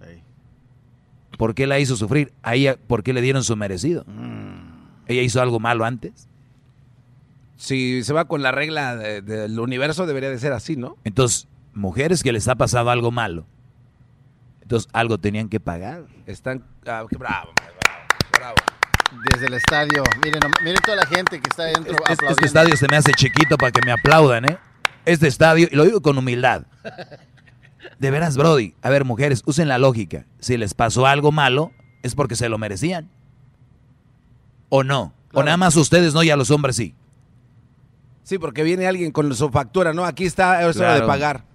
¿por qué la hizo sufrir? A ella, ¿por qué le dieron su merecido? ¿Ella hizo algo malo antes? Si se va con la regla de- del universo, debería de ser así, ¿no? Entonces, mujeres que les ha pasado algo malo, entonces algo tenían que pagar. Están. ah, qué bravo, bravo, bravo. Desde el estadio. Miren, miren toda la gente que está dentro Este, este estadio se me hace chiquito para que me aplaudan, ¿eh? Este estadio, y lo digo con humildad. De veras, Brody. A ver, mujeres, usen la lógica. Si les pasó algo malo, es porque se lo merecían. ¿O no? O nada más ustedes no y a los hombres sí. Sí, porque viene alguien con su factura, ¿no? Aquí está, es hora de pagar.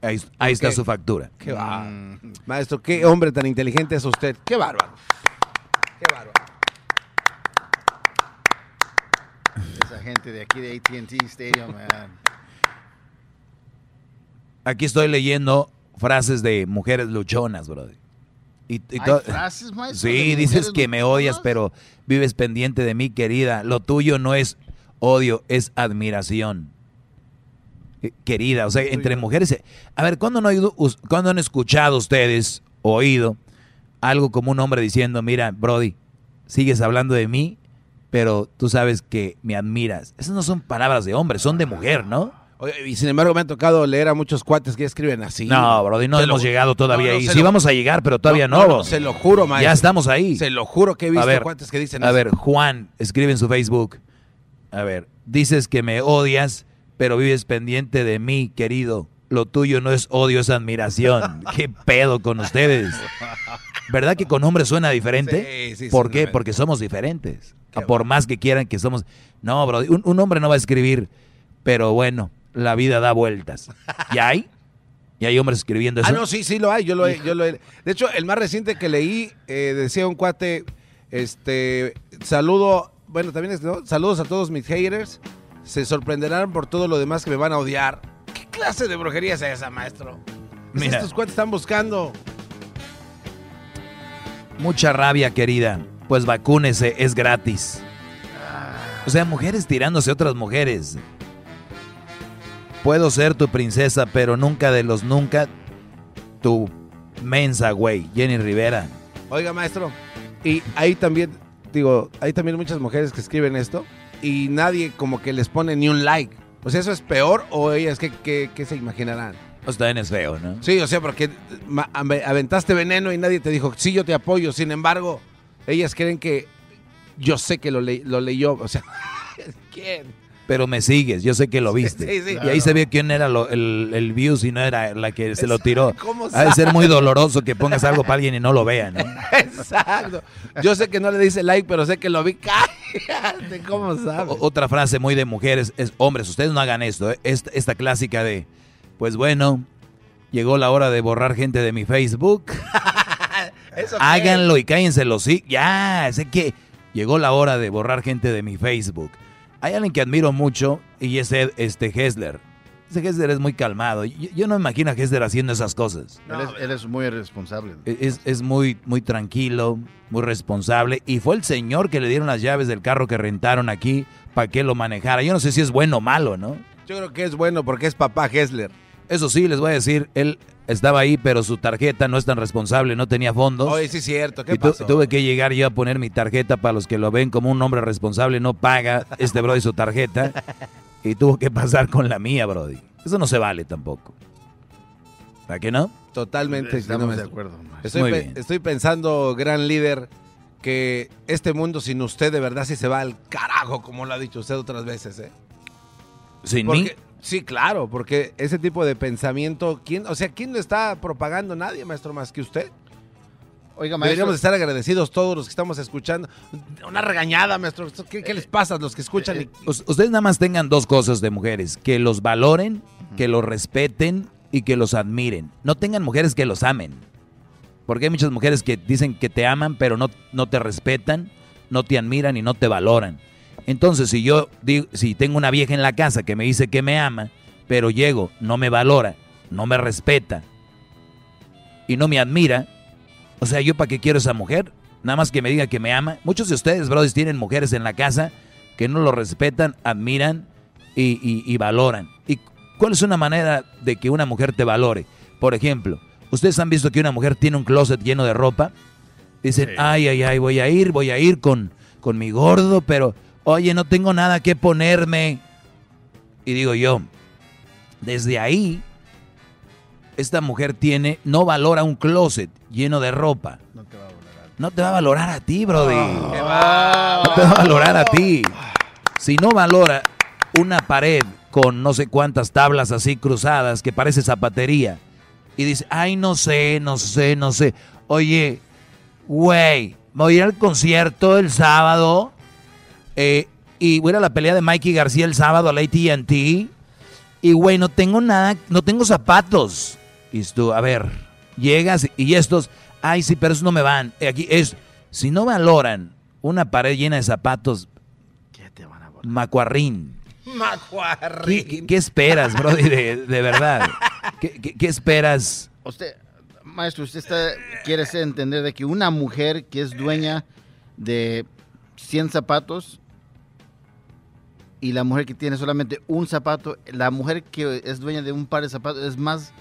Ahí, ahí está su factura. Qué bárbaro. Maestro, qué hombre tan inteligente es usted. Qué bárbaro. Qué bárbaro. Esa gente de aquí de AT&T Stadium, man. Aquí estoy leyendo frases de mujeres luchonas, Brody. Y, y ¿Hay to- frases, maestro, Sí, dices que me odias, pero vives pendiente de mí, querida. Lo tuyo no es odio, es admiración. Eh, Querida, o sea, entre mujeres. A ver, ¿cuándo, no cuándo han escuchado ustedes, oído, algo como un hombre diciendo, mira, Brody, sigues hablando de mí, pero tú sabes que me admiras? Esas no son palabras de hombre, son de mujer, ¿no? Oye, y sin embargo me ha tocado leer a muchos cuates que escriben así. No, Brody, no Se hemos lo- llegado todavía No, no, ahí. Sí lo- vamos a llegar, pero todavía No, no. se lo juro, maestro. Ya estamos ahí. Se lo juro que he visto ver, cuates que dicen A eso. ver, Juan, escribe en su Facebook. A ver, dices que me odias, pero vives pendiente de mí, querido. Lo tuyo no es odio, es admiración. [LAUGHS] ¿Qué pedo con ustedes? ¿Verdad que con hombres suena diferente? Sí, sí, ¿Por qué? Porque somos diferentes. A por más que quieran que somos... No, bro, un, un hombre no va a escribir, pero bueno, la vida da vueltas. ¿Y hay? ¿Y hay hombres escribiendo eso? Ah, no, sí, sí lo hay. Yo lo he, yo lo he- De hecho, el más reciente que leí eh, decía un cuate, este, saludo, bueno, también es, ¿no? saludos a todos mis haters. Se sorprenderán por todo lo demás que me van a odiar. ¿Qué clase de brujería es esa, maestro? Mira. Estos cuates están buscando. Mucha rabia, querida. Pues vacúnese, es gratis. O sea, mujeres tirándose a otras mujeres. Puedo ser tu princesa, pero nunca de los nunca tu mensa, güey. Jenny Rivera. Oiga, maestro. Y hay también, digo, hay también muchas mujeres que escriben esto y nadie como que les pone ni un like. O sea, ¿eso es peor o ellas qué, qué- qué se imaginarán? Pues también es feo, ¿no? Sí, o sea, porque aventaste veneno y nadie te dijo, sí, yo te apoyo. Sin embargo, ellas creen que yo sé que lo, le- lo leyó. O sea, [LAUGHS] ¿quién? Pero me sigues, yo sé que lo viste. sí, sí. y ahí se ve quién era lo- el, el view si no era la que se lo tiró. ¿Cómo Ha de ser muy doloroso que pongas algo para alguien y no lo vea, ¿no? [LAUGHS] Exacto. Yo sé que no le dice like, pero sé que lo vi. [LAUGHS] Cállate, ¿cómo sabes? Otra frase muy de mujeres es, hombres, ustedes no hagan esto, ¿eh? esta, esta clásica de, pues bueno, llegó la hora de borrar gente de mi Facebook. [LAUGHS] Háganlo y cállense los sí. Ya, sé que llegó la hora de borrar gente de mi Facebook. Hay alguien que admiro mucho y es Ed- este Hessler. Ese Hessler es muy calmado. Yo, yo no me imagino a Hessler haciendo esas cosas. él, es, él es muy responsable. Es, es muy, muy tranquilo, muy responsable. Y fue el señor que le dieron las llaves del carro que rentaron aquí para que lo manejara. Yo no sé si es bueno o malo, ¿no? Yo creo que es bueno porque es papá Hessler. Eso sí, les voy a decir, él estaba ahí, pero su tarjeta no es tan responsable, no tenía fondos. Oye, sí es cierto. ¿Qué Y tu- pasó? tuve que llegar yo a poner mi tarjeta para los que lo ven como un hombre responsable, no paga este Brody su tarjeta. Y tuvo que pasar con la mía, Brody. Eso no se vale tampoco. ¿Para qué no? Totalmente. Estamos no, de acuerdo. Estoy, Muy pe- bien. estoy pensando, gran líder, que este mundo sin usted de verdad sí se va al carajo, como lo ha dicho usted otras veces, ¿eh? Sin Porque- mí. Sí, claro, porque ese tipo de pensamiento, ¿quién, o sea, ¿quién lo está propagando? Nadie, maestro, más que usted. Oiga, maestro. Deberíamos estar agradecidos todos los que estamos escuchando. Una regañada, maestro. ¿Qué, qué les pasa a los que escuchan? y- Us- Ustedes nada más tengan dos cosas de mujeres, que los valoren, que los respeten y que los admiren. No tengan mujeres que los amen. Porque hay muchas mujeres que dicen que te aman, pero no, no te respetan, no te admiran y no te valoran. Entonces, si yo digo, si tengo una vieja en la casa que me dice que me ama, pero llego, no me valora, no me respeta y no me admira, o sea, ¿yo para qué quiero esa mujer? Nada más que me diga que me ama. Muchos de ustedes, brothers, tienen mujeres en la casa que no lo respetan, admiran y, y- y valoran. ¿Y cuál es una manera de que una mujer te valore? Por ejemplo, ¿ustedes han visto que una mujer tiene un closet lleno de ropa? Dicen, ay, ay, ay, voy a ir, voy a ir con, con mi gordo, pero, oye, no tengo nada que ponerme. Y digo yo, desde ahí, esta mujer tiene, no valora un closet lleno de ropa. No te va a valorar a ti, Brody. No te va a valorar a ti. Si no valora una pared con no sé cuántas tablas así cruzadas que parece zapatería y dice, ay, no sé, no sé, no sé. Oye, güey, voy a ir al concierto el sábado eh, y voy a ir a la pelea de Mikey García el sábado a la AT&T y, güey, no tengo nada, no tengo zapatos. Y tú, a ver, llegas y estos, ay, sí, pero esos no me van. Eh, Aquí es, si no valoran una pared llena de zapatos, macuarrín. ¿Qué, qué- qué esperas, Brody, de, de verdad? ¿Qué, qué- qué esperas? Usted, maestro, usted está, quiere entender de que una mujer que es dueña de 100 zapatos y la mujer que tiene solamente un zapato, la mujer que es dueña de un par de zapatos es más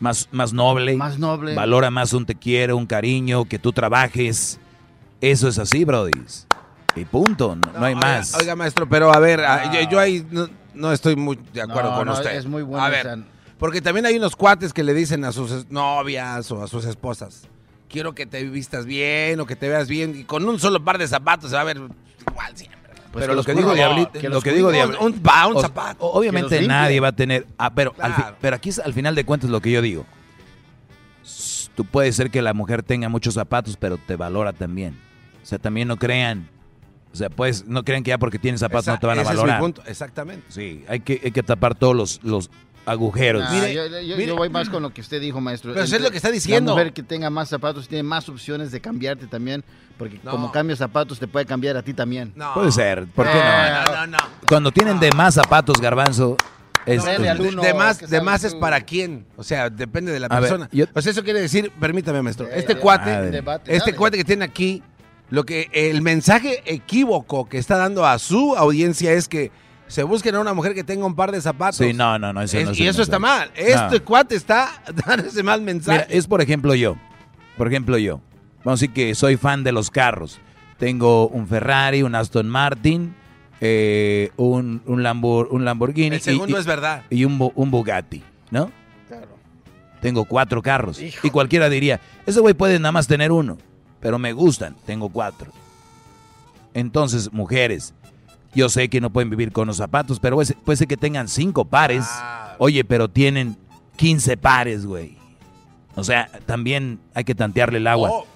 Más, más noble. Más noble. Valora más un te quiero, un cariño, que tú trabajes. Eso es así, Brody. Y punto, no, no hay Oiga, más. Oiga, maestro, pero a ver, a- yo, yo ahí no, no estoy muy de acuerdo No, con no, usted. es muy bueno, A o ver, sea- porque también hay unos cuates que le dicen a sus novias o a sus esposas, quiero que te vistas bien o que te veas bien, y con un solo par de zapatos se va a ver igual siempre. Pero que lo que digo Diablito, que lo que digo. Diablito, Un, un, un zapato. o- obviamente nadie va a tener, ah, pero al fi- pero aquí al final de cuentas lo que yo digo. Tú puedes ser que la mujer tenga muchos zapatos, pero te valora también. O sea, también no crean, o sea, pues no crean que ya porque tienes zapatos Esa- no te van a ese es mi valorar. punto, exactamente. Sí, hay que, hay que tapar todos los, los agujeros. Nah, yo, yo- yo voy más con lo que usted dijo, maestro. Pero eso es Entre lo que está diciendo. La mujer que tenga más zapatos tiene más opciones de cambiarte también, porque No. como cambias zapatos te puede cambiar a ti también. Puede ser, ¿por qué No, no? no, no, Cuando tienen de más zapatos, garbanzo, es... De, más, de más es para quién. O sea, depende de la A ver, persona. yo- O sea, eso quiere decir, permítame, maestro, este ya, cuate. Debate, este dale. cuate que tiene aquí, lo que el mensaje equívoco que está dando a su audiencia es que se busquen a una mujer que tenga un par de zapatos. Sí, no, no, no, eso Es- no es y eso está mal. Este No. cuate está [LAUGHS] dando ese mal mensaje. Mira, es por ejemplo yo. Por ejemplo yo. Vamos a decir que soy fan de los carros. Tengo un Ferrari, un Aston Martin, eh, un, un, Lambor- un Lamborghini. El segundo y, es verdad. Y un, un Bugatti, ¿no? Claro. tengo cuatro carros. Y cualquiera diría, ese güey puede nada más tener uno, pero me gustan, tengo cuatro. Entonces, mujeres, yo sé que no pueden vivir con los zapatos, pero puede ser que tengan cinco pares. Ah. Oye, pero tienen 15 pares, güey. O sea, también hay que tantearle el agua. Oh,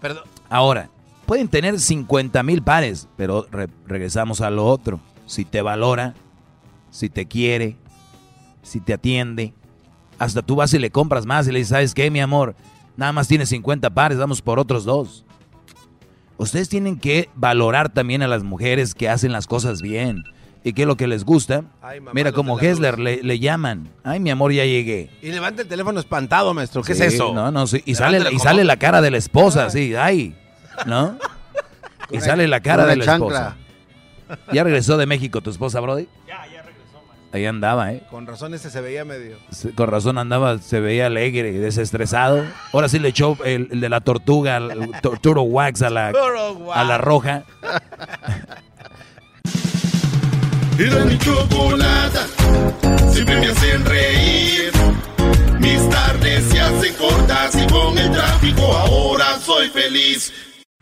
perdón. Ahora, pueden tener 50 mil pares, pero regresamos a lo otro. Si te valora, si te quiere, si te atiende, hasta tú vas y le compras más y le dices, ¿sabes qué, mi amor? Nada más tienes 50 pares, vamos por otros dos. Ustedes tienen que valorar también a las mujeres que hacen las cosas bien y qué es lo que les gusta. Mira, como Hessler le, llaman. Ay, mi amor, ya llegué. Y levanta el teléfono espantado, maestro. ¿Qué es eso? No, no, sí. Y, sale, y sale la cara de la esposa, sí. Ay, ¿no? [LAUGHS] y sale la cara de la esposa. ¿Ya regresó de México tu esposa, Brody? Ya, ya. Ahí andaba, ¿eh? Con razón ese se veía medio. Con razón andaba, se veía alegre, desestresado. Ahora sí le echó el, de la tortuga, el Turo Wax a la, [LAUGHS] a la roja. [LAUGHS] Era mi chocolata, siempre me hacen reír. Mis tardes se hacen cortas y con el tráfico ahora soy feliz.